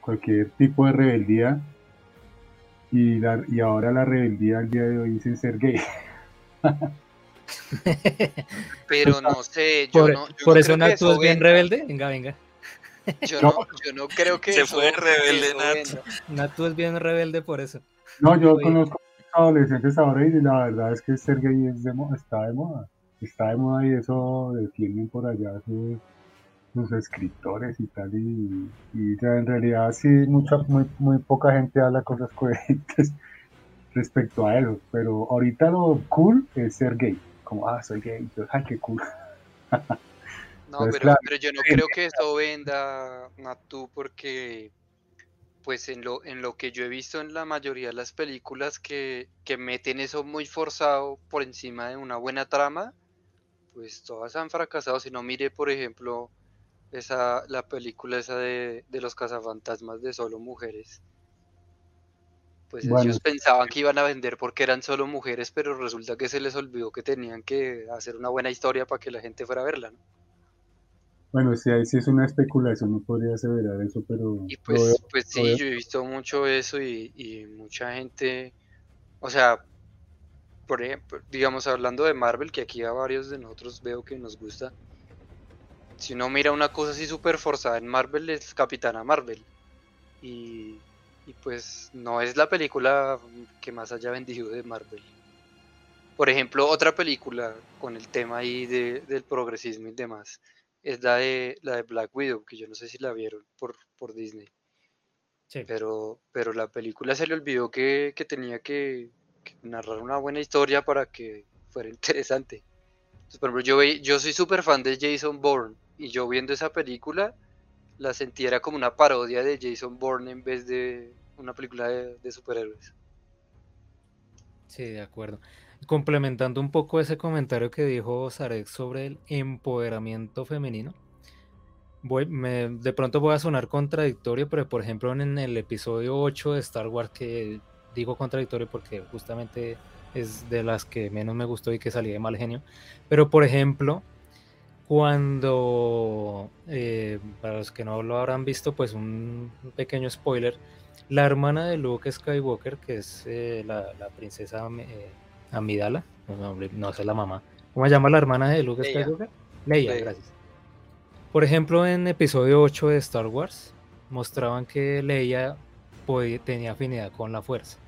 cualquier tipo de rebeldía. Y, la, y ahora la rebeldía al día de hoy es ser gay. Pero no sé, yo por, no. Yo por no eso Natu es bien rebelde. Venga, venga. Yo no, yo no creo que Se eso- fue rebelde, eso Nat. venda. Natu es bien rebelde por eso. No, yo Oye. conozco adolescentes ahora y la verdad es que ser gay es de mo- está de moda. Está de moda y eso defienden por allá sus, sus escritores y tal. Y, y ya en realidad sí, mucha, muy, muy poca gente habla cosas coherentes respecto a eso. Pero ahorita lo cool es ser gay. Como, ah, soy gay. Entonces, ay, qué cool. No, pero, claro, pero yo no creo que eso venda, Natu, porque pues en lo, en lo que yo he visto en la mayoría de las películas que, que meten eso muy forzado por encima de una buena trama, pues todas han fracasado. Si no mire, por ejemplo, esa, la película esa de, de los cazafantasmas de solo mujeres. Pues Bueno. ellos pensaban que iban a vender porque eran solo mujeres, pero resulta que se les olvidó que tenían que hacer una buena historia para que la gente fuera a verla, ¿no? Bueno, sí, ahí sí es una especulación, no podría aseverar eso, pero Y pues, veo- pues sí, yo he visto mucho eso y, y mucha gente, o sea, por ejemplo, digamos, hablando de Marvel, que aquí a varios de nosotros veo que nos gusta, si uno mira una cosa así súper forzada en Marvel es Capitana Marvel. Y, y pues no es la película que más haya vendido de Marvel. Por ejemplo, otra película con el tema ahí de, del progresismo y demás es la de, la de Black Widow, que yo no sé si la vieron por, por Disney. Pero, pero la película se le olvidó que, que tenía que, que narrar una buena historia para que fuera interesante. Entonces, por ejemplo, yo, ve- yo soy súper fan de Jason Bourne y yo viendo esa película la sentí era como una parodia de Jason Bourne en vez de una película de, de superhéroes. Sí, de acuerdo. Complementando un poco ese comentario que dijo Sarek sobre el empoderamiento femenino, de pronto voy a sonar contradictorio, pero por ejemplo en el episodio 8 de Star Wars, que digo contradictorio porque justamente es de las que menos me gustó y que salí de mal genio, pero por ejemplo, cuando, eh, para los que no lo habrán visto, pues un, pequeño spoiler, la hermana de Luke Skywalker, que es eh, la, princesa eh, Amidala, no, no, no sé la mamá, ¿cómo se llama la hermana de Luke Leia. Skywalker? Leia, Leia. gracias. Por ejemplo, en episodio 8 de Star Wars, mostraban que Leia podía- tenía afinidad con la fuerza.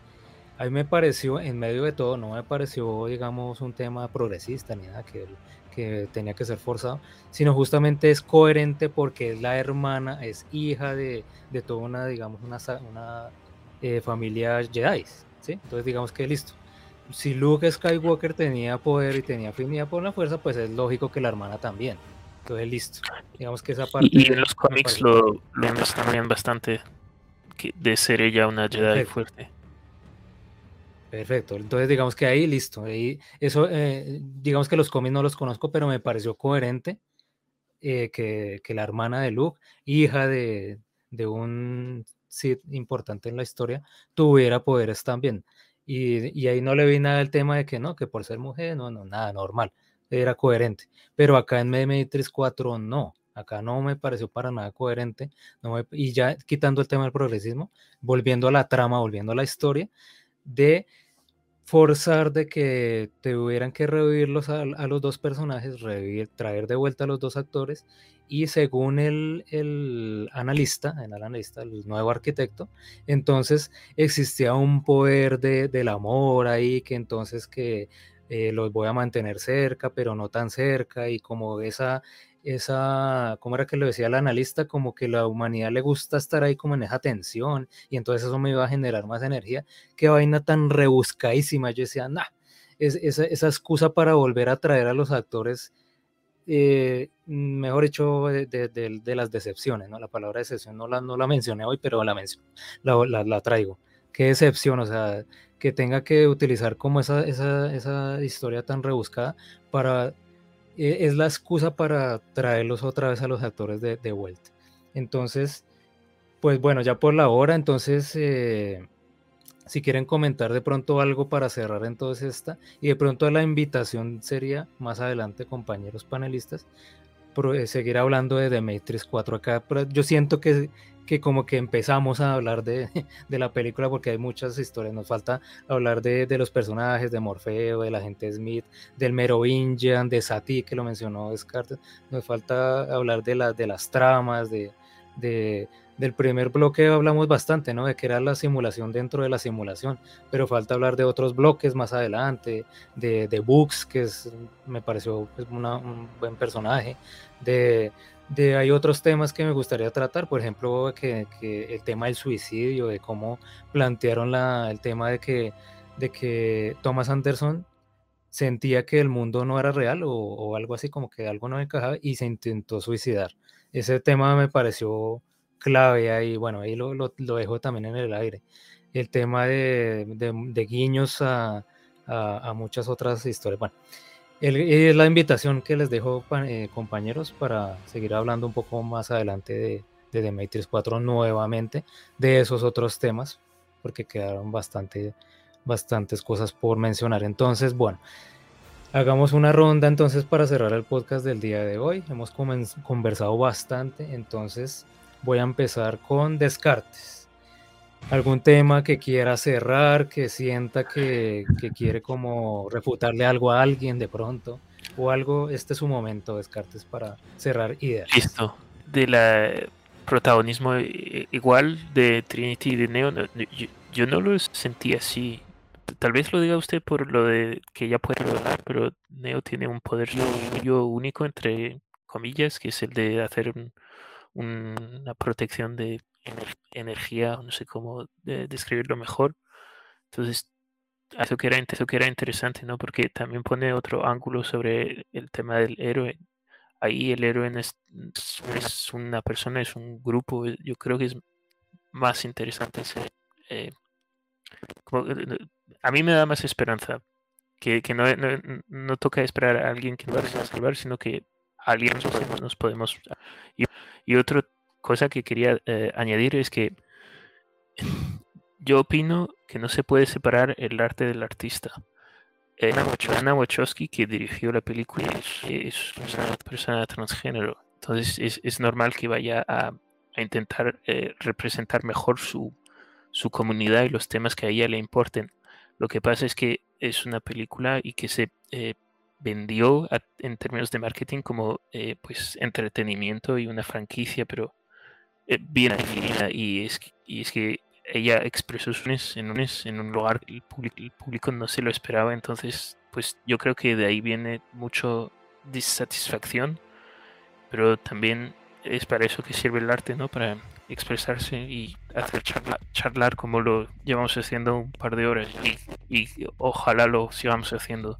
A mí me pareció, en medio de todo, no me pareció, digamos, un tema progresista ni nada que, que tenía que ser forzado, sino justamente es coherente porque es la hermana, es hija de, de toda una, digamos, una, una eh, familia Jedi, ¿sí? Entonces, digamos que listo. Si Luke Skywalker tenía poder y tenía afinidad por la fuerza, pues es lógico que la hermana también. Entonces, listo. Digamos que esa parte. Y, en los cómics lo, lo muestran bastante que- de ser ella una Jedi Perfecto. fuerte. Perfecto, entonces digamos que ahí listo, ahí eso, eh, digamos que los cómics no los conozco, pero me pareció coherente eh, que, que la hermana de Luke, hija de, de un Sith importante en la historia, tuviera poderes también. Y, y ahí no le vi nada del tema de que no, que por ser mujer, no, no, nada normal, era coherente. Pero acá en Matrix 4 no, acá no me pareció para nada coherente. No me- y ya quitando el tema del progresismo, volviendo a la trama, volviendo a la historia, de forzar de que tuvieran que revivirlos a, los dos personajes, revivir, traer de vuelta a los dos actores y según el, el analista, el analista, el nuevo arquitecto, entonces existía un poder de, del amor ahí que entonces que eh, los voy a mantener cerca, pero no tan cerca, y como esa, esa, ¿cómo era que lo decía el analista? Como que la humanidad le gusta estar ahí como en esa tensión, y entonces eso me iba a generar más energía. Qué vaina tan rebuscadísima. Yo decía, nah, es, esa, esa excusa para volver a traer a los actores eh, mejor dicho, de, las decepciones, ¿no? La palabra decepción no la, no la mencioné hoy, pero la, la, la, traigo. Qué decepción, o sea, que tenga que utilizar como esa, esa, esa historia tan rebuscada para... E, es la excusa para traerlos otra vez a los actores de, vuelta. Entonces, pues bueno, ya por la hora, entonces... Eh, si quieren comentar de pronto algo para cerrar entonces esta, y de pronto la invitación sería más adelante, compañeros panelistas, eh, seguir hablando de The Matrix 4 acá. Pero yo siento que, que como que empezamos a hablar de, de, la película porque hay muchas historias. Nos falta hablar de, de los personajes, de Morfeo, de la gente Smith, del Merovingian, de Sati, que lo mencionó Descartes. Nos falta hablar de, la, de las tramas, de, de, del primer bloque hablamos bastante, ¿no? De que era la simulación dentro de la simulación, pero falta hablar de otros bloques más adelante, de, de Books, que es, me pareció pues, un buen personaje, de, de, hay otros temas que me gustaría tratar, por ejemplo, que, que el tema del suicidio, de cómo plantearon la, el tema de que, de que Thomas Anderson sentía que el mundo no era real o, o algo así, como que algo no encajaba y se intentó suicidar. Ese tema me pareció clave ahí, bueno, ahí lo, lo, dejo también en el aire. El tema de, de, guiños a, a, muchas otras historias. Bueno, es la invitación que les dejo, eh, compañeros, para seguir hablando un poco más adelante de, de The Matrix 4 nuevamente, de esos otros temas, porque quedaron bastante, bastantes cosas por mencionar. Entonces, bueno. Hagamos una ronda entonces para cerrar el podcast del día de hoy. Hemos conversado bastante, entonces voy a empezar con Descartes. ¿Algún tema que quiera cerrar, que sienta que, quiere como refutarle algo a alguien de pronto? O algo, este es su momento, Descartes, para cerrar ideas. Listo. De la protagonismo igual de Trinity y de Neo, yo, no lo sentí así. Tal vez lo diga usted por lo de que ya puede hablar, pero Neo tiene un poder único, entre comillas, que es el de hacer un, una protección de energía, no sé cómo describirlo mejor. Entonces, eso que, era, eso que era interesante, ¿no? Porque también pone otro ángulo sobre el tema del héroe. Ahí el héroe es, es una persona, es un grupo. Eh, yo creo que es más interesante eh, eh, a mí me da más esperanza que, que no, no, toca esperar a alguien que nos va a salvar, sino que alguien nos podemos... Y, y otra cosa que quería eh, añadir es que yo opino que no se puede separar el arte del artista. Eh, Anna Wachowski, que dirigió la película, es, una persona transgénero. Entonces es, es normal que vaya a, a intentar eh, representar mejor su, su comunidad y los temas que a ella le importen. Lo que pasa es que es una película y que se eh, vendió en términos de marketing como eh, pues entretenimiento y una franquicia, pero eh, bien definida. Y es, y es que ella expresó sus en un, en un lugar que el público, el público no se lo esperaba. Entonces, pues yo creo que de ahí viene mucho disatisfacción, pero también es para eso que sirve el arte, ¿no? Para expresarse y hacer charlar como lo llevamos haciendo un par de horas y ojalá lo sigamos haciendo.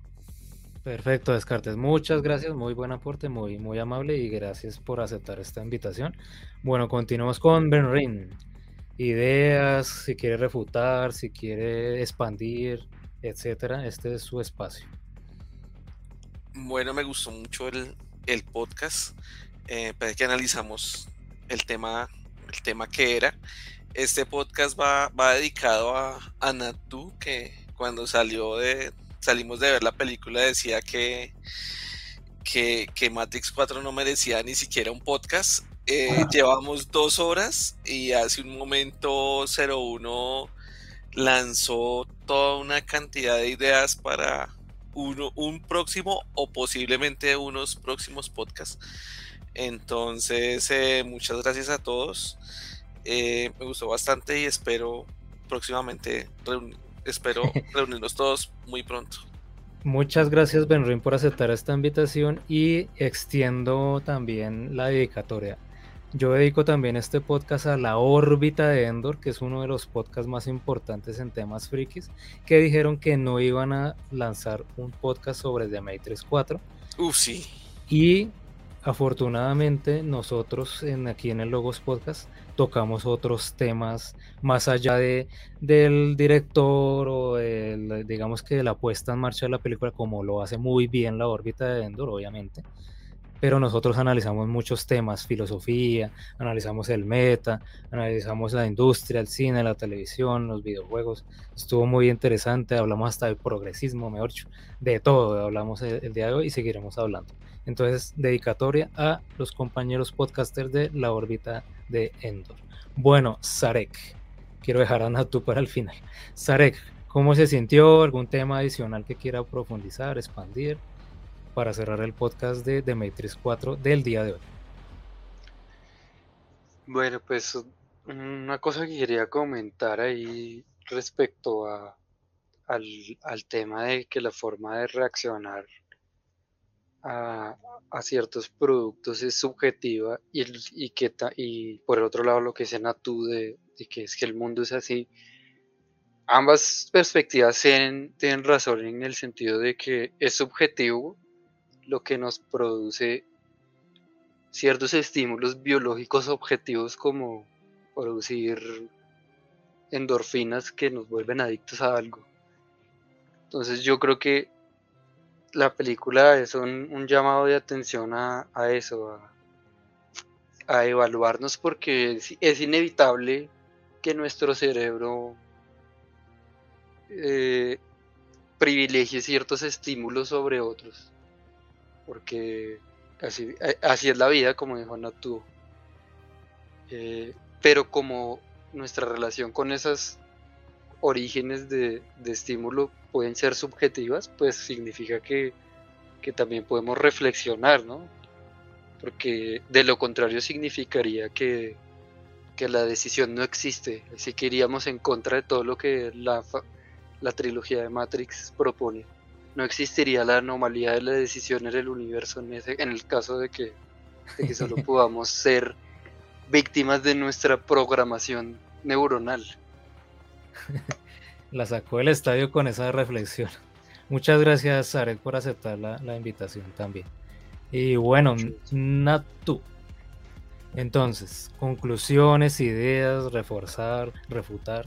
Perfecto, Descartes. Muchas gracias, muy buen aporte, muy, muy amable y gracias por aceptar esta invitación. Bueno, continuamos con Benrin. Ideas, si quiere refutar, si quiere expandir, etcétera. Este es su espacio. Bueno, me gustó mucho el, el podcast. Eh, parece que analizamos el tema, el tema que era. Este podcast va, va dedicado a, a Natu, que cuando salió de, salimos de ver la película decía que, que, Matrix 4 no merecía ni siquiera un podcast. Eh, llevamos dos horas y hace un momento 01 lanzó toda una cantidad de ideas para uno, un próximo o posiblemente unos próximos podcasts. Entonces, eh, muchas gracias a todos. Eh, me gustó bastante y espero próximamente espero reunirnos todos muy pronto. Muchas gracias Benrin por aceptar esta invitación y extiendo también la dedicatoria. Yo dedico también este podcast a la órbita de Endor, que es uno de los podcasts más importantes en temas frikis, que dijeron que no iban a lanzar un podcast sobre The Matrix 4. Uf, sí. Y afortunadamente nosotros en, aquí en el Logos Podcast tocamos otros temas más allá de, del director o digamos que la puesta en marcha de la película como lo hace muy bien la órbita de Endor obviamente pero nosotros analizamos muchos temas, filosofía, analizamos el meta, analizamos la industria, el cine, la televisión, los videojuegos. Estuvo muy interesante, hablamos hasta de progresismo, mejor dicho, de todo hablamos el, día de hoy y seguiremos hablando. Entonces, dedicatoria a los compañeros podcasters de la órbita de Endor. Bueno, Sarek, quiero dejar a Natu para el final. Sarek, ¿cómo se sintió? ¿Algún tema adicional que quiera profundizar, expandir? para cerrar el podcast de, Matrix 4 del día de hoy. Bueno, pues una cosa que quería comentar ahí respecto a, al, tema de que la forma de reaccionar a, ciertos productos es subjetiva y, y, y por el otro lado lo que dice Natu de, de que es que el mundo es así. Ambas perspectivas tienen, tienen razón en el sentido de que es subjetivo lo que nos produce ciertos estímulos biológicos objetivos como producir endorfinas que nos vuelven adictos a algo. Entonces yo creo que la película es un, llamado de atención a, eso, a, evaluarnos porque es, inevitable que nuestro cerebro eh, privilegie ciertos estímulos sobre otros porque así, es la vida, como dijo Natu. Eh, pero como nuestra relación con esos orígenes de, estímulo pueden ser subjetivas, pues significa que, también podemos reflexionar, ¿no? Porque de lo contrario significaría que, que la decisión no existe, así que iríamos en contra de todo lo que la, la trilogía de Matrix propone no existiría la anomalía de la decisión en el universo en, ese, en el caso de que, solo podamos ser víctimas de nuestra programación neuronal. La sacó del estadio con esa reflexión. Muchas gracias, Sarek, por aceptar la, la invitación también. Y bueno, Natu. Entonces, conclusiones, ideas, reforzar, refutar.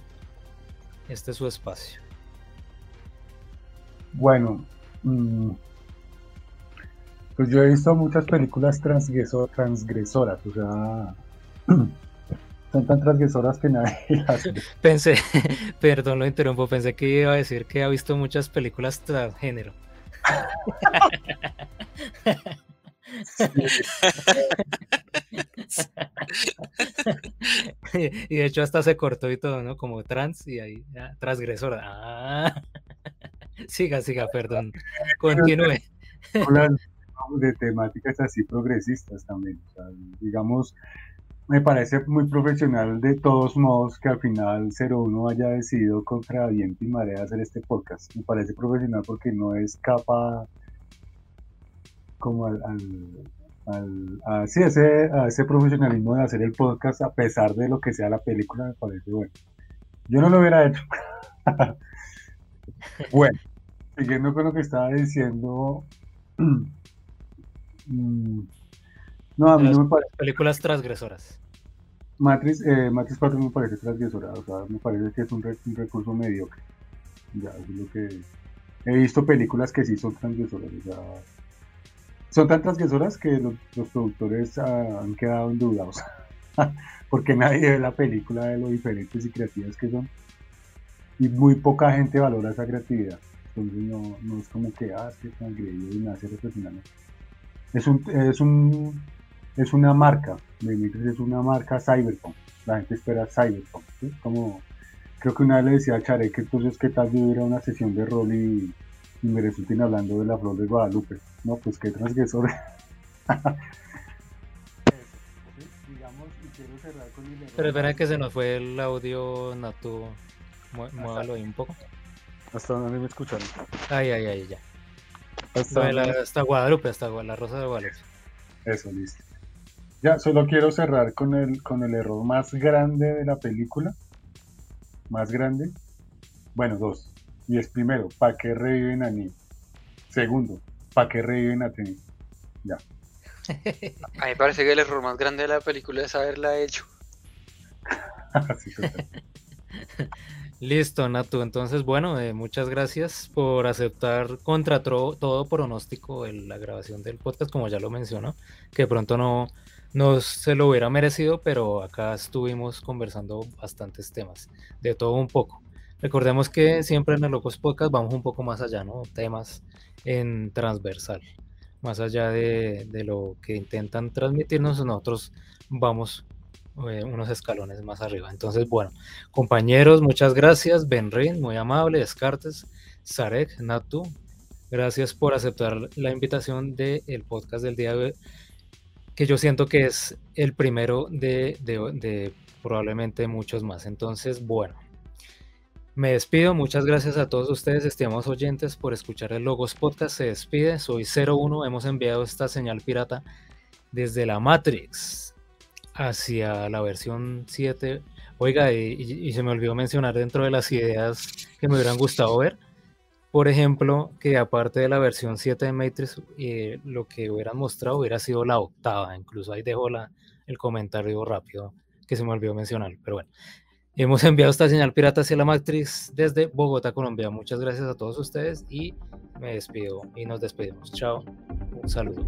Este es su espacio. Bueno, mm, pues yo he visto muchas películas transgresoras, o sea, son tan transgresoras que nadie las Pensé, perdón, lo interrumpo, pensé que iba a decir que ha visto muchas películas transgénero. y de hecho hasta se cortó y todo, ¿no? Como trans y ahí, transgresora. Ah. Siga, siga, perdón. Continúe. de temáticas así progresistas también. digamos, me parece muy profesional de todos modos que al final 01 haya decidido contra viento y marea hacer este podcast. Me parece profesional porque no escapa como al, al, a, ese, a ese profesionalismo de hacer el podcast a pesar de lo que sea la película, me parece bueno. Yo no lo hubiera hecho. Bueno, siguiendo con lo que estaba diciendo. No, a mí no me parece. Películas transgresoras. Matrix, eh, Matrix 4 me parece transgresora, o sea, me parece que es un, recurso mediocre. Ya, es lo que. He visto películas que sí son transgresoras, o sea. Son tan transgresoras que los, productores ah, han quedado en duda, o sea, porque nadie ve la película de lo diferentes y creativas que son y muy poca gente valora esa creatividad. Entonces no, no es como que, ah, es que y me hace reflexionar. Es, un, es, un, es una marca, es una marca cyberpunk. La gente espera cyberpunk. Como, creo que una vez le decía a Chare que entonces qué tal yo una sesión de rol y, me resulten hablando de la flor de Guadalupe. No, pues qué transgresor. Pero espera que se nos fue el audio Natu. Muévalo ahí un poco. Hasta donde me escucharon. Ay, ay, ay, ya. Hasta, la, hasta Guadalupe, hasta la Rosa de Guadalupe. Eso, listo. Ya, solo quiero cerrar con el, con el error más grande de la película. Más grande. Bueno, dos. Y es primero, ¿para qué reviven a Neo? Segundo, ¿para qué reviven a Tennessee? Ya. A mí me parece que el error más grande de la película es haberla hecho. Sí. Listo, Natu. Entonces, bueno, eh, muchas gracias por aceptar contra todo pronóstico el- la grabación del podcast, como ya lo mencionó, que de pronto no, no se lo hubiera merecido, pero acá estuvimos conversando bastantes temas, de todo un poco. Recordemos que siempre en el Locos Podcast vamos un poco más allá, ¿no? Temas en transversal, más allá de, de lo que intentan transmitirnos, nosotros vamos eh, unos escalones más arriba. Entonces, bueno, compañeros, muchas gracias. Benrin, muy amable. Descartes, Sarek, Natu, gracias por aceptar la invitación del podcast del día de hoy, que yo siento que es el primero de, de- probablemente muchos más. Entonces, bueno, me despido. Muchas gracias a todos ustedes, estimados oyentes, por escuchar el Logos Podcast. Se despide. Soy 01. Hemos enviado esta señal pirata desde la Matrix hacia la versión 7. Oiga, y- y se me olvidó mencionar dentro de las ideas que me hubieran gustado ver, por ejemplo, que aparte de la versión 7 de Matrix, eh, lo que hubieran mostrado hubiera sido la octava. Incluso ahí dejo el comentario rápido que se me olvidó mencionar. Pero bueno, hemos enviado esta señal pirata hacia la Matrix desde Bogotá, Colombia. Muchas gracias a todos ustedes y me despido y nos despedimos. Chao, un saludo.